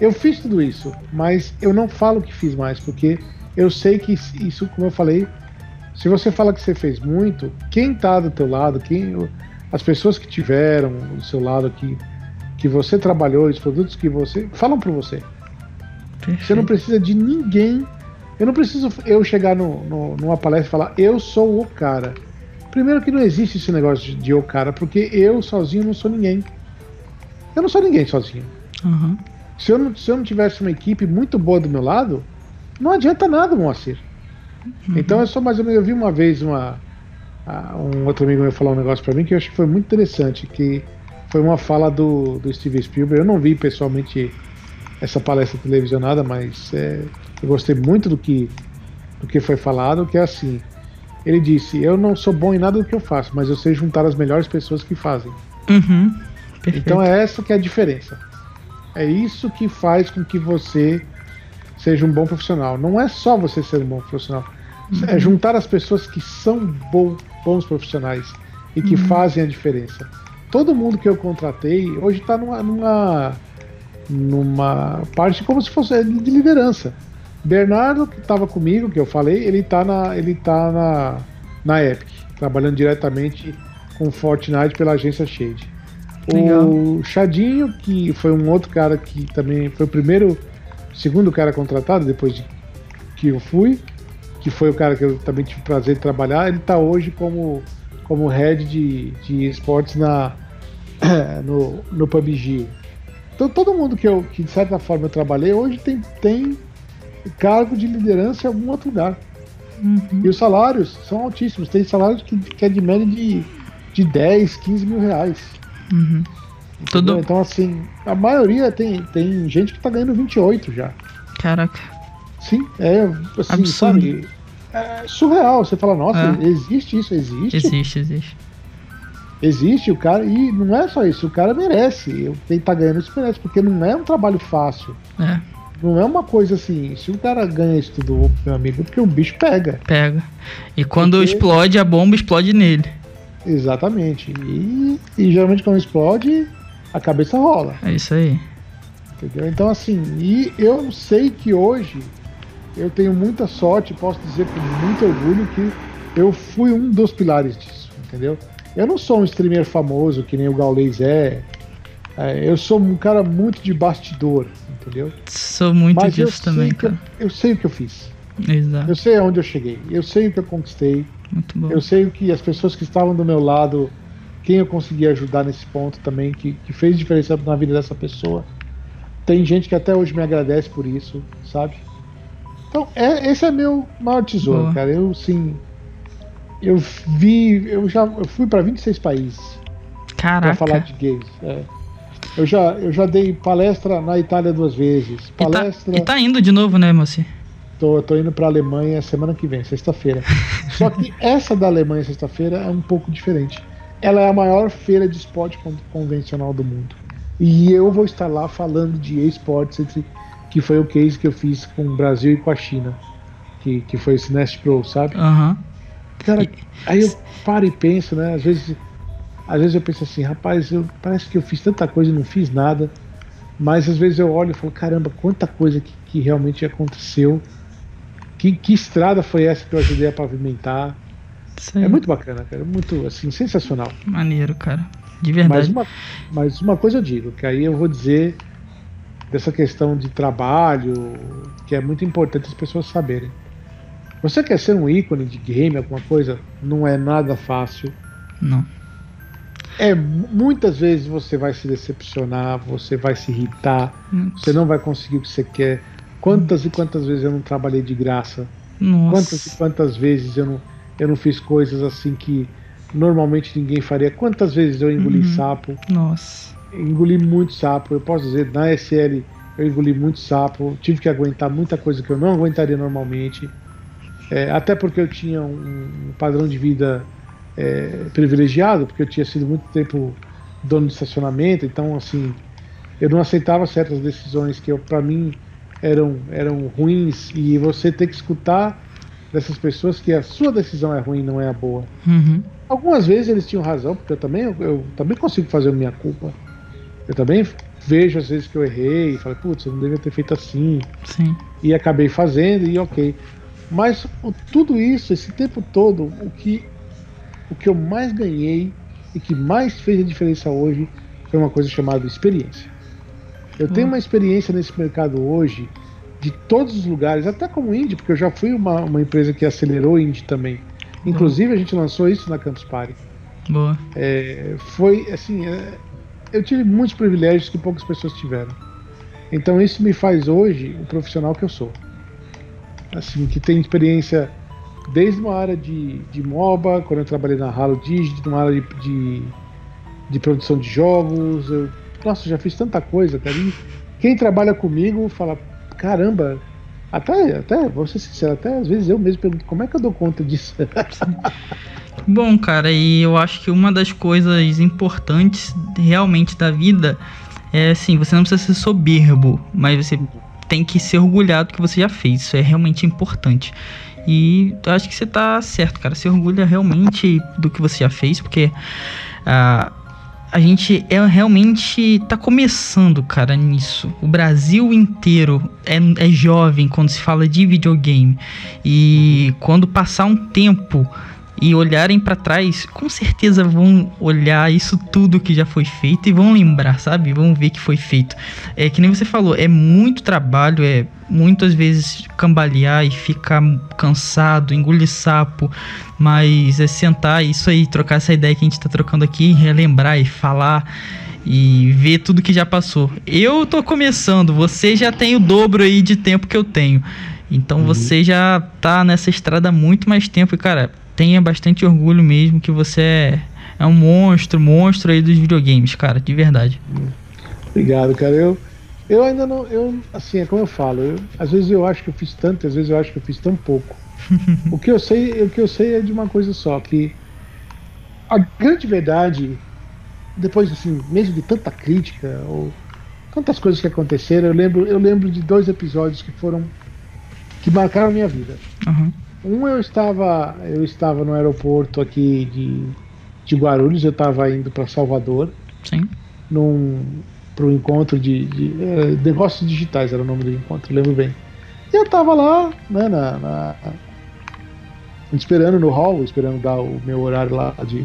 Eu fiz tudo isso, mas eu não falo que fiz mais, porque eu sei que isso, como eu falei, se você fala que você fez muito, quem está do teu lado, quem as pessoas que tiveram do seu lado aqui, que você trabalhou, os produtos que você falam para você. Perfeito. Você não precisa de ninguém. Eu não preciso eu chegar no, no, numa palestra e falar eu sou o cara. Primeiro que não existe esse negócio de, de o cara, porque eu sozinho não sou ninguém. Eu não sou ninguém sozinho. Uhum. Se eu, não, se eu não tivesse uma equipe muito boa do meu lado, não adianta nada, Moacir. Uhum. Então é só mais ou menos. Eu vi uma vez uma, um outro amigo meu falar um negócio para mim que eu acho que foi muito interessante, que foi uma fala do, do Steven Spielberg. Eu não vi pessoalmente essa palestra televisionada, mas é, eu gostei muito do que, do que foi falado, que é assim. Ele disse, eu não sou bom em nada do que eu faço, mas eu sei juntar as melhores pessoas que fazem. Uhum. Então é essa que é a diferença. É isso que faz com que você seja um bom profissional. Não é só você ser um bom profissional. Uhum. É juntar as pessoas que são bons, bons profissionais e que uhum. fazem a diferença. Todo mundo que eu contratei hoje está numa, numa, numa parte como se fosse de liderança. Bernardo, que estava comigo, que eu falei, ele está na, ele tá na, na Epic, trabalhando diretamente com Fortnite pela agência Shade. Legal. O Chadinho, que foi um outro cara que também foi o primeiro, segundo cara contratado depois de que eu fui, que foi o cara que eu também tive prazer de trabalhar, ele está hoje como, como head de, de esportes na, no, no PUBG. Então todo mundo que eu que de certa forma eu trabalhei hoje tem, tem cargo de liderança em algum outro lugar. Uhum. E os salários são altíssimos. Tem salários que, que é de média de, de 10, 15 mil reais. Uhum. Então, assim, a maioria tem, tem gente que tá ganhando 28 já. Caraca. Sim, é assim, Absurdo. sabe? É surreal. Você fala, nossa, é. existe isso, existe. Existe, existe. Existe o cara, e não é só isso, o cara merece. Quem tá ganhando isso merece, porque não é um trabalho fácil. É. Não é uma coisa assim, se o cara ganha isso tudo, meu amigo, porque o bicho pega. Pega. E quando porque... explode a bomba, explode nele. Exatamente. E, e geralmente quando explode, a cabeça rola. É isso aí. Entendeu? Então assim, e eu sei que hoje eu tenho muita sorte, posso dizer com muito orgulho que eu fui um dos pilares disso, entendeu? Eu não sou um streamer famoso que nem o Gaules é. é eu sou um cara muito de bastidor, entendeu? Sou muito Mas disso também, cara. Eu, eu, sei o que eu fiz. Exato. Eu sei aonde eu cheguei. Eu sei o que eu conquistei. Muito bom. Eu sei que as pessoas que estavam do meu lado, quem eu consegui ajudar nesse ponto também, que, que fez diferença na vida dessa pessoa. Tem gente que até hoje me agradece por isso, sabe? Então, é, esse é meu maior tesouro, Boa. cara. Eu, sim. Eu vi. Eu já eu fui para 26 países. Caraca. Pra falar de gays. É. Eu já, eu já dei palestra na Itália duas vezes. Palestra. E tá, e tá indo de novo, né, moça? Tô, tô indo pra Alemanha semana que vem, sexta-feira. Só que essa da Alemanha sexta-feira é um pouco diferente. Ela é a maior feira de esporte convencional do mundo. E eu vou estar lá falando de esportes, que foi o case que eu fiz com o Brasil e com a China. Que, que foi esse Nest Pro, sabe? Uhum. Cara, aí eu paro e penso, né? Às vezes, às vezes eu penso assim, rapaz, eu, parece que eu fiz tanta coisa e não fiz nada. Mas às vezes eu olho e falo, caramba, quanta coisa que, que realmente aconteceu. Que, que estrada foi essa que eu ajudei a pavimentar? Sim. É muito bacana, cara. Muito, assim, sensacional. Maneiro, cara. De verdade. Mas uma, mas uma coisa eu digo, que aí eu vou dizer dessa questão de trabalho, que é muito importante as pessoas saberem. Você quer ser um ícone de game, alguma coisa? Não é nada fácil. Não. É, muitas vezes você vai se decepcionar, você vai se irritar, você não vai conseguir o que você quer. Quantas e quantas vezes eu não trabalhei de graça? Nossa. Quantas e quantas vezes eu não, eu não fiz coisas assim que normalmente ninguém faria? Quantas vezes eu engoli uhum. sapo? Nossa. Engoli muito sapo. Eu posso dizer, na SL eu engoli muito sapo. Tive que aguentar muita coisa que eu não aguentaria normalmente. É, até porque eu tinha um, um padrão de vida é, privilegiado, porque eu tinha sido muito tempo dono de estacionamento, então assim eu não aceitava certas decisões que para mim eram eram ruins e você ter que escutar dessas pessoas que a sua decisão é ruim, não é a boa. Uhum. Algumas vezes eles tinham razão, porque eu também eu, eu também consigo fazer a minha culpa. Eu também vejo às vezes que eu errei e falo, putz, eu não devia ter feito assim. Sim. E acabei fazendo e ok. Mas o, tudo isso, esse tempo todo, o que, o que eu mais ganhei e que mais fez a diferença hoje foi uma coisa chamada experiência. Eu tenho hum. uma experiência nesse mercado hoje de todos os lugares, até como indie, porque eu já fui uma, uma empresa que acelerou indie também. Inclusive a gente lançou isso na Campus Party. Boa. É, foi assim, é, eu tive muitos privilégios que poucas pessoas tiveram. Então isso me faz hoje o profissional que eu sou assim, que tem experiência desde uma área de, de MOBA, quando eu trabalhei na Halo Digit, uma área de, de, de, produção de jogos. Eu, nossa, já fiz tanta coisa, cara. E quem trabalha comigo fala, caramba, até, até, vou ser sincero, até às vezes eu mesmo pergunto, como é que eu dou conta disso? Bom, cara, e eu acho que uma das coisas importantes realmente da vida é assim, você não precisa ser soberbo, mas você tem que ser orgulhado do que você já fez. Isso é realmente importante. E acho que você tá certo, cara. Se orgulha realmente do que você já fez, porque uh, a gente é realmente tá começando, cara, nisso. O Brasil inteiro é, é jovem quando se fala de videogame. E quando passar um tempo e olharem para trás, com certeza vão olhar isso tudo que já foi feito e vão lembrar, sabe? Vão ver que foi feito. É que nem você falou, é muito trabalho, é muitas vezes cambalear e ficar cansado, engolir sapo, mas é sentar isso aí, trocar essa ideia que a gente tá trocando aqui, relembrar e falar e ver tudo que já passou. Eu tô começando, você já tem o dobro aí de tempo que eu tenho. Então uhum. você já tá nessa estrada há muito mais tempo e cara, tenha bastante orgulho mesmo que você é, é um monstro, monstro aí dos videogames, cara, de verdade. Obrigado, cara. Eu, eu ainda não, eu, assim, é como eu falo, eu, às vezes eu acho que eu fiz tanto, às vezes eu acho que eu fiz tão pouco. o que eu sei, o que eu sei é de uma coisa só, que a grande verdade, depois assim, mesmo de tanta crítica ou tantas coisas que aconteceram, eu lembro, eu lembro de dois episódios que foram que marcaram a minha vida. Uhum. Um eu estava, eu estava no aeroporto aqui de, de Guarulhos, eu estava indo para Salvador. Sim. Num para o encontro de, de é, negócios digitais era o nome do encontro, lembro bem. E eu estava lá, né, na, na, esperando no hall, esperando dar o meu horário lá de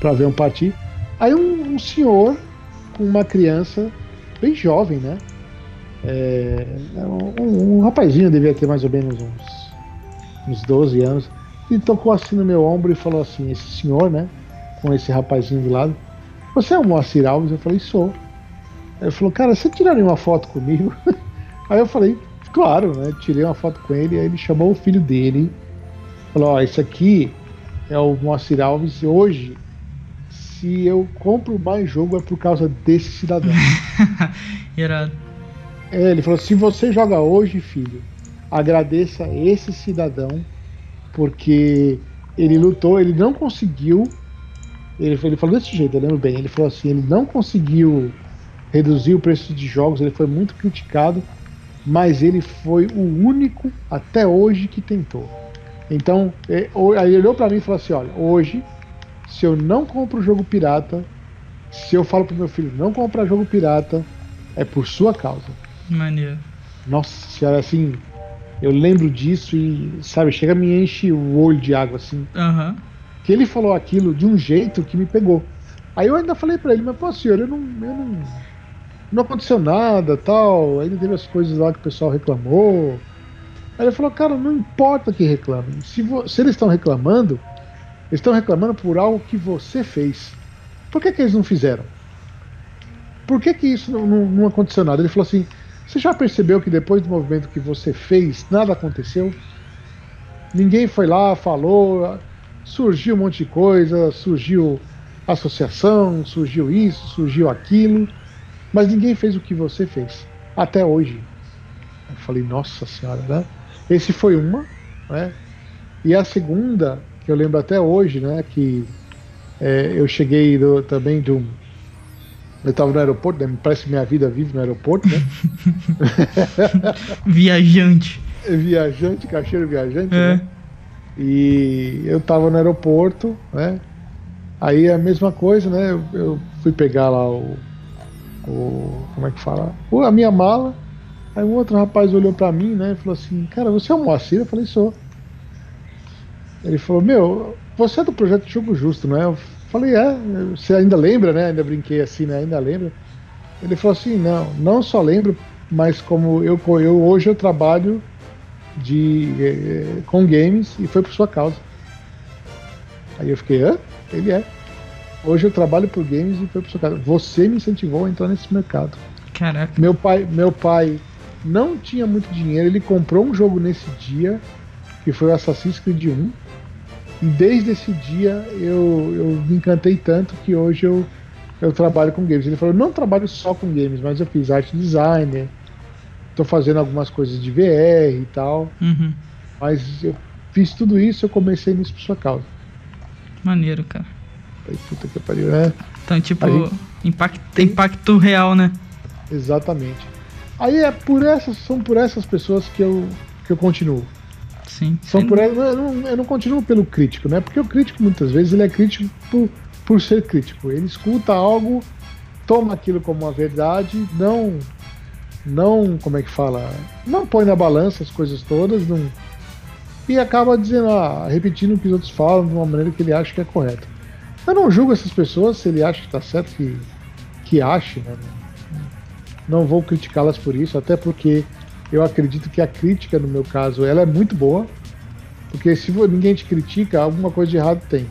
para ver um partir. Aí um, um, senhor com uma criança bem jovem, né? É, um, um rapazinho devia ter mais ou menos uns uns 12 anos, e tocou assim no meu ombro e falou assim: Esse senhor, né, com esse rapazinho do lado, você é o Moacir Alves? Eu falei: Sou. Ele falou: Cara, você tiraria uma foto comigo? Aí eu falei: Claro, né? Tirei uma foto com ele. Aí ele chamou o filho dele, falou: Ó, esse aqui é o Moacir Alves. Hoje, se eu compro mais jogo, é por causa desse cidadão. Irado. É, ele falou: Se você joga hoje, filho agradeça esse cidadão porque ele lutou, ele não conseguiu. Ele, ele falou desse jeito, eu lembro bem. Ele falou assim: ele não conseguiu reduzir o preço de jogos, ele foi muito criticado, mas ele foi o único até hoje que tentou. Então, é, ele olhou para mim e falou assim: olha, hoje, se eu não compro o jogo pirata, se eu falo pro meu filho não comprar jogo pirata, é por sua causa. Maneiro. Nossa senhora, assim, eu lembro disso e, sabe, chega me enche o olho de água, assim. Uhum. Que ele falou aquilo de um jeito que me pegou. Aí eu ainda falei para ele, mas pô, senhor, eu não, eu não. Não aconteceu nada tal. Ainda teve as coisas lá que o pessoal reclamou. Aí ele falou, cara, não importa que reclamem. Se, se eles estão reclamando, eles estão reclamando por algo que você fez. Por que, que eles não fizeram? Por que, que isso não, não, não aconteceu nada? Ele falou assim: Você já percebeu que depois do movimento que você fez, nada aconteceu? Ninguém foi lá, falou, surgiu um monte de coisa, surgiu associação, surgiu isso, surgiu aquilo, mas ninguém fez o que você fez, até hoje. Eu falei, nossa senhora, né? Esse foi uma, né? E a segunda, que eu lembro até hoje, né? Que é, eu cheguei do, também de um. Eu estava no aeroporto, né? parece que minha vida vive no aeroporto, né? viajante. Viajante, caixeiro viajante, é. né? E eu estava no aeroporto, né? Aí a mesma coisa, né? Eu, eu fui pegar lá o, o. Como é que fala? A minha mala. Aí um outro rapaz olhou para mim, né? E falou assim: Cara, você é o Moacir? Eu falei: Sou. Ele falou: Meu, você é do projeto Jogo Justo, não é? Eu falei: É, você ainda lembra, né? Ainda brinquei assim, né? Ainda lembra. Ele falou assim: Não, não só lembro, mas como eu, eu hoje eu trabalho de, eh, com games e foi por sua causa. Aí eu fiquei: Hã? Ele é. Hoje eu trabalho por games e foi por sua causa. Você me incentivou a entrar nesse mercado. Caraca. Meu pai, meu pai não tinha muito dinheiro, ele comprou um jogo nesse dia, que foi o Assassin's Creed 1. E desde esse dia eu, eu me encantei tanto que hoje eu, eu trabalho com games. Ele falou: não trabalho só com games, mas eu fiz arte designer, estou fazendo algumas coisas de VR e tal. Uhum. Mas eu fiz tudo isso, eu comecei nisso por sua causa. Maneiro, cara. Aí, puta que pariu, né? Então, tipo, gente... impacto, impacto real, né? Exatamente. Aí é por essas, são por essas pessoas que eu, que eu continuo. Sim. São por eu não, eu não continuo pelo crítico, né? Porque o crítico muitas vezes ele é crítico por, por ser crítico. Ele escuta algo, toma aquilo como uma verdade, não não, como é que fala? Não põe na balança as coisas todas, não e acaba dizendo, ah, repetindo o que os outros falam de uma maneira que ele acha que é correta. Eu não julgo essas pessoas se ele acha que está certo que que ache, né? não vou criticá-las por isso, até porque eu acredito que a crítica, no meu caso, ela é muito boa, porque se ninguém te critica, alguma coisa de errado tem.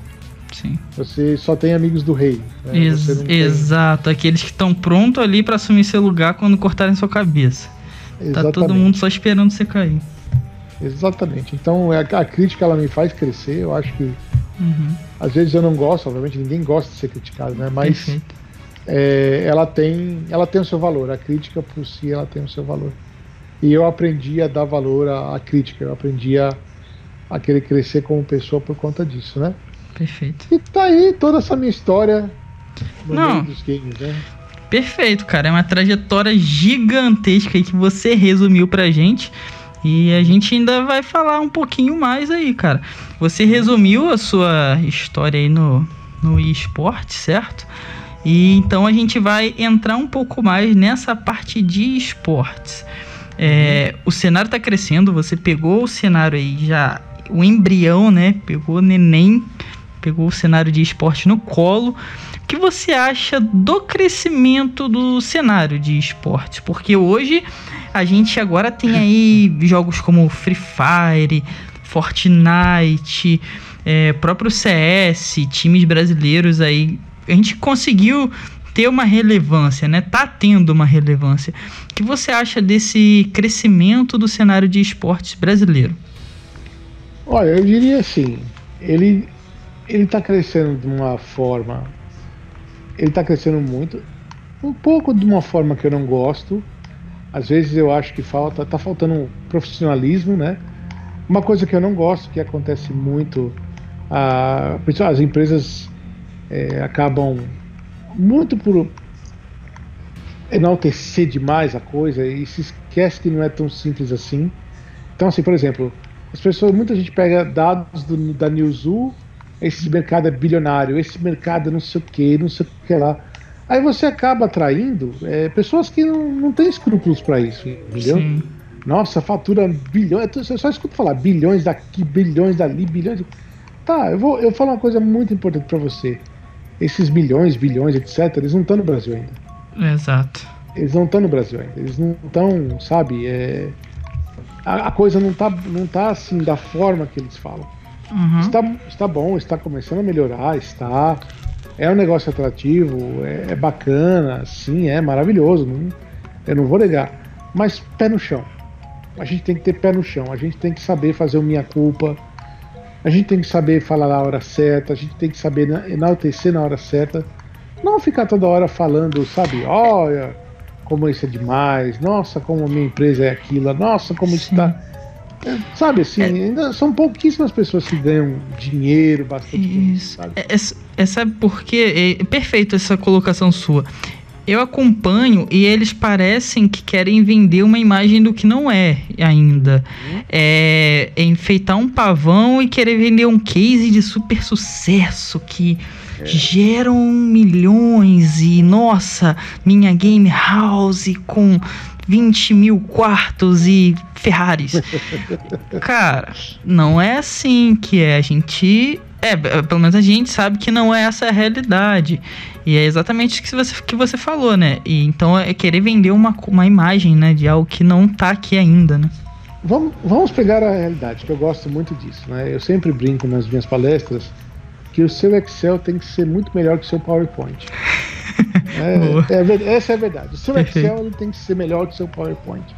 Sim. Você só tem amigos do rei. Né? Ex exato, tem... aqueles que estão prontos ali para assumir seu lugar quando cortarem sua cabeça. Exatamente. Tá todo mundo só esperando você cair. Exatamente. Então é, a, crítica ela me faz crescer. Eu acho que uhum. às vezes eu não gosto, obviamente ninguém gosta de ser criticado, né? Mas é, ela tem ela tem o seu valor. A crítica por si ela tem o seu valor. E eu aprendi a dar valor à, à crítica. Eu aprendi a, a querer crescer como pessoa por conta disso, né? Perfeito. E tá aí toda essa minha história no Não. meio dos games, né? Perfeito, cara. É uma trajetória gigantesca aí que você resumiu pra gente. E a gente ainda vai falar um pouquinho mais aí, cara. Você resumiu a sua história aí no, no esporte, certo? E então a gente vai entrar um pouco mais nessa parte de esportes. É, o cenário está crescendo, você pegou o cenário aí já, o embrião, né? Pegou o neném, pegou o cenário de esporte no colo. O que você acha do crescimento do cenário de esportes? Porque hoje a gente agora tem aí jogos como Free Fire, Fortnite, é, próprio CS, times brasileiros aí a gente conseguiu ter uma relevância, né? Tá tendo uma relevância. O que você acha desse crescimento do cenário de esportes brasileiro? Olha, eu diria assim, ele ele está crescendo de uma forma, ele está crescendo muito, um pouco de uma forma que eu não gosto. Às vezes eu acho que falta, tá faltando profissionalismo, né? Uma coisa que eu não gosto, que acontece muito, a, as empresas é, acabam muito por enaltecer demais a coisa e se esquece que não é tão simples assim. Então, assim, por exemplo, as pessoas, muita gente pega dados do, da Newzoo, esse mercado é bilionário, esse mercado é não sei o que, não sei o que lá. Aí você acaba atraindo é, pessoas que não, não têm escrúpulos para isso, entendeu? Sim. Nossa, fatura bilhões. Você só escuta falar bilhões daqui, bilhões dali, bilhões. Tá, eu vou, eu vou falar uma coisa muito importante para você. Esses milhões, bilhões, etc., eles não estão no Brasil ainda. Exato. Eles não estão no Brasil ainda. Eles não estão, sabe? É, a, a, coisa não tá, não tá assim da forma que eles falam. Uhum. Está, está bom, está começando a melhorar, está. É um negócio atrativo, é, é bacana, sim, é maravilhoso. Não, eu não vou negar. Mas pé no chão a gente tem que ter pé no chão, a gente tem que saber fazer o minha culpa, a gente tem que saber falar na hora certa, a gente tem que saber enaltecer na hora certa, não ficar toda hora falando, sabe, olha como isso é demais, nossa, como a minha empresa é aquilo, nossa, como Sim. isso está. É, sabe assim, é. ainda são pouquíssimas pessoas que ganham dinheiro bastante. Isso. Sabe? É, é, é, sabe por quê? É perfeito essa colocação sua eu acompanho e eles parecem que querem vender uma imagem do que não é ainda. É, é enfeitar um pavão e querer vender um case de super sucesso que é. geram milhões e nossa, minha game house com 20 mil quartos e Ferraris. Cara, não é assim que é. A gente é, pelo menos a gente sabe que não é essa a realidade. E é exatamente o que você, que você falou, né? E então é querer vender uma, uma imagem, né? De algo que não tá aqui ainda, né? Vamos, vamos pegar a realidade, que eu gosto muito disso, né? Eu sempre brinco nas minhas palestras que o seu Excel tem que ser muito melhor que o seu PowerPoint. é, é, essa é a verdade. O seu Excel ele tem que ser melhor que o seu PowerPoint.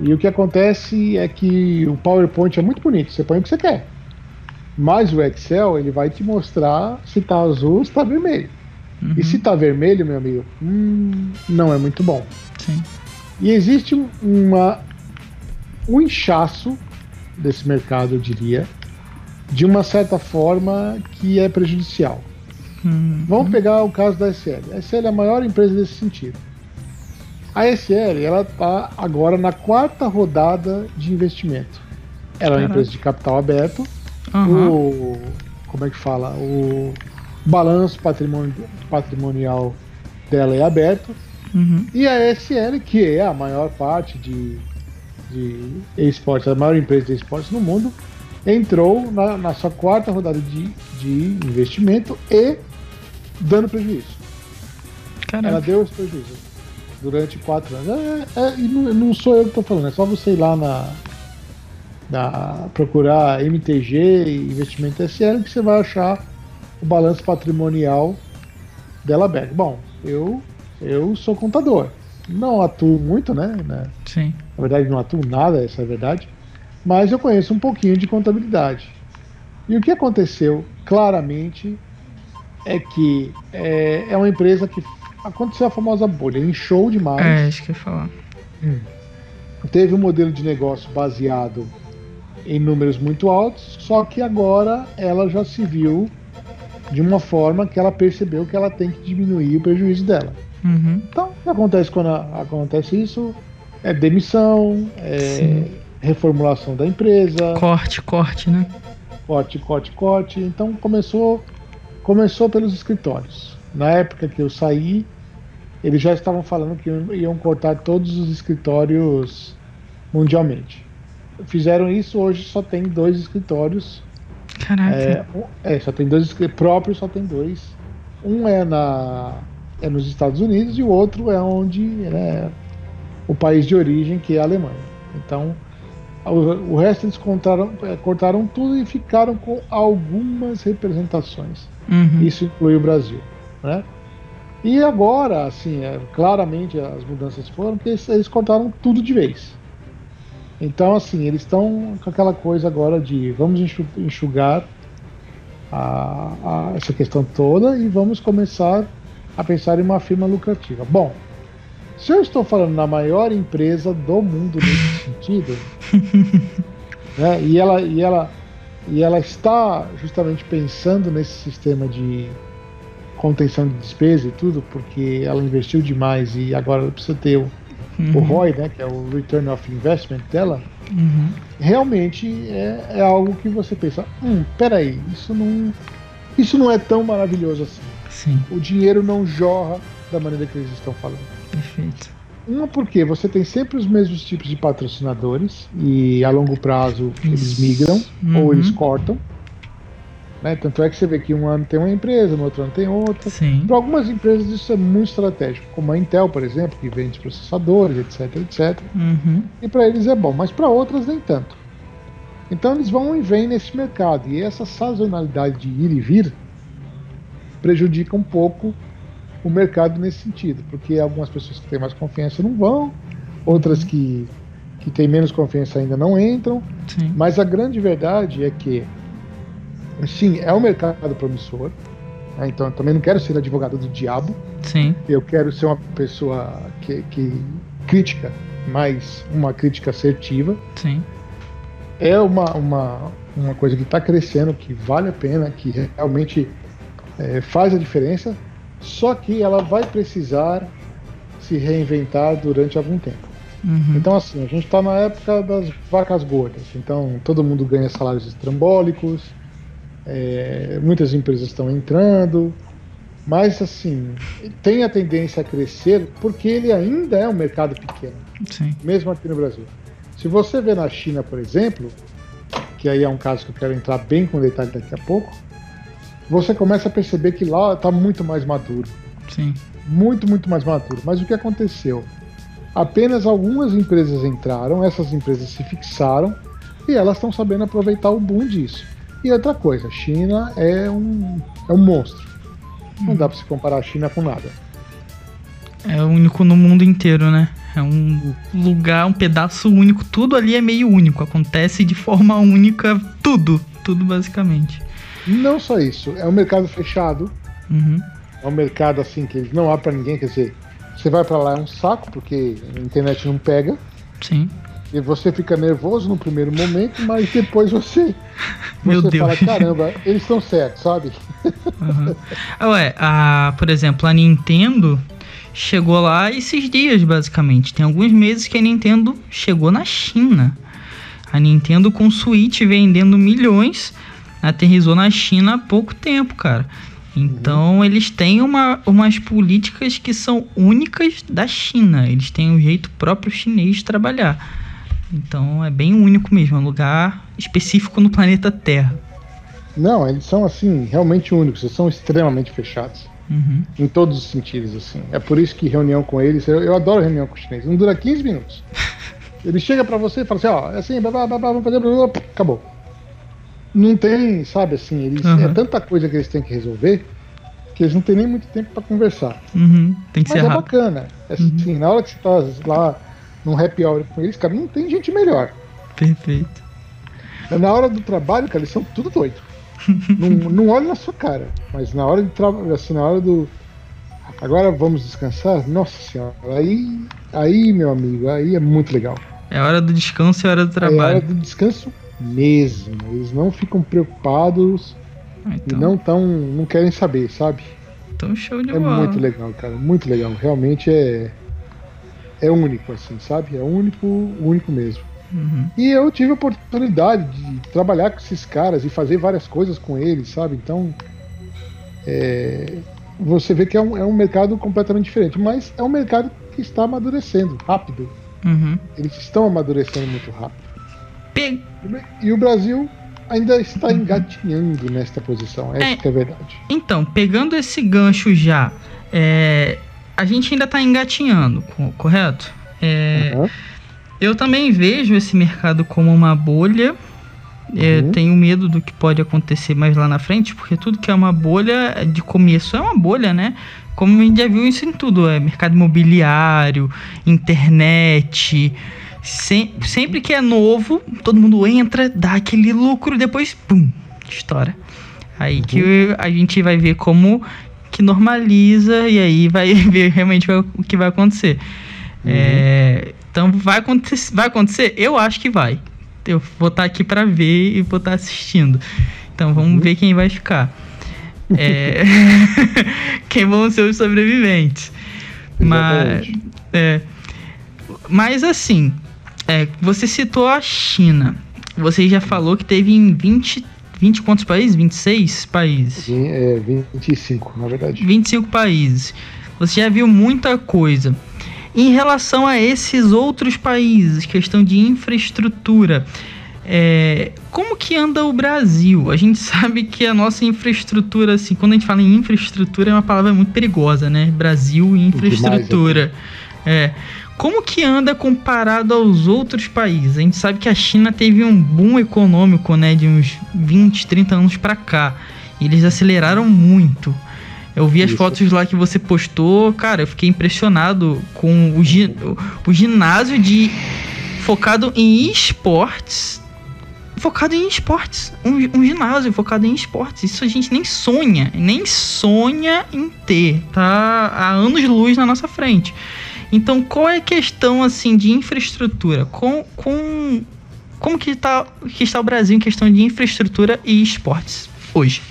E o que acontece é que o PowerPoint é muito bonito, você põe o que você quer. Mas o Excel, ele vai te mostrar se tá azul ou se tá vermelho. Uhum. E se tá vermelho, meu amigo, hum, não é muito bom. Sim. E existe uma, um inchaço desse mercado, eu diria, de uma certa forma que é prejudicial. Uhum. Vamos pegar o caso da SL. A SL é a maior empresa desse sentido. A SL ela está agora na quarta rodada de investimento. Ela Caraca. é uma empresa de capital aberto Uhum. O, como é que fala? O balanço patrimonial dela é aberto. Uhum. E a SL, que é a maior parte de, de esportes, a maior empresa de esportes no mundo, entrou na, na sua quarta rodada de, de investimento e dando prejuízo. Caraca. Ela deu esse prejuízo durante quatro anos. É, é, e não, não, sou eu que estou falando, é só você ir lá na, da, procurar MTG e investimento SL que você vai achar o balanço patrimonial dela aberto. Bom, eu eu sou contador. Não atuo muito, né? Sim. Na verdade, não atuo nada, essa é a verdade. Mas eu conheço um pouquinho de contabilidade. E o que aconteceu claramente é que é, é uma empresa que aconteceu a famosa bolha, inchou demais. É, acho que ia falar. Hum. Teve um modelo de negócio baseado em números muito altos, só que agora ela já se viu de uma forma que ela percebeu que ela tem que diminuir o prejuízo dela. Uhum. Então, o que acontece quando acontece isso? É demissão, é reformulação da empresa. Corte, corte, né? Corte, corte, corte. Então começou, começou pelos escritórios. Na época que eu saí, eles já estavam falando que iam cortar todos os escritórios mundialmente fizeram isso, hoje só tem dois escritórios. Caraca. É, é só tem dois próprios, só tem dois. Um é na é nos Estados Unidos e o outro é onde é o país de origem, que é a Alemanha. Então, o, o resto eles contaram, é, cortaram tudo e ficaram com algumas representações. Uhum. Isso inclui o Brasil, né? E agora, assim, é, claramente as mudanças foram porque eles, eles cortaram tudo de vez. Então, assim, eles estão com aquela coisa agora de vamos enxugar a, a, essa questão toda e vamos começar a pensar em uma firma lucrativa. Bom, se eu estou falando na maior empresa do mundo nesse sentido, Né? E, ela, e, ela, e ela está justamente pensando nesse sistema de contenção de despesa e tudo, porque ela investiu demais e agora ela precisa ter uhum. o ROI, né, que é o Return of Investment dela. Uhum. Realmente é, é, algo que você pensa, hum, peraí, isso não, isso não é tão maravilhoso assim. Sim. O dinheiro não jorra da maneira que eles estão falando. Perfeito. Uma porque você tem sempre os mesmos tipos de patrocinadores e a longo prazo eles migram uhum. ou eles cortam. Né? Tanto é que você vê que um ano tem uma empresa, no outro ano tem outra. Para algumas empresas isso é muito estratégico, como a Intel, por exemplo, que vende processadores, etc, etc. Uhum. E para eles é bom, mas para outras nem tanto. Então eles vão e vêm nesse mercado e essa sazonalidade de ir e vir prejudica um pouco o mercado nesse sentido, porque algumas pessoas que têm mais confiança não vão, outras que, que têm menos confiança ainda não entram. Sim. Mas a grande verdade é que, sim, é um mercado promissor. Né? Então, eu também não quero ser advogado do diabo. Sim. Eu quero ser uma pessoa que, que crítica, mas uma crítica assertiva. Sim. É uma, uma, uma coisa que está crescendo, que vale a pena, que realmente é, faz a diferença só que ela vai precisar se reinventar durante algum tempo. Uhum. Então, assim, a gente está na época das vacas gordas. Então, todo mundo ganha salários estrambólicos, é, muitas empresas estão entrando, mas, assim, tem a tendência a crescer porque ele ainda é um mercado pequeno, Sim. mesmo aqui no Brasil. Se você vê na China, por exemplo, que aí é um caso que eu quero entrar bem com detalhe daqui a pouco, você começa a perceber que lá está muito mais maduro. Sim. Muito, muito mais maduro. Mas o que aconteceu? Apenas algumas empresas entraram, essas empresas se fixaram e elas estão sabendo aproveitar o boom disso. E outra coisa, a China é um, é um monstro. Não dá para se comparar a China com nada. É único no mundo inteiro, né? É um lugar, um pedaço único. Tudo ali é meio único. Acontece de forma única, tudo. Tudo basicamente. Não só isso, é um mercado fechado. Uhum. É um mercado assim que não abre para ninguém, quer dizer, você vai para lá é um saco porque a internet não pega. Sim. E você fica nervoso no primeiro momento, mas depois você, Meu você Deus. fala, caramba, eles estão certos, sabe? Uhum. Ué, a, por exemplo, a Nintendo chegou lá esses dias, basicamente. Tem alguns meses que a Nintendo chegou na China. A Nintendo com Switch vendendo milhões aterrizou na China há pouco tempo, cara. Então uhum. eles têm uma, umas políticas que são únicas da China. Eles têm um jeito próprio chinês de trabalhar. Então é bem único mesmo, é um lugar específico no planeta Terra. Não, eles são assim, realmente únicos, eles são extremamente fechados. Uhum. Em todos os sentidos, assim. É por isso que reunião com eles, eu, eu adoro reunião com o chinês, não dura 15 minutos. Ele chega para você e fala assim, ó, é assim, blá, blá, blá, blá, blá, blá, blá, acabou não tem, sabe assim, eles, uhum. é tanta coisa que eles têm que resolver que eles não têm nem muito tempo para conversar. Uhum. Tem que Mas ser é rápido. bacana. É, uhum. assim, na hora que você tá lá num happy hour com eles, cara, não tem gente melhor. Perfeito. Na hora do trabalho, cara, eles são tudo doido. não, não olha na sua cara, mas na hora de trabalho, assim, na hora do. Agora vamos descansar? Nossa senhora, aí, aí, meu amigo, aí é muito legal. É hora do descanso e hora do trabalho. É hora do descanso mesmo. Eles não ficam preocupados ah, então. e não tão, não querem saber, sabe? Então show de é bola. É muito legal, cara, muito legal. Realmente é é único assim, sabe? É único, único mesmo. Uhum. E eu tive a oportunidade de trabalhar com esses caras e fazer várias coisas com eles, sabe? Então é, você vê que é um, é um mercado completamente diferente, mas é um mercado que está amadurecendo rápido. Uhum. Eles estão amadurecendo muito rápido. Pe... E o Brasil ainda está engatinhando nesta posição, essa é, é a verdade. Então, pegando esse gancho já, é, a gente ainda está engatinhando, correto? É, uhum. Eu também vejo esse mercado como uma bolha. É, uhum. Tenho medo do que pode acontecer mais lá na frente, porque tudo que é uma bolha de começo é uma bolha, né? Como a gente já viu isso em tudo, é mercado imobiliário, internet, sem, sempre que é novo, todo mundo entra, dá aquele lucro, depois, pum, estoura. Aí uhum. que a gente vai ver como que normaliza e aí vai ver realmente o que vai acontecer. Uhum. É, então vai acontecer, vai acontecer? Eu acho que vai. eu vou estar tá aqui para ver e vou estar tá assistindo. Então vamos uhum. ver quem vai ficar. É... quem vão ser os sobreviventes. Mas, é... Mas assim, é, você citou a China. Você já falou que teve em 20 20 quantos países? 26 países? É 25, na verdade. 25 países. Você já viu muita coisa. Em relação a esses outros países, questão de infraestrutura, é, como que anda o Brasil? A gente sabe que a nossa infraestrutura, assim, quando a gente fala em infraestrutura, é uma palavra muito perigosa, né? Brasil e infraestrutura. É. Como que anda comparado aos outros países? A gente sabe que a China teve um boom econômico, né, de uns 20, 30 anos para cá. E eles aceleraram muito. Eu vi as Isso. fotos lá que você postou, cara, eu fiquei impressionado com o, gi o ginásio de focado em esportes. Focado em esportes. Um, um, ginásio focado em esportes. Isso a gente nem sonha, nem sonha em ter. Tá há anos luz na nossa frente. Então, qual é a questão assim de infraestrutura? Com, com como que está, que está o Brasil em questão de infraestrutura e esportes hoje?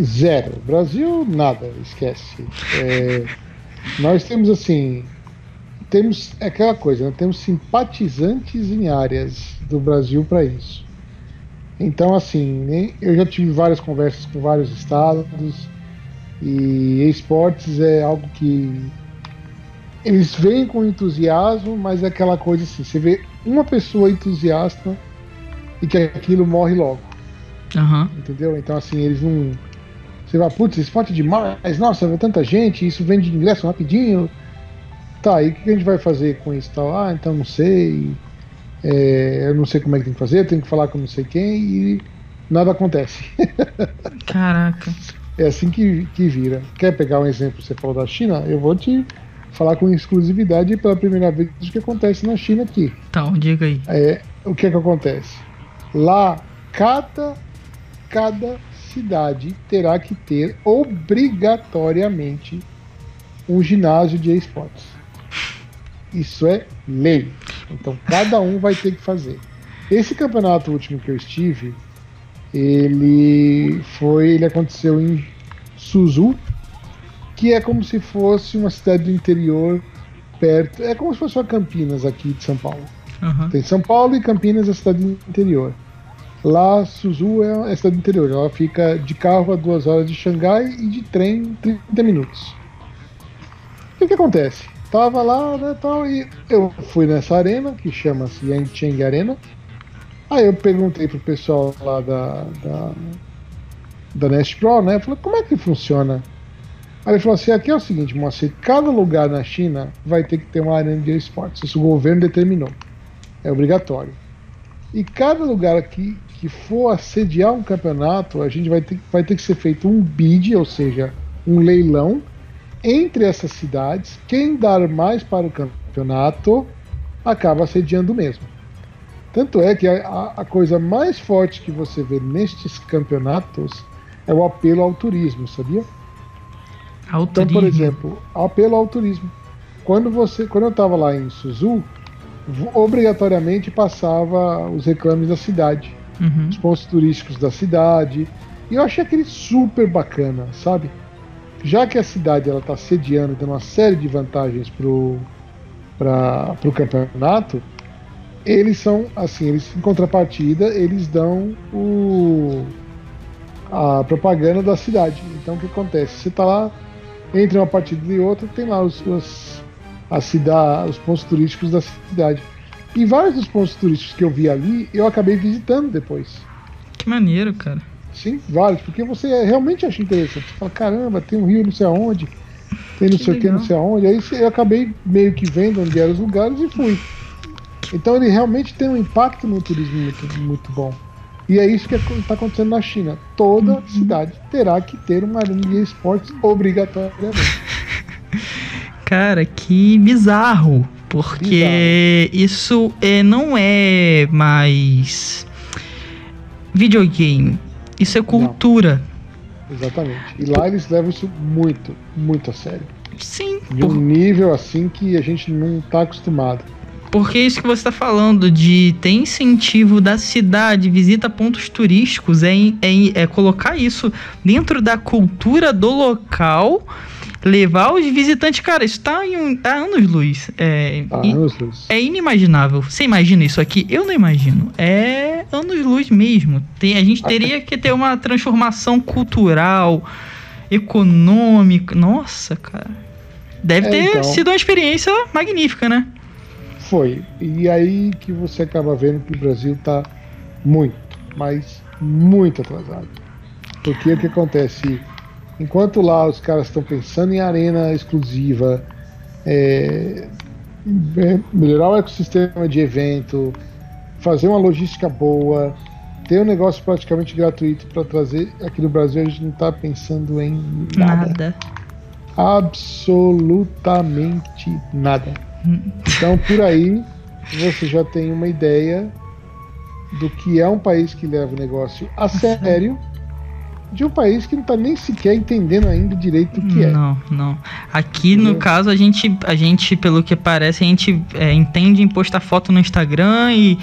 Zero. Brasil, nada, esquece. É, nós temos assim, temos é aquela coisa, né? temos simpatizantes em áreas do Brasil para isso. Então, assim, eu já tive várias conversas com vários estados e esportes é algo que eles vêm com entusiasmo, mas é aquela coisa assim, você vê uma pessoa entusiasta e que aquilo morre logo. Uhum. Entendeu? Então assim, eles não. Você vai, putz, esporte demais, nossa, vê tanta gente, isso vende ingresso rapidinho. Tá, e o que a gente vai fazer com isso? Tá, ah, então não sei. É, eu não sei como é que tem que fazer, eu tenho que falar com não sei quem e nada acontece. Caraca. É assim que, que vira. Quer pegar um exemplo, você falou da China? Eu vou te falar com exclusividade pela primeira vez o que acontece na China aqui. Então, diga aí. É, o que é que acontece? Lá, cada, cada cidade terá que ter obrigatoriamente um ginásio de esportes. Isso é lei. Então, cada um vai ter que fazer. Esse campeonato último que eu estive, ele foi, ele aconteceu em Suzhou, que é como se fosse uma cidade do interior perto. É como se fosse uma Campinas aqui de São Paulo. Uhum. Tem São Paulo e Campinas é a cidade do interior. Lá, Suzu é a cidade do interior. Ela fica de carro a duas horas de Xangai e de trem 30 minutos. O que, que acontece? Tava lá, né, tal, e eu fui nessa arena, que chama-se Yancheng Arena. Aí eu perguntei pro pessoal lá da, da, da Nest Pro, né? Falei, como é que funciona Aí ele falou assim: aqui é o seguinte, moça, cada lugar na China vai ter que ter uma arena de esportes. Isso o governo determinou. É obrigatório. E cada lugar que, que for assediar um campeonato, a gente vai ter, vai ter que ser feito um bid, ou seja, um leilão, entre essas cidades. Quem dar mais para o campeonato acaba assediando mesmo. Tanto é que a, a coisa mais forte que você vê nestes campeonatos é o apelo ao turismo, sabia? Ao então, por exemplo, apelo ao turismo. Quando você, quando eu estava lá em Suzu, obrigatoriamente passava os reclames da cidade, uhum. os pontos turísticos da cidade, e eu achei aquele super bacana, sabe? Já que a cidade ela está sediando, tem uma série de vantagens pro para o campeonato, eles são assim, eles em contrapartida eles dão o a propaganda da cidade. Então o que acontece? Você está lá entre uma partida e outra, tem lá os, os, a cidade, os pontos turísticos da cidade. E vários dos pontos turísticos que eu vi ali, eu acabei visitando depois. Que maneiro, cara. Sim, vários, porque você realmente acha interessante. Você fala, caramba, tem um rio não sei aonde, tem não que sei o que, não sei aonde. Aí eu acabei meio que vendo onde eram os lugares e fui. Então ele realmente tem um impacto no turismo muito, muito bom. E é isso que está acontecendo na China. Toda uhum. cidade terá que ter uma arena de esportes obrigatoriamente. Cara, que bizarro. Porque bizarro. isso é, não é mais videogame. Isso é cultura. Não. Exatamente. E lá eles levam isso muito, muito a sério. Sim. De um nível assim que a gente não está acostumado. Porque é isso que você está falando, de ter incentivo da cidade, visita pontos turísticos, é, é, é colocar isso dentro da cultura do local levar os visitantes, cara, isso tá em tá anos-luz. É, tá anos-luz. é inimaginável. Você imagina isso aqui? Eu não imagino. É anos-luz mesmo. Tem, a gente teria que ter uma transformação cultural, econômica. Nossa, cara. Deve é, ter então, sido uma experiência magnífica, né? Foi. E aí que você acaba vendo que o Brasil tá muito, mas muito atrasado. Porque o que acontece? Enquanto lá os caras estão pensando em arena exclusiva, é, é, melhorar o ecossistema de evento, fazer uma logística boa, ter um negócio praticamente gratuito para trazer aqui no Brasil, a gente não está pensando em nada. nada. Absolutamente nada. Então por aí você já tem uma ideia do que é um país que leva o negócio a sério de um país que não está nem sequer entendendo ainda direito o que é. Não, não. Aqui no caso a gente, a gente, pelo que parece, a gente é, entende em postar foto no Instagram e,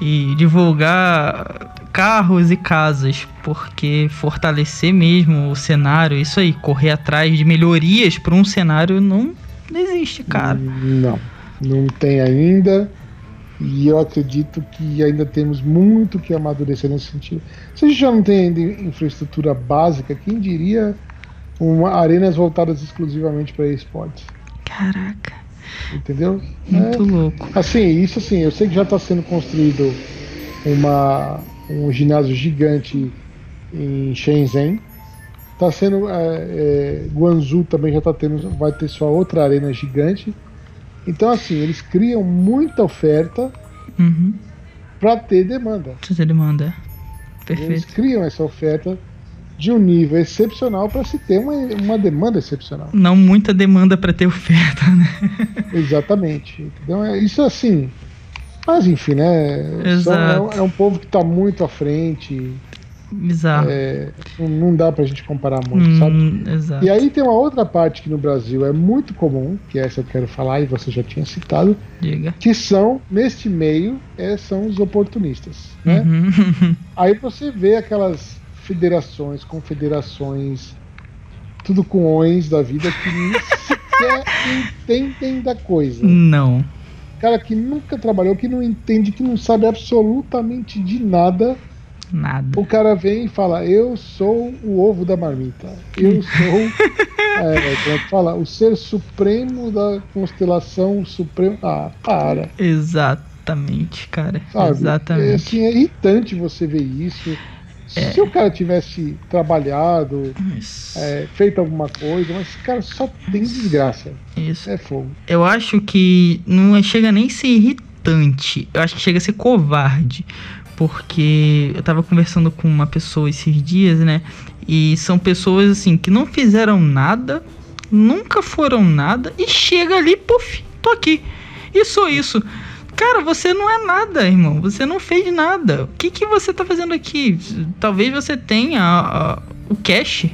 e divulgar carros e casas, porque fortalecer mesmo o cenário, isso aí, correr atrás de melhorias para um cenário não, não existe, cara. Não, não tem ainda. E eu acredito que ainda temos muito que amadurecer nesse sentido. Se a gente já não tem ainda infraestrutura básica, quem diria uma, arenas voltadas exclusivamente para esportes? Caraca. Entendeu? Muito é, louco. Assim, isso assim, eu sei que já está sendo construído uma, um ginásio gigante em Shenzhen. Está sendo. É, é, Guangzhou também já está tendo. Vai ter sua outra arena gigante. Então, assim, eles criam muita oferta uhum. para ter demanda. Pra ter demanda. Perfeito. Eles criam essa oferta de um nível excepcional para se ter uma, uma demanda excepcional. Não muita demanda para ter oferta, né? Exatamente. Então, é, isso assim. Mas enfim, né? Exato. É, é um povo que está muito à frente. Bizarro. É, não dá pra gente comparar muito, hum, sabe? Exato. E aí tem uma outra parte que no Brasil é muito comum, que é essa eu quero falar e você já tinha citado, Diga. que são, neste meio, é, são os oportunistas. Né? Uhum. Aí você vê aquelas federações, confederações, tudo com ões da vida que nem sequer entendem da coisa. Não. Cara que nunca trabalhou, que não entende, que não sabe absolutamente de nada Nada. O cara vem e fala: Eu sou o ovo da marmita. Eu sou. é, é fala? O ser supremo da constelação suprema. Ah, para. Exatamente, cara. Sabe? Exatamente. É, assim, é irritante você ver isso. É. Se o cara tivesse trabalhado, é, feito alguma coisa, mas esse cara só tem desgraça. Isso. É fogo. Eu acho que não chega nem a ser irritante. Eu acho que chega a ser covarde porque eu tava conversando com uma pessoa esses dias, né? E são pessoas assim que não fizeram nada, nunca foram nada e chega ali, puf, tô aqui. E sou isso. Cara, você não é nada, irmão. Você não fez nada. O que, que você tá fazendo aqui? Talvez você tenha a, a, o cash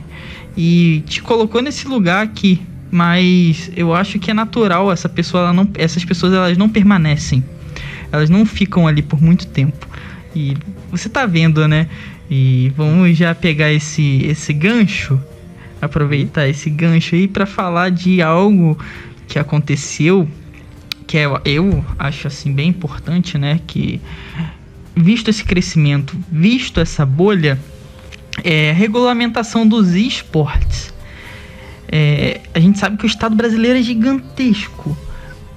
e te colocou nesse lugar aqui. Mas eu acho que é natural essa pessoa, não, essas pessoas elas não permanecem. Elas não ficam ali por muito tempo. E você tá vendo, né? E vamos já pegar esse, esse gancho, aproveitar esse gancho aí para falar de algo que aconteceu, que é, eu acho assim bem importante, né? Que visto esse crescimento, visto essa bolha, é regulamentação dos esportes. É, a gente sabe que o Estado brasileiro é gigantesco,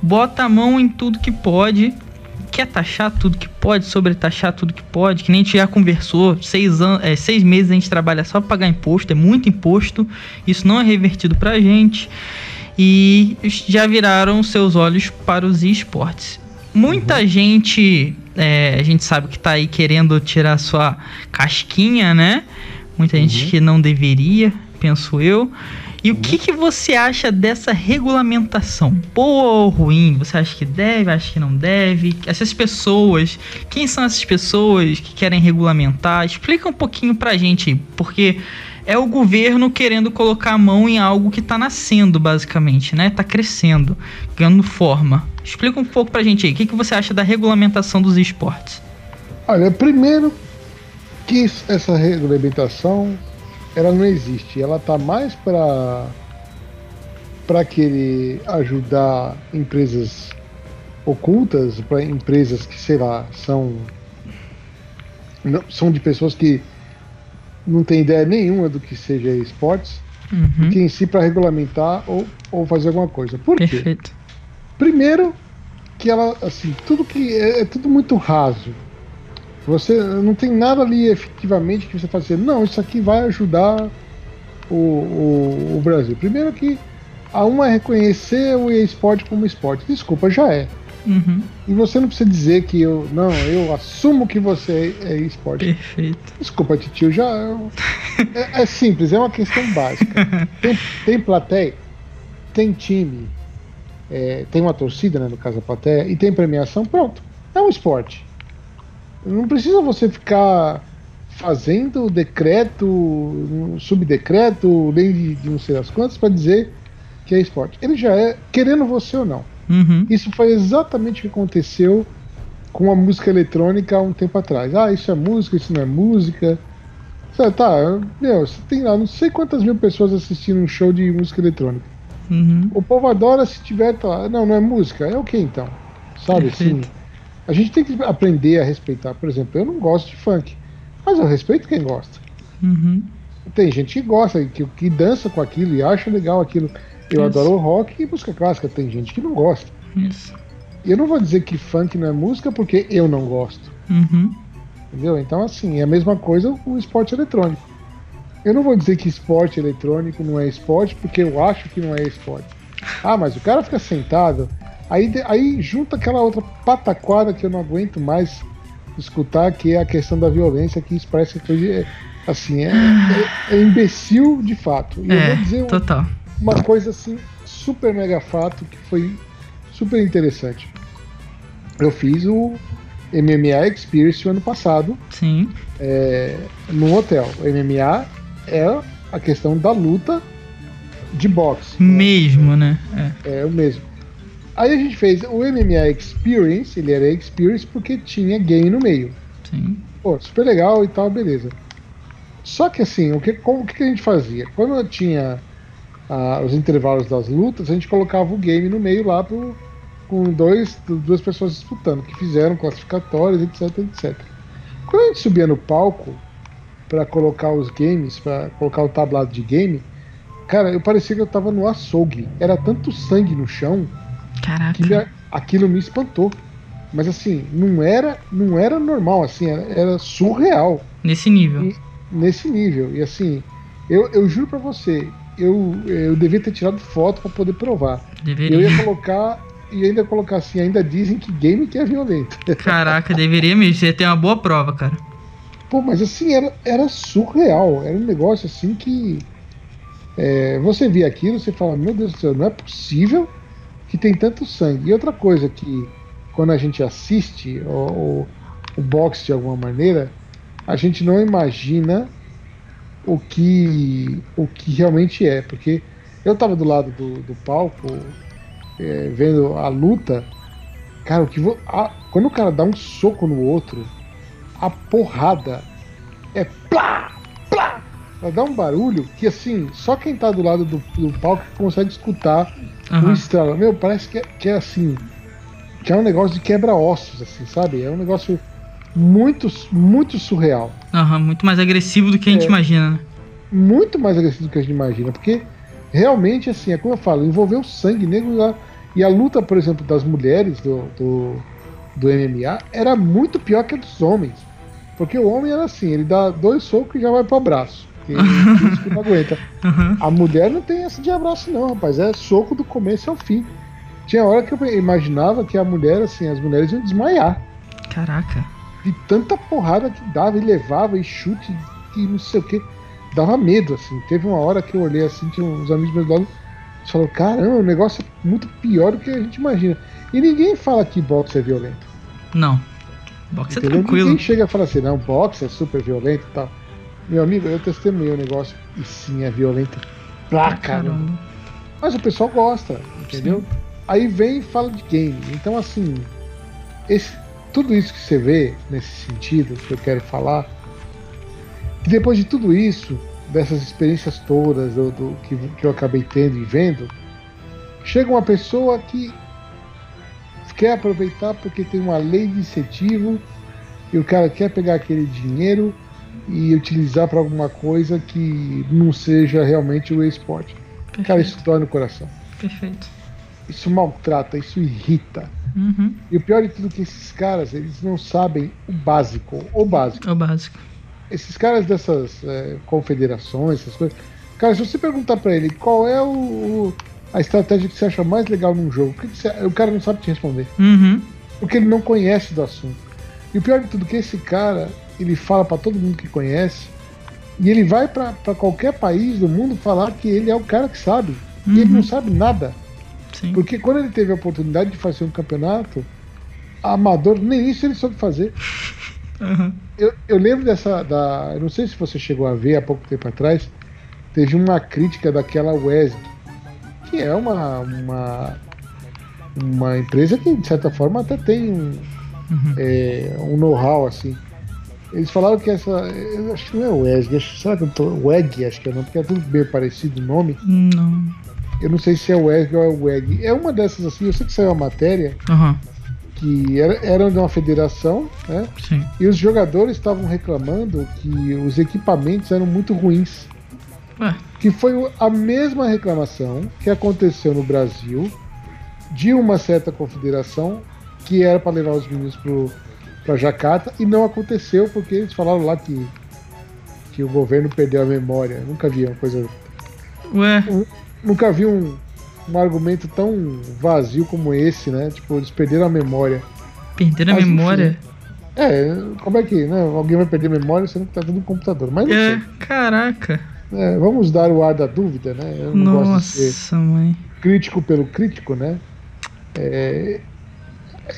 bota a mão em tudo que pode quer taxar tudo que pode, sobretaxar tudo que pode, que nem a gente já conversou, seis, anos, é, seis meses a gente trabalha só para pagar imposto, é muito imposto, isso não é revertido para a gente, e já viraram seus olhos para os esportes. Muita uhum. gente, é, a gente sabe que está aí querendo tirar sua casquinha, né? Muita uhum. gente que não deveria, penso eu. E o que, que você acha dessa regulamentação? Boa ou ruim? Você acha que deve, acha que não deve? Essas pessoas, quem são essas pessoas que querem regulamentar? Explica um pouquinho pra gente, porque é o governo querendo colocar a mão em algo que tá nascendo, basicamente, né? Tá crescendo, ganhando forma. Explica um pouco pra gente aí. O que, que você acha da regulamentação dos esportes? Olha, primeiro que essa regulamentação ela não existe. Ela tá mais para para querer ajudar empresas ocultas, para empresas que, sei lá, são não, são de pessoas que não têm ideia nenhuma do que seja esportes, uhum. que em si para regulamentar ou, ou fazer alguma coisa. Por Perfeito. quê? Primeiro que ela, assim, tudo que é, é tudo muito raso. Você não tem nada ali efetivamente que você faça assim, não, isso aqui vai ajudar o, o, o Brasil. Primeiro que a uma é reconhecer o esporte como esporte. Desculpa, já é. Uhum. E você não precisa dizer que eu. Não, eu assumo que você é esporte. Perfeito. Desculpa, tio, já. é, é, simples, é uma questão básica. Tem, tem plateia, tem time, é, tem uma torcida, né, no caso da plateia, e tem premiação, pronto. É um esporte. Não precisa você ficar fazendo decreto, subdecreto, lei de, de não sei das quantas, para dizer que é esporte. Ele já é, querendo você ou não. Uhum. Isso foi exatamente o que aconteceu com a música eletrônica há um tempo atrás. Ah, isso é música, isso não é música. Você, tá, meu, você tem lá não sei quantas mil pessoas assistindo um show de música eletrônica. Uhum. O povo adora se tiver. Tá, não, não é música. É o que então? Sabe Perfeito. assim? A gente tem que aprender a respeitar. Por exemplo, eu não gosto de funk, mas eu respeito quem gosta. Uhum. Tem gente que gosta, que, que dança com aquilo e acha legal aquilo. Eu Isso. adoro rock e música clássica. Tem gente que não gosta. Isso. Eu não vou dizer que funk não é música porque eu não gosto. Uhum. Entendeu? Então, assim, é a mesma coisa o esporte eletrônico. Eu não vou dizer que esporte eletrônico não é esporte porque eu acho que não é esporte. Ah, mas o cara fica sentado, aí, aí junta aquela outra pataquada que eu não aguento mais escutar, que é a questão da violência, que isso parece que foi, assim, é, é, é imbecil de fato. E é, eu vou dizer total. uma coisa assim, super mega fato, que foi super interessante. Eu fiz o MMA Experience o ano passado. Sim. É, num hotel. O MMA é a questão da luta de boxe. Mesmo, né? É. é o mesmo. Aí a gente fez o MMA Experience, ele era Experience porque tinha game no meio. Sim. Pô, super legal e tal, beleza. Só que assim, o que, como, o que a gente fazia? Quando tinha ah, os intervalos das lutas, a gente colocava o game no meio lá pro, com dois, duas pessoas disputando, que fizeram classificatórias, etc, etc. Quando a gente subia no palco para colocar os games, para colocar o tablado de game, cara, eu parecia que eu tava no açougue. Era tanto sangue no chão Caraca. que me, aquilo me espantou. Mas assim, não era, não era normal, assim, era, era surreal. Nesse nível. E, nesse nível. E assim, eu, eu juro para você, eu, eu devia ter tirado foto para poder provar. Deveria. Eu ia colocar e ainda colocar assim, ainda dizem que game que é violento. Caraca, deveria mesmo, você tem uma boa prova, cara. Pô, mas assim, era, era surreal, era um negócio assim que é, você via aquilo, você fala, meu Deus do céu, não é possível que tem tanto sangue. E outra coisa que quando a gente assiste o, o, boxe de alguma maneira, a gente não imagina o que o que realmente é, porque eu tava do lado do, do palco é, vendo a luta, cara, o que a... quando o cara dá um soco no outro, a porrada é plá. Ela dá um barulho que assim, só quem tá do lado do, do palco consegue escutar uhum. o estralo. Meu, parece que é, que é assim, que é um negócio de quebra-ossos, assim, sabe? É um negócio muito, muito surreal. Uhum, muito mais agressivo do que a gente é, imagina, né? Muito mais agressivo do que a gente imagina, porque realmente, assim, é como eu falo, envolveu sangue negro lá. E a luta, por exemplo, das mulheres do, do, do MMA era muito pior que a dos homens. Porque o homem era assim, ele dá dois socos e já vai pro abraço. Que, que não aguenta. Uhum. A mulher não tem essa de abraço, não, rapaz. É soco do começo ao fim. Tinha hora que eu imaginava que a mulher, assim, as mulheres iam desmaiar. Caraca. De tanta porrada que dava e levava e chute e não sei o que dava medo, assim. Teve uma hora que eu olhei assim, tinha uns amigos meus lá, falou, caramba, o negócio é muito pior do que a gente imagina. E ninguém fala que boxe é violento. Não. Boxe é tranquilo. Ninguém chega a falar assim, não, boxe é super violento e tal. Meu amigo, eu testemunhei o negócio e sim, é violento pra caramba. caramba. Mas o pessoal gosta, entendeu? Sim. Aí vem e fala de game. Então, assim, esse, tudo isso que você vê nesse sentido que eu quero falar, que depois de tudo isso, dessas experiências todas do, do que, que eu acabei tendo e vendo, chega uma pessoa que quer aproveitar porque tem uma lei de incentivo e o cara quer pegar aquele dinheiro e utilizar para alguma coisa que não seja realmente o esporte. Cara, isso dói no coração. Perfeito. Isso maltrata, isso irrita. Uhum. E o pior de tudo é que esses caras, eles não sabem o básico, o básico. O básico. Esses caras dessas é, confederações, essas coisas. Cara, se você perguntar para ele qual é o, a estratégia que você acha mais legal num jogo, o, você- o cara não sabe te responder. Uhum. Porque ele não conhece do assunto. E o pior de tudo é que esse cara, ele fala para todo mundo que conhece, e ele vai para qualquer país do mundo falar que ele é o cara que sabe. E ele Uhum. não sabe nada. Sim. Porque quando ele teve a oportunidade de fazer um campeonato amador, nem isso ele soube fazer. Uhum. Eu, eu lembro dessa. Da, eu não sei se você chegou a ver há pouco tempo atrás, teve uma crítica daquela WESG, que é uma, uma, uma empresa que, de certa forma, até tem um, Uhum. é, um know-how assim. Eles falaram que essa. Acho que não é WESG, acho, será que eu tô. WEG, acho que é o nome, porque é tudo bem parecido o nome. Não. Eu não sei se é WESG ou é WEG. É uma dessas assim, eu sei que saiu a matéria Aham. que era, de uma federação, né? Sim. E os jogadores estavam reclamando que os equipamentos eram muito ruins. Ué. Que foi o- a mesma reclamação que aconteceu no Brasil de uma certa confederação que era para levar os meninos para Jacarta e não aconteceu porque eles falaram lá que, que o governo perdeu a memória. Nunca vi uma coisa. Ué. Nunca vi um, um argumento tão vazio como esse, né? Tipo, eles perderam a memória. Perderam a Mas, enfim. memória? É, como é que, né? Alguém vai perder a memória sendo que tá tudo no computador. Mas não É, sei. caraca. É, vamos dar o ar da dúvida, né? Eu não gosto de ser Nossa, mãe. crítico pelo crítico, né? É,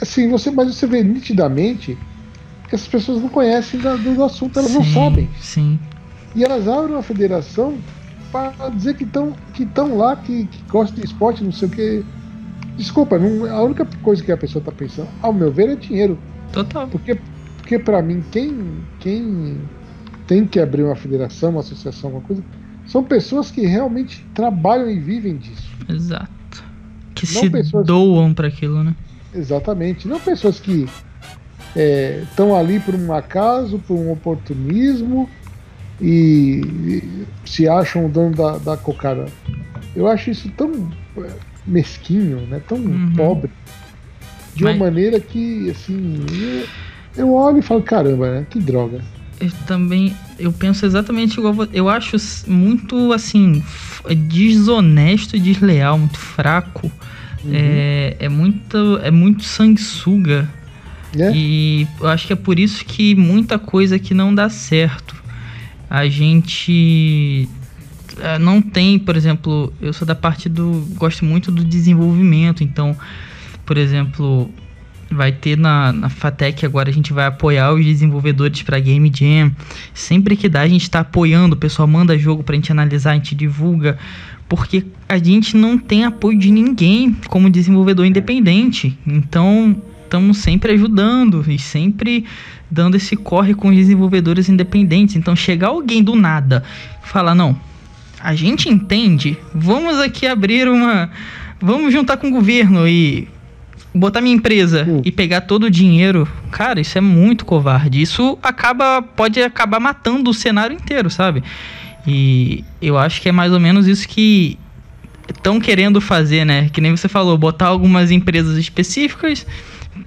assim, você, mas você vê nitidamente que essas pessoas não conhecem da- do, assunto, elas não Sim, sabem. Sim. E elas abrem uma federação para dizer que estão que tão lá, que, que gostam de esporte, não sei o que. Desculpa, não, a única coisa que a pessoa está pensando, ao meu ver, é dinheiro. Total. Porque, porque para mim, quem, quem tem que abrir uma federação, uma associação, alguma coisa, são pessoas que realmente trabalham e vivem disso. Exato. Que Não se pessoas- doam pra aquilo, né? Exatamente. Não pessoas que estão ali por um acaso, por um oportunismo e, e se acham o dono da, da cocada. Eu acho isso tão é, mesquinho, né? tão Uhum. pobre, de uma Mas- maneira que, assim, eu, eu olho e falo, caramba, né? Que droga. Eu também, eu penso exatamente igual você. Eu acho muito, assim, f- desonesto e desleal, muito fraco. Uhum. É, é muito, é muito sanguessuga. É? E eu acho que é por isso que muita coisa que não dá certo. A gente eh, não tem, por exemplo, eu sou da parte do. gosto muito do desenvolvimento, então, por exemplo, vai ter na, na FATEC agora, a gente vai apoiar os desenvolvedores para Game Jam. Sempre que dá, a gente está apoiando, o pessoal manda jogo pra gente analisar, a gente divulga. Porque a gente não tem apoio de ninguém como desenvolvedor independente. Então, estamos sempre ajudando e sempre dando esse corre com os desenvolvedores independentes. Então, chegar alguém do nada falar: não, a gente entende, vamos aqui abrir uma. Vamos juntar com o governo e botar minha empresa Hum. e pegar todo o dinheiro. Cara, isso é muito covarde. Isso acaba. pode acabar matando o cenário inteiro, sabe? E eu acho que é mais ou menos isso que estão querendo fazer, né? Que nem você falou, botar algumas empresas específicas,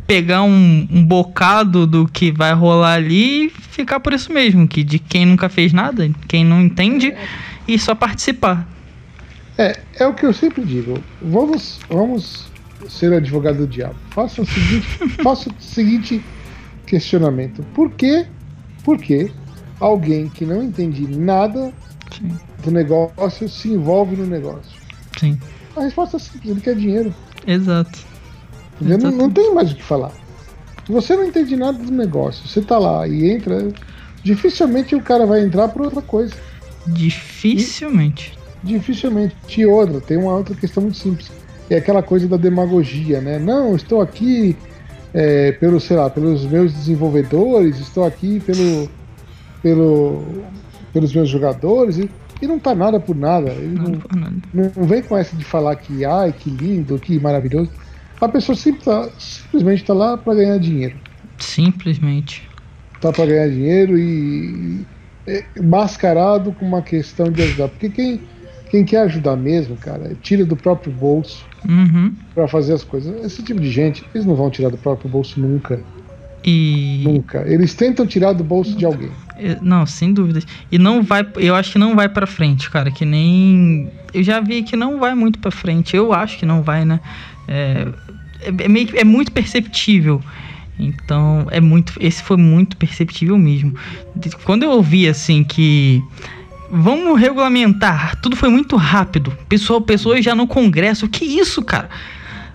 pegar um, um bocado do que vai rolar ali e ficar por isso mesmo, que de quem nunca fez nada, quem não entende, e só participar. É, é o que eu sempre digo. Vamos, vamos ser advogado do diabo. Faça o seguinte, faça o seguinte questionamento. Por que, por que alguém que não entende nada Sim, do negócio se envolve no negócio? sim. A resposta é simples, ele quer dinheiro. Exato. Não, não tem mais o que falar. Se você não entende nada do negócio, você tá lá e entra, dificilmente o cara vai entrar por outra coisa. Dificilmente. Dificilmente. E outra, tem uma outra questão muito simples. É aquela coisa da demagogia, né? Não, estou aqui é, pelo, sei lá, pelos meus desenvolvedores, estou aqui pelo, pelo, pelos meus jogadores e, e não tá nada por nada. Ele não, não, não, vem com essa de falar que ai, que lindo, que maravilhoso. A pessoa sempre tá, simplesmente está lá para ganhar dinheiro. Simplesmente. Tá para ganhar dinheiro e, e é, mascarado com uma questão de ajudar. Porque quem, quem quer ajudar mesmo, cara, tira do próprio bolso uhum. para fazer as coisas. Esse tipo de gente, eles não vão tirar do próprio bolso nunca. E... Nunca. Eles tentam tirar do bolso de alguém. Não, sem dúvidas. E não vai, eu acho que não vai para frente, cara, que nem eu já vi que não vai muito para frente. Eu acho que não vai, né? É, é, é, meio, é muito perceptível. Então, é muito, esse foi muito perceptível mesmo. Quando eu ouvi assim que vamos regulamentar, tudo foi muito rápido. Pessoal, pessoas já no congresso, que isso, cara?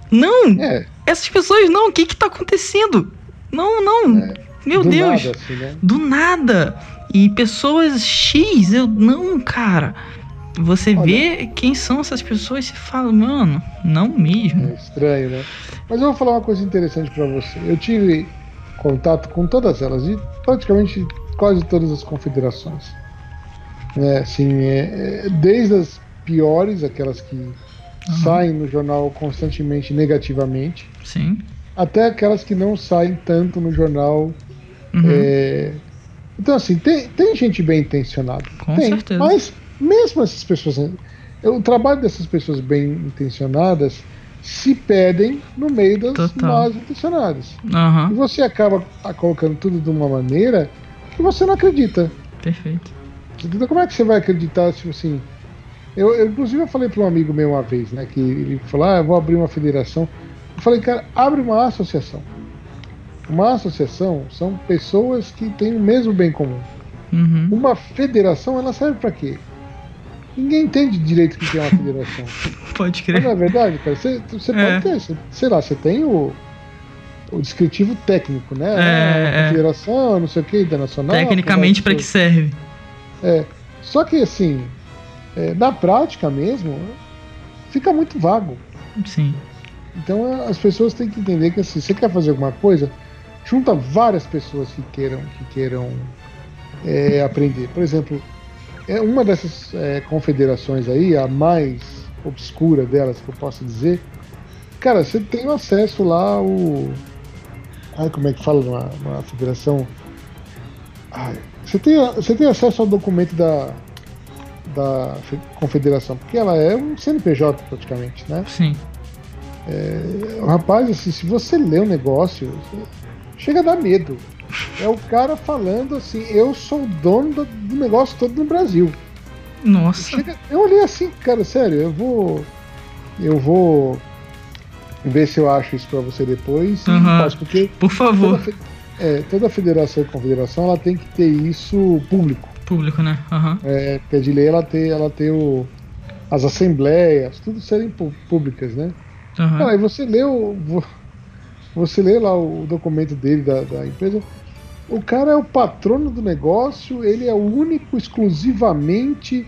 Não. É. Essas pessoas não, o que que tá acontecendo? Não, não. É. Meu do Deus. Nada, assim, né? Do nada. E pessoas X, eu não, cara. Você Olha, vê quem são essas pessoas e fala, mano, não mesmo. É estranho, né? Mas eu vou falar uma coisa interessante para você. Eu tive contato com todas elas e praticamente quase todas as confederações. É, assim, é, desde as piores, aquelas que uhum. saem no jornal constantemente negativamente, Sim. até aquelas que não saem tanto no jornal. Uhum. É... Então, assim, tem, tem gente bem intencionada. Com tem, certeza. Mas mesmo essas pessoas, o trabalho dessas pessoas bem intencionadas se perdem no meio das Total. mal intencionadas. Uhum. E você acaba colocando tudo de uma maneira que você não acredita. Perfeito. Então, como é que você vai acreditar, tipo assim? Eu, eu inclusive, eu falei para um amigo meu uma vez, né? Que ele falou: Ah, eu vou abrir uma federação. Eu falei, cara, abre uma associação. Uma associação são pessoas que têm o mesmo bem comum. Uhum. Uma federação, ela serve para quê? Ninguém entende direito o que é uma federação. pode crer. Mas não é verdade, cara? Você, você é. pode ter, sei lá, você tem o, o descritivo técnico, né? É, a é. federação, não sei o que, internacional. Tecnicamente, para que serve? É. Só que, assim, é, na prática mesmo, fica muito vago. Sim. Então as pessoas têm que entender que assim, você quer fazer alguma coisa, junta várias pessoas que queiram, que queiram é, aprender. Por exemplo, é uma dessas é, confederações aí, a mais obscura delas que eu posso dizer, cara, você tem acesso lá ao. Ai, como é que fala numa, numa federação? Ai, você, tem, você tem acesso ao documento da, da confederação, porque ela é um CNPJ praticamente, né? Sim. É, rapaz, assim, se você lê o negócio, chega a dar medo. É o cara falando assim, eu sou o dono do, do negócio todo no Brasil. Nossa. Chega, eu olhei assim, cara, sério, eu vou. Eu vou ver se eu acho isso pra você depois. Uhum. porque Por favor. Toda, é, toda federação e confederação ela tem que ter isso público. Público, né? Uhum. É, porque de lei ela tem, ela tem o, as assembleias, tudo serem públicas, né? Uhum. Aí você lê o, você lê lá o documento dele da, da empresa, o cara é o patrono do negócio, ele é o único exclusivamente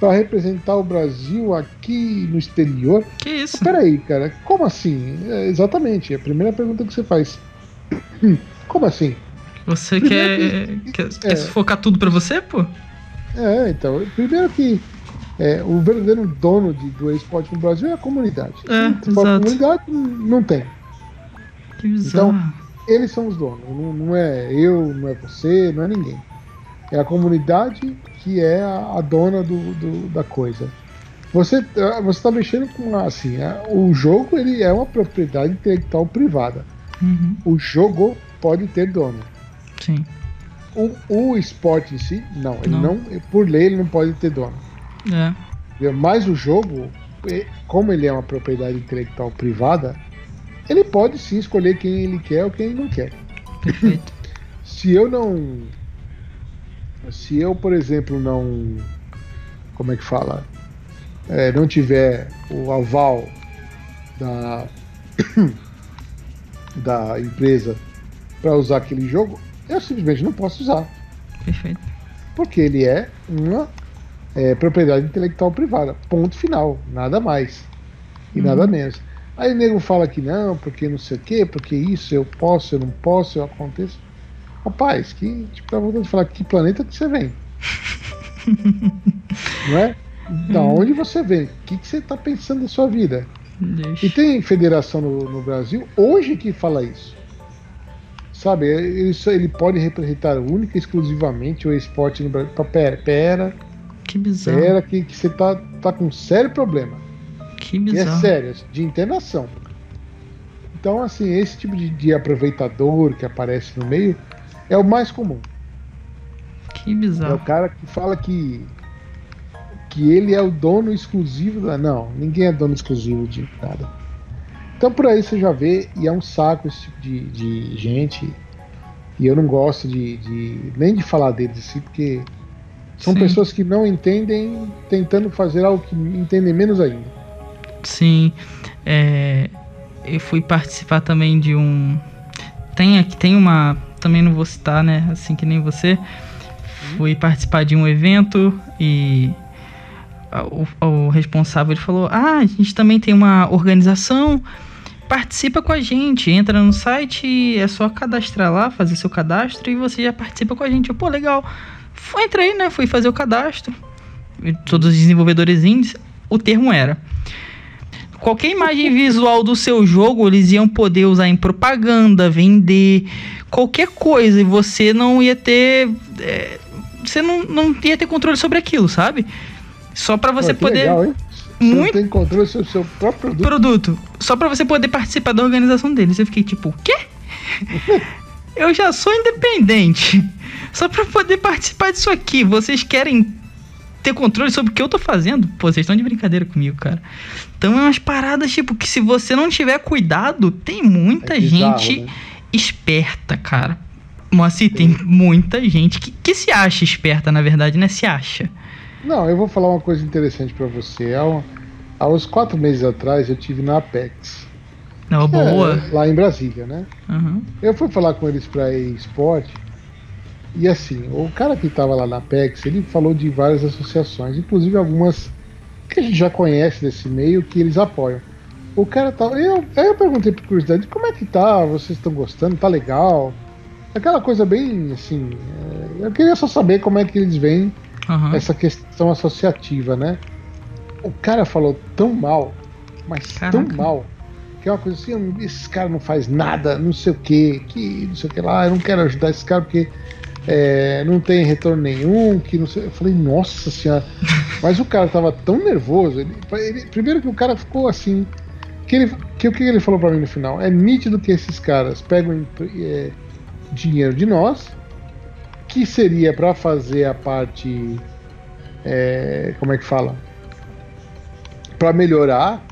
para representar o Brasil aqui no exterior. Que isso? Peraí, cara, como assim? É, exatamente, é a primeira pergunta que você faz. Como assim? Você quer, quer, é, quer focar tudo para você, pô? É, então, primeiro que é, o verdadeiro dono de, do esporte no Brasil é a comunidade. É, Se for a comunidade, não tem. Que bizarro. Então, eles são os donos. Não, não, é eu, não é você, não é ninguém. É a comunidade que é a, a dona do, do, da coisa. Você ah, você está mexendo com assim, o jogo ele é uma propriedade intelectual privada. Uhum. O jogo pode ter dono. Sim. O, o esporte em si, não, ele não. não, por lei ele não pode ter dono. É. Mas o jogo, como ele é uma propriedade intelectual privada, ele pode sim escolher quem ele quer ou quem ele não quer. Perfeito. se eu não. Se eu, por exemplo, não. Como é que fala? É, não tiver o aval da. da empresa para usar aquele jogo, eu simplesmente não posso usar. Perfeito. Porque ele é uma é, propriedade intelectual privada. Ponto final. Nada mais. E nada menos. Aí o nego fala que não, porque não sei o quê, porque isso eu posso, eu não posso, eu aconteço. Rapaz, que tipo, dá vontade de falar que planeta que você vem? não é? Da onde você vem? O que, que você está pensando da sua vida? Deixa. E tem federação no, no Brasil hoje que fala isso. Sabe, ele, só- ele pode representar única e exclusivamente o esporte no Brasil. Pá, Pera, pera, Que bizarro. pera, que, que você tá, tá com um sério problema. Que E é bizarro. sério, de internação. Então, assim, esse tipo de, de aproveitador que aparece no meio é o mais comum. Que É o bizarro. cara que fala que que ele é o dono exclusivo da. Não, ninguém é dono exclusivo de nada. Então por aí você já vê, e é um saco esse tipo de, de gente. E eu não gosto de, de- nem de falar deles assim, porque são Sim. pessoas que não entendem, tentando fazer algo que entendem menos ainda. Sim. É, eu fui participar também de um. Tem aqui, tem uma. Também não vou citar, né? Assim que nem você. Fui participar de um evento e o, o responsável ele falou: Ah, a gente também tem uma organização. Participa com a gente, entra no site, é só cadastrar lá, fazer seu cadastro e você já participa com a gente. Eu, Pô, legal. Fui, entrei, né? Fui fazer o cadastro. E Todos os desenvolvedores indies, o termo era qualquer imagem visual do seu jogo eles iam poder usar em propaganda, vender, qualquer coisa, e você não ia ter. é, você não, não ia ter controle sobre aquilo, sabe? Só pra você Pô, poder. Legal, hein? Você Muito- não tem controle sobre o seu próprio produto. Produto. Só pra você poder participar da organização deles. Eu fiquei tipo, o quê? Eu já sou independente. Só pra poder participar disso aqui. Vocês querem ter controle sobre o que eu tô fazendo? Pô, vocês estão de brincadeira comigo, cara. Então é umas paradas, tipo, que se você não tiver cuidado, tem muita É bizarro, gente né? esperta, cara. Moacir, tem muita gente que, que se acha esperta, na verdade, né? Se acha. Não, eu vou falar uma coisa interessante pra você. Há, um- há uns quatro meses atrás eu tive na Apex. Não, boa. É, lá em Brasília, né? Aham. Eu fui falar com eles pra esporte e assim, o cara que estava lá na Apex, ele falou de várias associações, inclusive algumas que a gente já conhece desse meio que eles apoiam. O cara tava. Eu, aí eu perguntei por curiosidade, como é que tá? Vocês estão gostando? Tá legal? Aquela coisa bem assim. é, eu queria só saber como é que eles veem Aham. essa questão associativa, né? O cara falou tão mal, mas tão Caraca. mal, que é uma coisa assim, "Hum, esses caras não faz nada, não sei o que, que não sei o que lá, eu não quero ajudar esse cara porque é, não tem retorno nenhum, que não sei. Eu falei, nossa senhora, mas o cara tava tão nervoso, ele, ele- primeiro que o cara ficou assim, que ele, que o que ele falou pra mim no final? É nítido que esses caras pegam é, dinheiro de nós, que seria pra fazer a parte é, como é que fala? Para melhorar,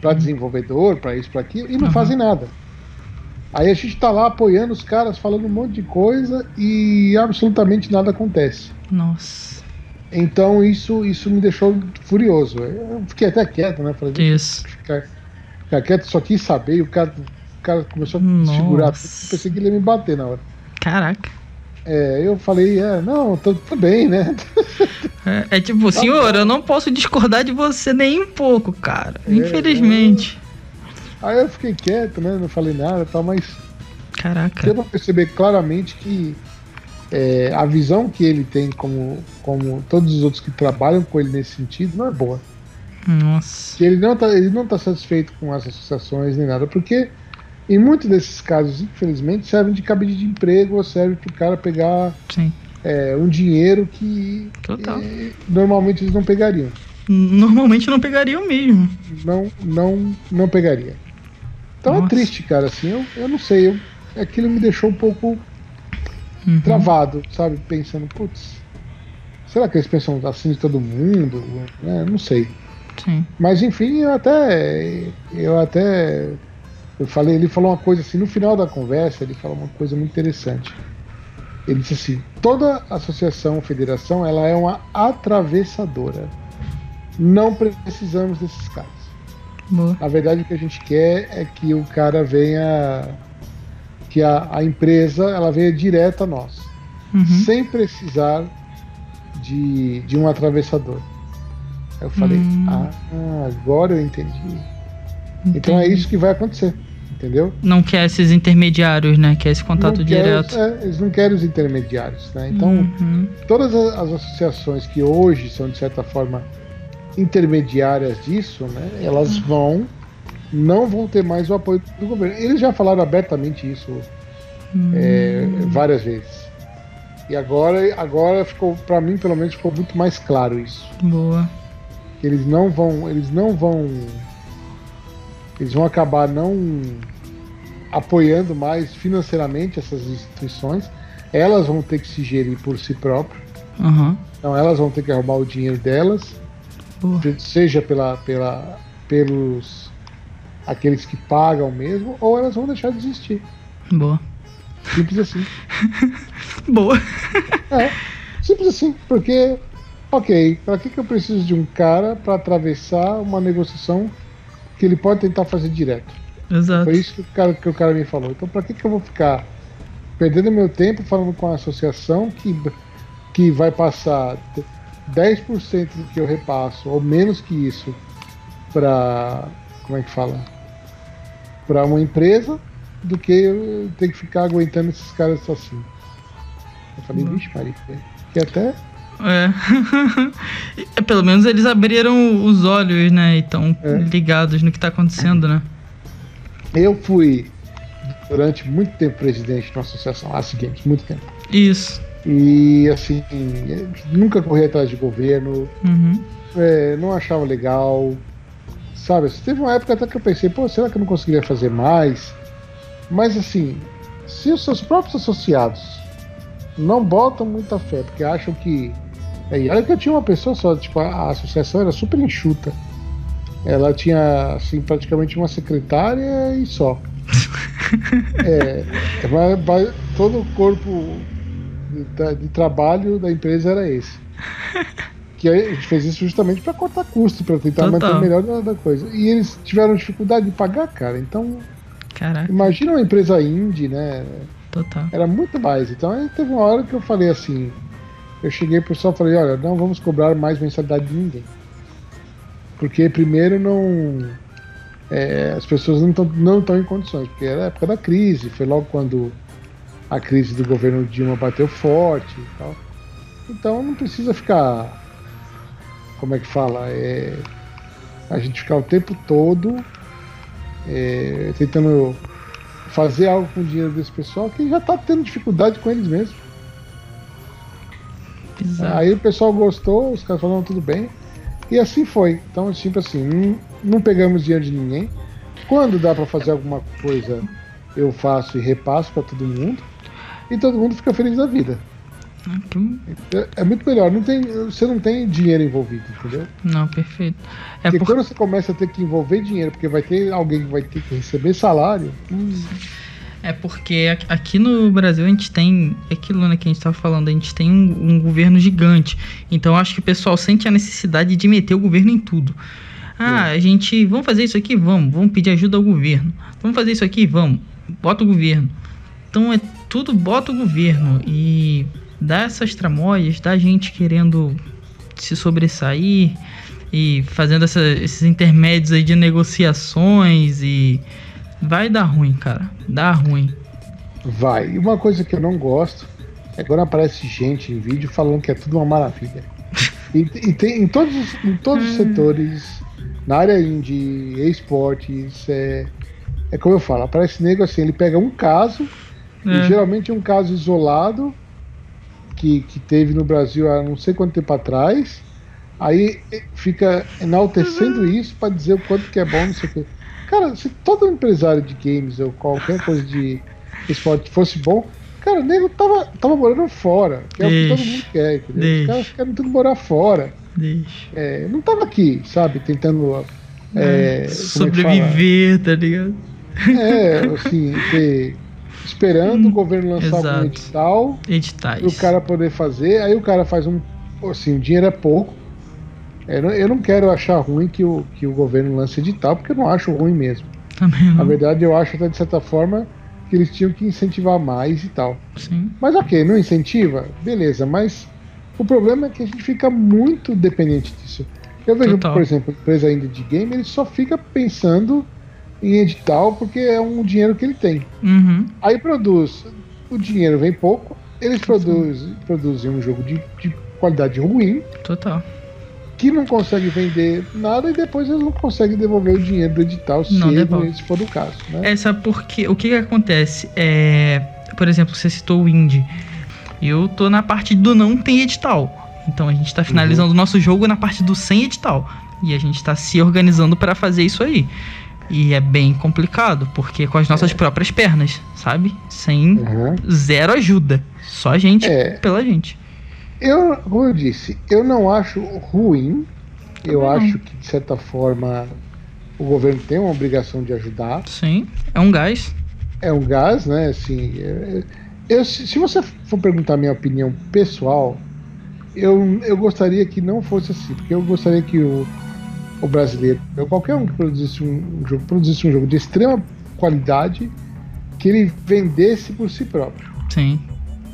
para desenvolvedor, para isso, para aquilo, e não Uhum. fazem nada. Aí a gente tá lá apoiando os caras, falando um monte de coisa e absolutamente nada acontece. Nossa. Então isso, isso me deixou furioso. Eu fiquei até quieto, né? Falei, Isso. ficar, ficar quieto, só quis saber e o cara, o cara começou a me segurar. Nossa. Eu pensei que ele ia me bater na hora. Caraca. É, eu falei, é, não, tô bem, né? É, é tipo, senhor, eu não posso discordar de você nem um pouco, cara. É, Infelizmente. Aí eu fiquei quieto, né? Não falei nada e tal, mas Caraca. deu pra perceber claramente que é, a visão que ele tem, como, como todos os outros que trabalham com ele nesse sentido, não é boa. Nossa. Que ele não tá, ele não tá satisfeito com as associações nem nada, porque em muitos desses casos, infelizmente, servem de cabide de emprego ou serve para o cara pegar Sim. é, um dinheiro que é, normalmente eles não pegariam. Normalmente não pegaria o mesmo. Não, não, não pegaria. Então Nossa. é triste, cara. Assim, eu, eu não sei. Eu, aquilo me deixou um pouco Uhum. travado, sabe? Pensando, putz, será que eles pensam assim de todo mundo? Né? Não sei. Sim. Mas enfim, eu até. Eu até. Eu falei, ele falou uma coisa assim, no final da conversa, ele falou uma coisa muito interessante. Ele disse assim: toda associação, federação, ela é uma atravessadora. Não precisamos desses caras. Boa. Na verdade, o que a gente quer é que o cara venha. que a, a empresa ela venha direto a nós Uhum. sem precisar de, de um atravessador. Aí eu falei, Hum. ah, agora eu entendi. Entendi. Então é isso que vai acontecer, entendeu? Não quer esses intermediários, né? Quer esse contato não direto. é, eles não querem os intermediários, né? Então, uhum. todas as associações que hoje são, de certa forma, intermediárias disso, né? Elas uhum. vão não vão ter mais o apoio do governo. Eles já falaram abertamente isso hum. é, várias vezes. E agora, agora ficou, para mim pelo menos, ficou muito mais claro isso. Boa. Eles não vão, eles não vão, eles vão acabar não apoiando mais financeiramente essas instituições. Elas vão ter que se gerir por si próprias. Uhum. Então elas vão ter que arrumar o dinheiro delas, Boa. seja pela, pela, pelos aqueles que pagam mesmo, ou elas vão deixar de existir. Boa. Simples assim. Boa. É, simples assim, porque, ok, para que, que eu preciso de um cara para atravessar uma negociação que ele pode tentar fazer direto? Exato. Foi isso que o cara, que o cara me falou. Então, para que, que eu vou ficar perdendo meu tempo falando com a associação que, que vai passar 10% do que eu repasso, ou menos que isso, para. Como é que fala? Para uma empresa do que eu ter que ficar aguentando esses caras assim. Eu falei, vixe, Maria, que até. É. Pelo menos eles abriram os olhos, né? E estão é. ligados no que está acontecendo, né? Eu fui durante muito tempo presidente de uma associação, AS Games, muito tempo. Isso. E assim, nunca corri atrás de governo, uhum. é, não achava legal. Sabe, teve uma época até que eu pensei, pô, será que eu não conseguiria fazer mais? Mas assim, se os seus próprios associados não botam muita fé, porque acham que. É, e olha que eu tinha uma pessoa só, tipo, a, associação era super enxuta. Ela tinha, assim, praticamente uma secretária e só. é, vai, vai, todo o corpo de, de, trabalho da empresa era esse. Que a gente fez isso justamente para cortar custo, para tentar Total. manter o melhor da, da, coisa. E eles tiveram dificuldade de pagar, cara. Então Caraca. Imagina uma empresa indie, né? Total. Era muito mais. Então aí teve uma hora que eu falei assim. Eu cheguei pro pessoal e falei, olha, não vamos cobrar mais mensalidade de ninguém. Porque primeiro não. É, as pessoas não estão não em condições, porque era a época da crise, foi logo quando a crise do governo Dilma bateu forte e tal. Então não precisa ficar. Como é que fala? É, a gente ficar o tempo todo é, tentando fazer algo com o dinheiro desse pessoal que já está tendo dificuldade com eles mesmos. Exato. Aí o pessoal gostou, os caras falaram tudo bem. E assim foi. Então, tipo assim, não, não pegamos dinheiro de ninguém. Quando dá para fazer alguma coisa, eu faço e repasso para todo mundo. E todo mundo fica feliz da vida. É, é, muito melhor, não tem, você não tem dinheiro envolvido, entendeu? Não, perfeito. É porque por... quando você começa a ter que envolver dinheiro, porque vai ter alguém que vai ter que receber salário. Hum. É porque aqui no Brasil a gente tem aquilo né, que a gente estava falando, a gente tem um, um, governo gigante. Então acho que o pessoal sente a necessidade de meter o governo em tudo. Ah, é. a gente. Vamos fazer isso aqui? Vamos. Vamos pedir ajuda ao governo. Vamos fazer isso aqui? Vamos. Bota o governo. Então é tudo bota o governo. E dá essas tramóias, da gente querendo se sobressair e fazendo essa, esses intermédios aí de negociações e vai dar ruim, cara. Dá ruim. Vai. E uma coisa que eu não gosto é quando aparece gente em vídeo falando que é tudo uma maravilha. e, e tem em todos, em todos os hum. setores, na área indie, esportes, é, é como eu falo, aparece nego assim, ele pega um caso, é. e geralmente é um caso isolado, que, que teve no Brasil há não sei quanto tempo atrás, aí fica enaltecendo uhum. isso para dizer o quanto que é bom, não sei o quê. Cara, se todo empresário de games ou qualquer coisa de esporte fosse bom, cara, o nego tava, tava morando fora, que é Deixa. o que todo mundo quer, entendeu? Deixa. Os caras querem tudo morar fora. É, não tava aqui, sabe, tentando. É, é sobreviver, é tá ligado? É, assim, ter esperando hum, o governo lançar exato. algum edital editais o cara poder fazer aí o cara faz um assim o dinheiro é pouco eu não quero achar ruim que o, que o governo lance edital porque eu não acho ruim mesmo Também não. na verdade eu acho até de certa forma que eles tinham que incentivar mais e tal Sim. mas ok não incentiva beleza mas o problema é que a gente fica muito dependente disso eu vejo Total. por exemplo empresa ainda de game ele só fica pensando em edital porque é um dinheiro que ele tem. Uhum. Aí produz, o dinheiro vem pouco, eles produzem, produzem um jogo de, de qualidade ruim, Total. Que não consegue vender nada e depois eles não conseguem devolver o dinheiro do edital se, Não devolve. se for o caso. Né? É, sabe por quê? O que que acontece? É, por exemplo, você citou o Indie. Eu tô na parte do não tem edital. Então a gente tá finalizando o nosso jogo na parte do sem edital. E a gente tá se organizando para fazer isso aí. E é bem complicado, porque com as nossas próprias pernas, sabe? Sem Uhum. zero ajuda. Só a gente É. pela gente. Eu, como eu disse, eu não acho ruim. Eu não. acho que, de certa forma, o governo tem uma obrigação de ajudar. Sim, é um gás. É um gás, né? Assim, é- eu, se você for perguntar a minha opinião pessoal, eu, eu gostaria que não fosse assim, porque eu gostaria que o, o brasileiro, qualquer um que produzisse um, um jogo, produzisse um jogo de extrema qualidade, que ele vendesse por si próprio. Sim.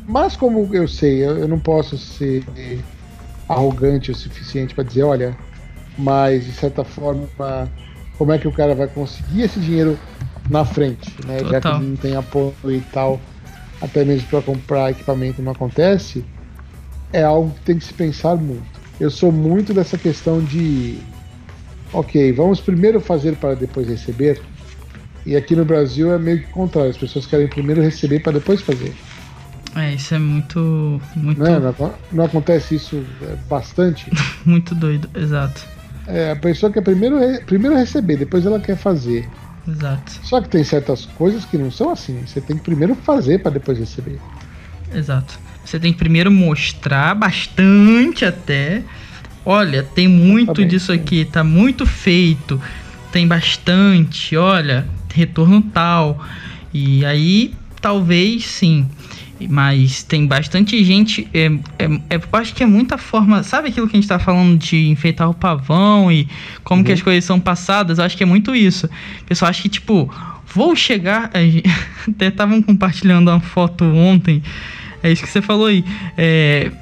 Mas como eu sei, eu, eu não posso ser arrogante o suficiente para dizer, olha, mas de certa forma, como é que o cara vai conseguir esse dinheiro na frente, né? Já que Total. ele não tem apoio e tal, até mesmo para comprar equipamento não acontece, é algo que tem que se pensar muito. Eu sou muito dessa questão de, ok, vamos primeiro fazer para depois receber. E aqui no Brasil é meio que contrário, as pessoas querem primeiro receber para depois fazer. É, isso é muito. Muito, Né? Não, acon- não acontece isso é, bastante. muito doido. Exato. É, a pessoa quer primeiro, primeiro receber, depois ela quer fazer. Exato. Só que tem certas coisas que não são assim. Você tem que primeiro fazer para depois receber. Exato. Você tem que primeiro mostrar bastante até. Olha, tem muito disso sim. aqui, tá muito feito. Tem bastante, olha, retorno tal. E aí, talvez sim. Mas tem bastante gente. É, é, é- eu acho que é muita forma. Sabe aquilo que a gente tá falando de enfeitar o pavão e como que Uhum. as coisas são passadas? Eu acho que é muito isso. O pessoal acha que, tipo, vou chegar. Até estavam compartilhando uma foto ontem. É isso que você falou aí. É,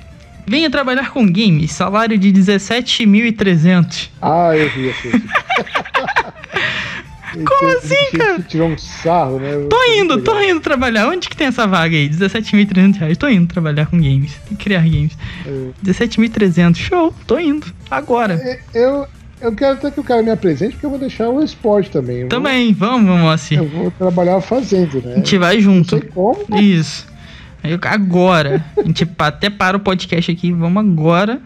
venha trabalhar com games, salário de 17.300. Ah, eu vi assim. Como assim, cara? Tirou um sarro, né? Tô indo, tô indo trabalhar. Onde que tem essa vaga aí? 17.300 reais. Tô indo trabalhar com games. Criar games. É. 17.300. Show. Tô indo. Agora. É, Eu, eu quero até que o cara me apresente, porque eu vou deixar o esporte também. Eu Também. Vamos, Moacir. Vou, eu vou trabalhar fazendo, né? A gente vai Não junto. sei como, mas Isso. Aí eu- Agora. A gente até para o podcast aqui. Vamos agora.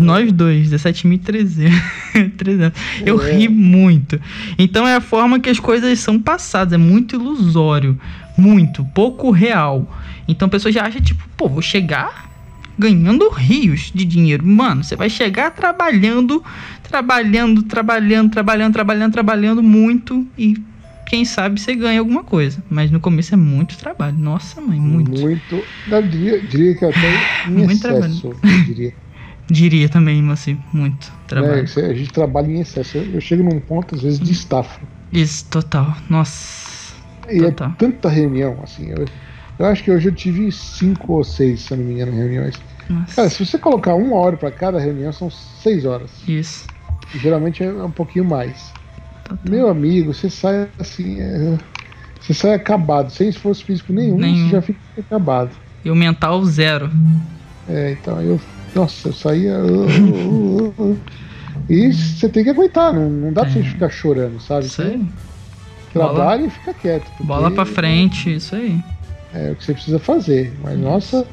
Nós dois, 17.300. 300. Eu É. ri muito. Então é a forma que as coisas são passadas. É muito ilusório. Muito. Pouco real. Então a pessoa já acha, tipo, pô, vou chegar ganhando rios de dinheiro. Mano, você vai chegar trabalhando, trabalhando, trabalhando, trabalhando, trabalhando, trabalhando muito e quem sabe você ganha alguma coisa. Mas no começo é muito trabalho. Nossa, mãe, muito. muito. Eu diria, diria que até em Muito excesso, eu diria. Diria também, mas assim, muito trabalho. Isso, A gente trabalha em excesso. Eu, eu chego num ponto, às vezes, de estafa. Isso, total. Nossa. E é Total. tanta reunião, assim. Eu, eu acho que hoje eu tive cinco ou seis, se não me engano, reuniões. Nossa. Cara, se você colocar uma hora para cada reunião, são seis horas. Isso. E geralmente é um pouquinho mais. Total. Meu amigo, você sai assim. é, Você sai acabado, sem esforço físico nenhum, Nenhum. você já fica acabado. E o mental zero. É, então eu. Nossa, eu saía. uh, uh, uh, uh. E você tem que aguentar, não, não dá pra você É. ficar chorando, sabe? Isso aí. trabalha e fica quieto. porque Bola pra frente, isso aí. É o que você precisa fazer. Mas nossa.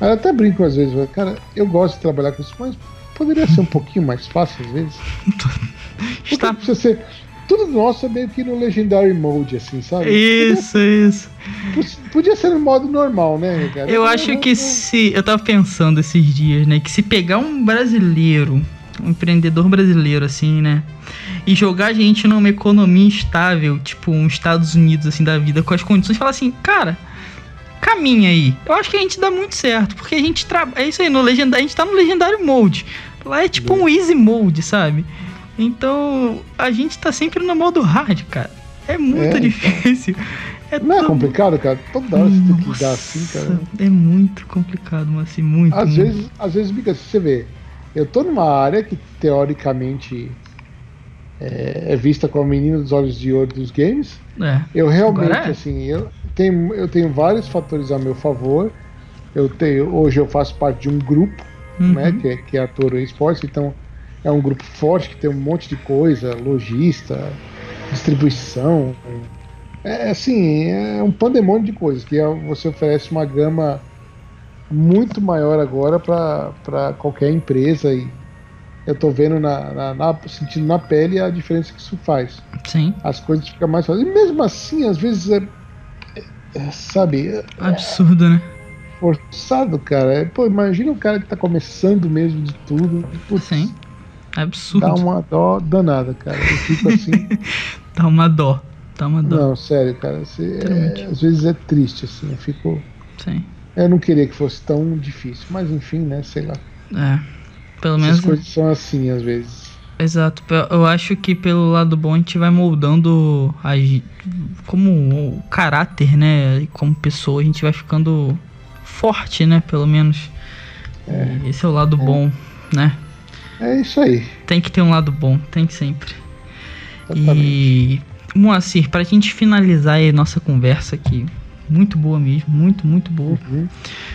Eu até brinco às vezes, mas, cara, eu gosto de trabalhar com isso, mas poderia ser um pouquinho mais fácil às vezes. Está... precisa ser. Tudo nosso é meio que no Legendary Mode, assim, sabe? Isso, isso. Podia, podia ser no modo normal, né, cara? Eu acho que se. Eu tava pensando esses dias, né? Que se pegar um brasileiro, um empreendedor brasileiro, assim, né? E jogar a gente numa economia estável, tipo um Estados Unidos, assim, da vida, com as condições, falar assim, cara, caminha aí. Eu acho que a gente dá muito certo, porque a gente trabalha. É isso aí, no legendário, a gente tá no legendário mode. Lá é tipo um easy mode, sabe? Então, a gente tá sempre no modo hard, cara. É muito É, difícil. É Não é complicado, cara? Toda hora você tem que Nossa, dar assim, cara. É muito complicado, mas assim, muito. Às muito. vezes, às vezes, Mica, você vê, eu tô numa área que teoricamente é, é vista como a menina dos olhos de ouro dos games. É. Eu realmente, é. assim, eu tenho, eu tenho vários fatores a meu favor. Eu tenho, hoje eu faço parte de um grupo, Uhum. né, que é, que é a Toro Esportes, então é um grupo forte que tem um monte de coisa, lojista, distribuição. É assim, é um pandemônio de coisas, que é- você oferece uma gama muito maior agora para qualquer empresa e eu tô vendo na, na, na- sentindo na pele a diferença que isso faz Sim. as coisas ficam mais fáceis. E mesmo assim, às vezes é, é- é, sabe, é Absurdo, né? forçado, cara. É, pô, imagina o cara que tá começando mesmo de tudo. Putz, Sim. Absurdo. Dá uma dó danada, cara. Eu fico assim. Dá uma dó. Dá uma dó. não, sério, cara. você- é, às vezes é triste, assim. Eu fico. Sim. Eu não queria que fosse tão difícil, mas enfim, né? Sei lá. É. Pelo Essas menos. coisas são assim, às vezes. Exato. Eu acho que pelo lado bom a gente vai moldando a, como o caráter, né? Como pessoa, a gente vai ficando forte, né? Pelo menos. E Esse é o lado bom, né? É isso aí. Tem que ter um lado bom, tem sempre. Exatamente. E Moacir, pra gente finalizar aí nossa conversa aqui, muito boa mesmo, muito, muito boa. Uhum.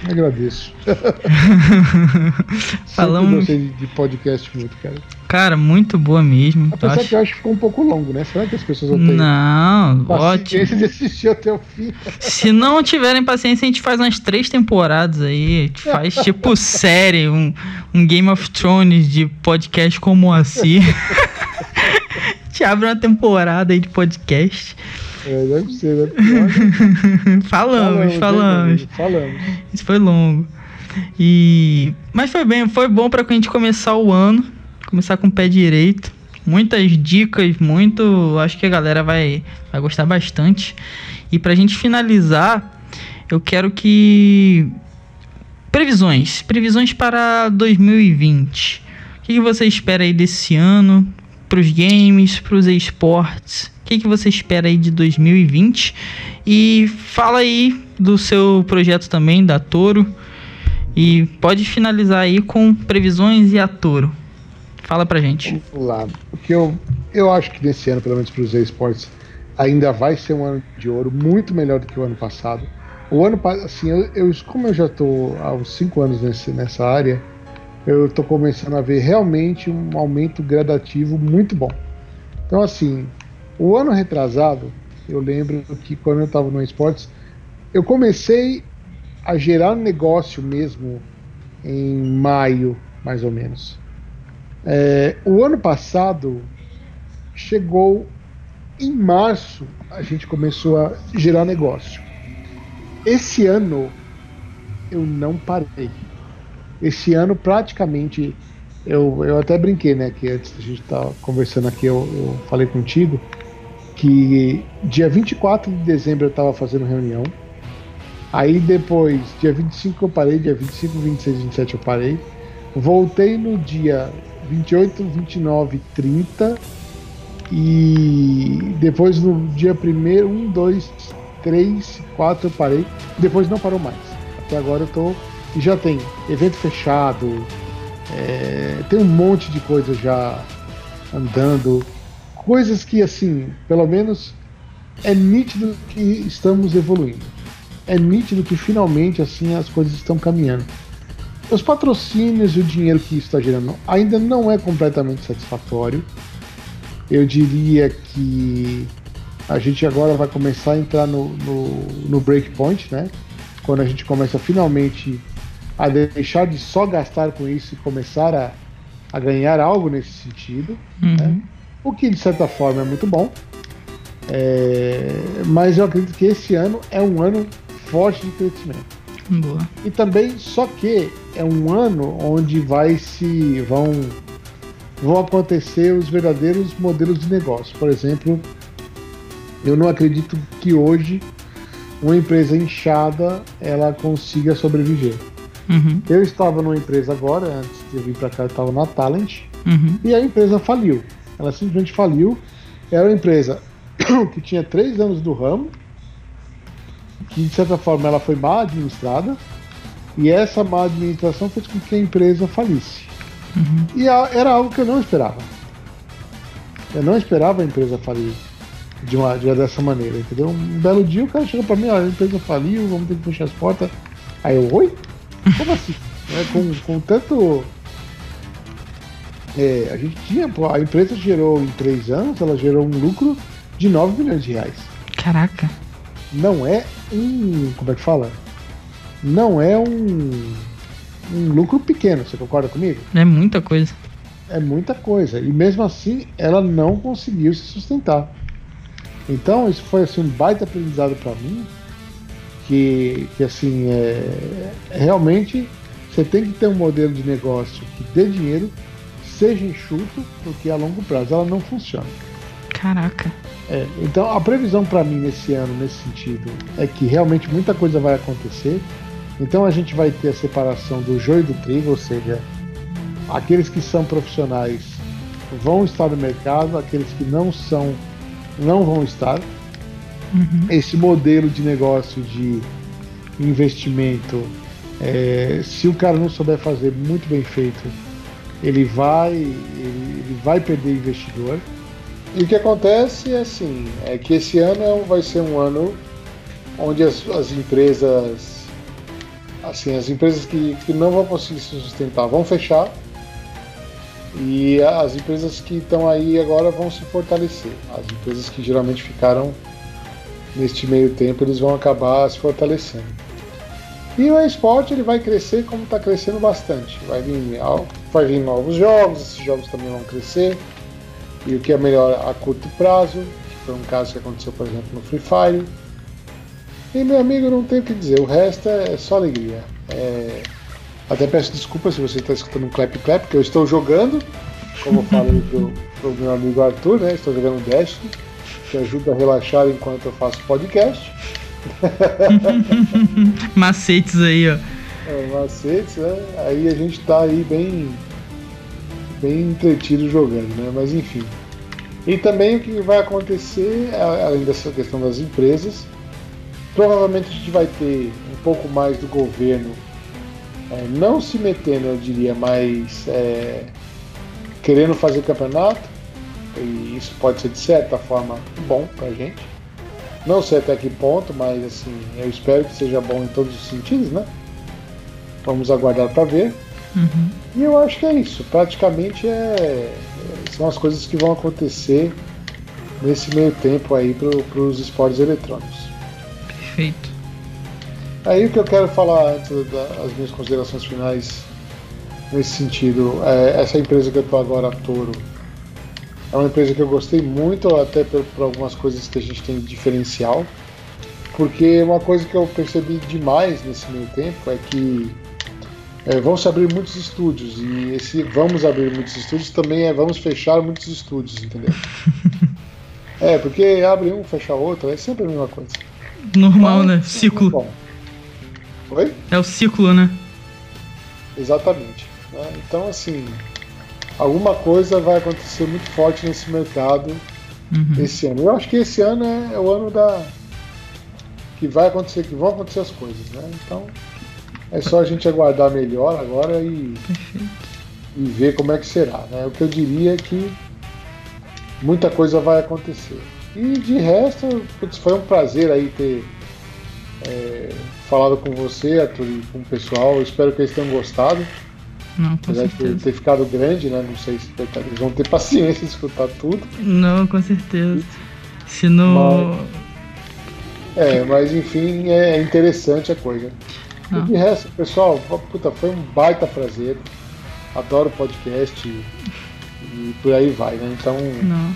Agradeço. Falamos- Sempre gostei de podcast muito, cara. Cara, muito boa mesmo. Eu Apesar acho- que eu acho que ficou um pouco longo, né? Será que as pessoas vão ter Não, ótimo. paciência de assistir até o fim? Se não tiverem paciência, a gente faz umas três temporadas aí. A gente faz tipo série, um, um Game of Thrones de podcast com o Moacir. a gente abre uma temporada aí de podcast. É, deve ser, né? falamos, falamos. hein, Falamos. Isso foi longo. E mas foi bem, foi bom pra gente começar o ano, começar com o pé direito. Muitas dicas, muito, acho que a galera vai vai gostar bastante. E pra gente finalizar, eu quero que previsões, previsões para 2020. O que, que você espera aí desse ano para os games, para os esportes? O que, que você espera aí de 2020? E fala aí do seu projeto também, da Toro. E pode finalizar aí com previsões e a Toro. Fala pra gente. Vamos lá. Porque eu, eu acho que nesse ano, pelo menos para os esportes, ainda vai ser um ano de ouro muito melhor do que o ano passado. O ano assim, eu, eu- como eu já estou há uns 5 anos nesse, nessa área, eu estou começando a ver realmente um aumento gradativo muito bom. Então, assim, o ano retrasado, eu lembro que quando eu estava no esportes, eu comecei a gerar negócio mesmo em maio, mais ou menos. É, o ano passado chegou em março, a gente começou a gerar negócio. Esse ano eu não parei. Esse ano praticamente eu, eu até brinquei, né? Que antes da gente estar conversando aqui, eu, eu falei contigo que dia 24 de dezembro eu estava fazendo reunião. Aí depois, dia 25 eu parei, dia 25, 26, 27 eu parei. Voltei no dia 28, 29, 30. E depois no dia 1, 1, 2, 3, 4 eu parei. Depois não parou mais. Até agora eu tô. E já tem evento fechado. é, tem um monte de coisa já andando. Coisas que assim, pelo menos é nítido que estamos evoluindo. É nítido que finalmente assim as coisas estão caminhando. Os patrocínios e o dinheiro que isso está gerando ainda não é completamente satisfatório. Eu diria que a gente agora vai começar a entrar no, no, no breakpoint, né? Quando a gente começa finalmente a deixar de só gastar com isso e começar a, a ganhar algo nesse sentido. Uhum. O que de certa forma é muito bom. É, mas eu acredito que esse ano é um ano forte de crescimento. Boa. E também, só que é um ano onde vai se vão vão acontecer os verdadeiros modelos de negócio. Por exemplo, eu não acredito que hoje uma empresa inchada ela consiga sobreviver. Uhum. Eu estava numa empresa agora, antes de eu vir para cá, eu estava na Talent, Uhum. e a empresa faliu. Ela simplesmente faliu. Era uma empresa que tinha três anos do ramo, de certa forma ela foi mal administrada, e essa má administração fez com que a empresa falisse. Uhum. E a- era algo que eu não esperava. Eu não esperava a empresa falir de uma, de uma dessa maneira, entendeu? Um belo dia o cara chegou pra mim, olha, a empresa faliu, vamos ter que fechar as portas. Aí eu, oi? Como assim? é, com, com tanto. É, a gente tinha, pô, a empresa gerou em três anos, ela gerou um lucro de 9 milhões de reais. Caraca. Não é um. Como é que fala? Não é um. Um lucro pequeno, você concorda comigo? É muita coisa. É muita coisa. E mesmo assim, ela não conseguiu se sustentar. Então, isso foi assim, um baita aprendizado para mim. Que, que assim, é, realmente você tem que ter um modelo de negócio que dê dinheiro, seja enxuto, porque a longo prazo ela não funciona. Caraca. É, então a previsão para mim nesse ano, nesse sentido, é que realmente muita coisa vai acontecer. Então a gente vai ter a separação do joio e do trigo, ou seja, aqueles que são profissionais vão estar no mercado, aqueles que não são não vão estar. Uhum. Esse modelo de negócio de investimento é, se o cara não souber fazer muito bem feito, ele vai, ele, ele vai perder investidor. E o que acontece é assim, é que esse ano é vai ser um ano onde as, as empresas, assim, as empresas que, que não vão conseguir se sustentar vão fechar e as empresas que estão aí agora vão se fortalecer. As empresas que geralmente ficaram neste meio tempo, eles vão acabar se fortalecendo. E o esporte ele vai crescer como está crescendo bastante. Vai vir, vai vir novos jogos, esses jogos também vão crescer. E o que é melhor a curto prazo, que foi um caso que aconteceu, por exemplo, no Free Fire. E meu amigo, não tem o que dizer, o resto é só alegria. É... Até peço desculpa se você está escutando um clap clap, porque eu estou jogando, como eu falei pro, pro meu amigo Arthur, né? Estou jogando Destiny, que ajuda a relaxar enquanto eu faço podcast. macetes aí, ó. É, macetes, né? Aí a gente tá aí bem, bem entretido jogando, né? Mas enfim. E também o que vai acontecer, além dessa questão das empresas, provavelmente a gente vai ter um pouco mais do governo é, não se metendo, eu diria, mas é, querendo fazer campeonato, e isso pode ser de certa forma bom pra gente. Não sei até que ponto, mas assim, eu espero que seja bom em todos os sentidos, né? Vamos aguardar para ver. Uhum. E eu acho que é isso. Praticamente é, são as coisas que vão acontecer nesse meio tempo aí para os esportes eletrônicos. Perfeito. Aí o que eu quero falar antes das minhas considerações finais nesse sentido, é essa empresa que eu estou agora, a Toro, é uma empresa que eu gostei muito, até por, por algumas coisas que a gente tem de diferencial. Porque uma coisa que eu percebi demais nesse meio tempo é que é, vão se abrir muitos estúdios. E esse vamos abrir muitos estúdios também é vamos fechar muitos estúdios, entendeu? é, porque abre um, fecha outro, é sempre a mesma coisa. Normal, Mas, né? Ciclo. Bom. Oi? É o ciclo, né? Exatamente. Né? Então, assim, alguma coisa vai acontecer muito forte nesse mercado uhum. esse ano. Eu acho que esse ano é, é, o ano da que vai acontecer, que vão acontecer as coisas, né? Então é só a gente aguardar melhor agora e, e ver como é que será. Né? O que eu diria é que muita coisa vai acontecer. E de resto, foi um prazer aí ter é, falado com você, Arthur, e com o pessoal. Eu espero que eles tenham gostado. Não, com Apesar certeza. de ter ficado grande, né? Não sei se eles vão ter paciência de escutar tudo. Não, com certeza. Se não. Mas, é, mas enfim, é interessante a coisa. E de resto, pessoal, puta, foi um baita prazer. Adoro podcast e, e por aí vai, né? Então, não.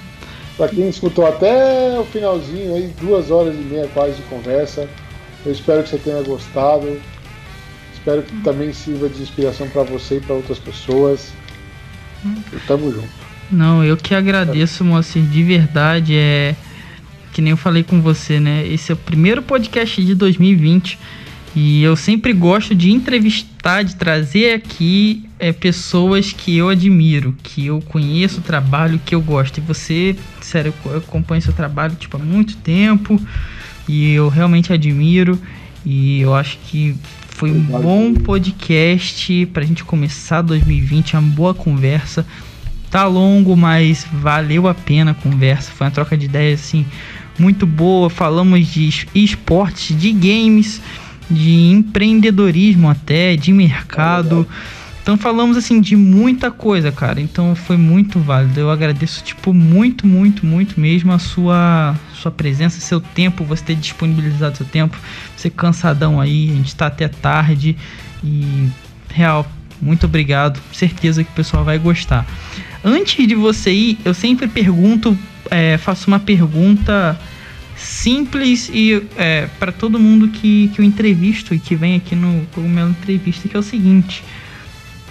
pra quem escutou até o finalzinho, aí, duas horas e meia quase de conversa, eu espero que você tenha gostado. Espero que também sirva de inspiração para você e para outras pessoas. E tamo junto. Não, eu que agradeço, Moacir, de verdade. É que nem eu falei com você, né? Esse é o primeiro podcast de 2020 e eu sempre gosto de entrevistar, de trazer aqui é, pessoas que eu admiro, que eu conheço o trabalho, que eu gosto. E você, sério, eu acompanho seu trabalho tipo, há muito tempo e eu realmente admiro. E eu acho que foi um bom podcast pra gente começar 2020, uma boa conversa. Tá longo, mas valeu a pena a conversa. Foi uma troca de ideias assim muito boa. Falamos de esportes, de games, de empreendedorismo até, de mercado. Então falamos assim de muita coisa, cara. Então foi muito válido. Eu agradeço tipo muito, muito, muito mesmo a sua sua presença, seu tempo, você ter disponibilizado seu tempo. Você cansadão aí, a gente tá até tarde e real, muito obrigado. Certeza que o pessoal vai gostar. Antes de você ir, eu sempre pergunto, é, faço uma pergunta simples e é, para todo mundo que, que eu entrevisto e que vem aqui no Cogumelo Entrevista, que é o seguinte: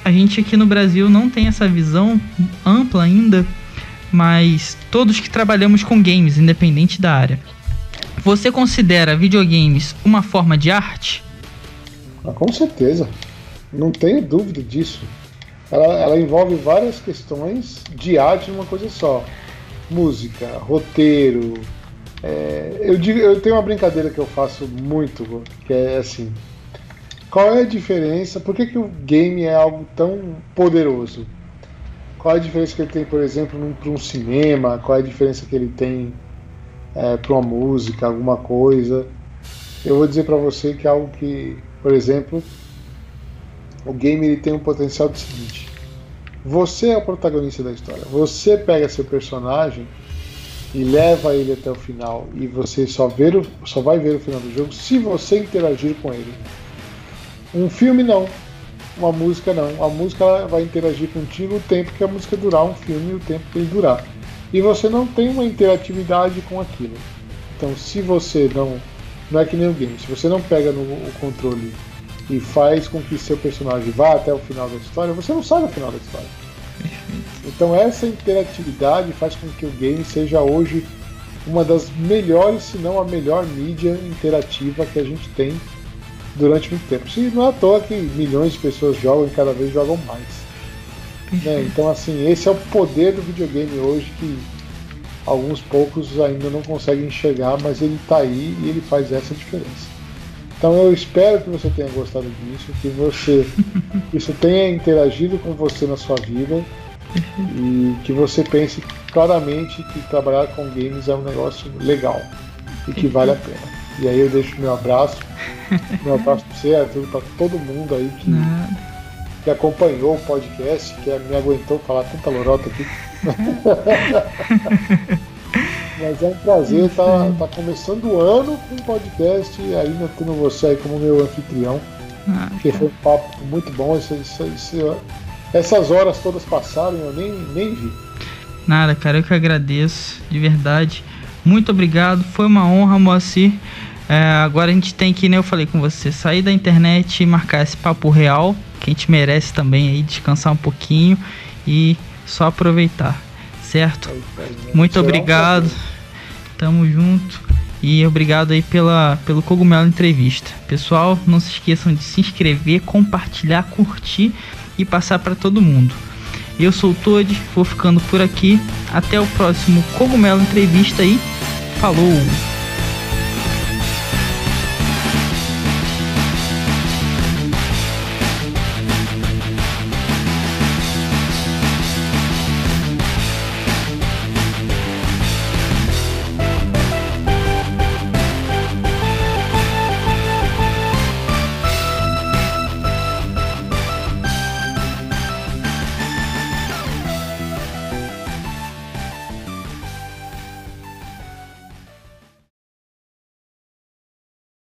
a gente aqui no Brasil não tem essa visão ampla ainda, mas todos que trabalhamos com games, independente da área, você considera videogames uma forma de arte? Ah, com certeza, não tenho dúvida disso. Ela, ela envolve várias questões de arte numa coisa só: música, roteiro, é, eu, digo, eu tenho uma brincadeira que eu faço muito, que é assim. Qual é a diferença? Por que, que o game é algo tão poderoso? Qual é a diferença que ele tem, por exemplo, para um cinema? Qual é a diferença que ele tem é, para uma música, alguma coisa? Eu vou dizer para você que é algo que, por exemplo, o game ele tem um potencial do seguinte: você é o protagonista da história. Você pega seu personagem e leva ele até o final e você só, ver o, só vai ver o final do jogo se você interagir com ele. Um filme não, uma música não. A música vai interagir contigo o tempo que a música durar, um filme o tempo que ele durar. E você não tem uma interatividade com aquilo. Então se você não. Não é que nem o game, se você não pega no o controle e faz com que seu personagem vá até o final da história, você não sabe o final da história. Então essa interatividade faz com que o game seja hoje uma das melhores, se não a melhor mídia interativa que a gente tem durante muito tempo. E não é à toa que milhões de pessoas jogam e cada vez jogam mais. Né? Então assim, esse é o poder do videogame hoje que alguns poucos ainda não conseguem enxergar, mas ele está aí e ele faz essa diferença. Então eu espero que você tenha gostado disso, que você isso tenha interagido com você na sua vida e que você pense claramente que trabalhar com games é um negócio legal e que vale a pena. E aí eu deixo meu abraço, meu abraço para você, Arthur, para todo mundo aí que, que acompanhou o podcast, que me aguentou falar tanta lorota aqui. Mas é um prazer estar tá, tá começando o ano com um podcast e ainda tendo você aí como meu anfitrião. Ah, que foi um papo muito bom. Esse, esse, esse, essas horas todas passaram e eu nem, nem vi. Nada, cara, eu que agradeço, de verdade. Muito obrigado, foi uma honra, Moacir. É, agora a gente tem que, nem eu falei com você, sair da internet e marcar esse papo real, que a gente merece também aí descansar um pouquinho e só aproveitar, certo? Muito obrigado, tamo junto e obrigado aí pela, pelo Cogumelo Entrevista. Pessoal, não se esqueçam de se inscrever, compartilhar, curtir e passar para todo mundo. Eu sou o Toad, vou ficando por aqui. Até o próximo Cogumelo Entrevista e falou!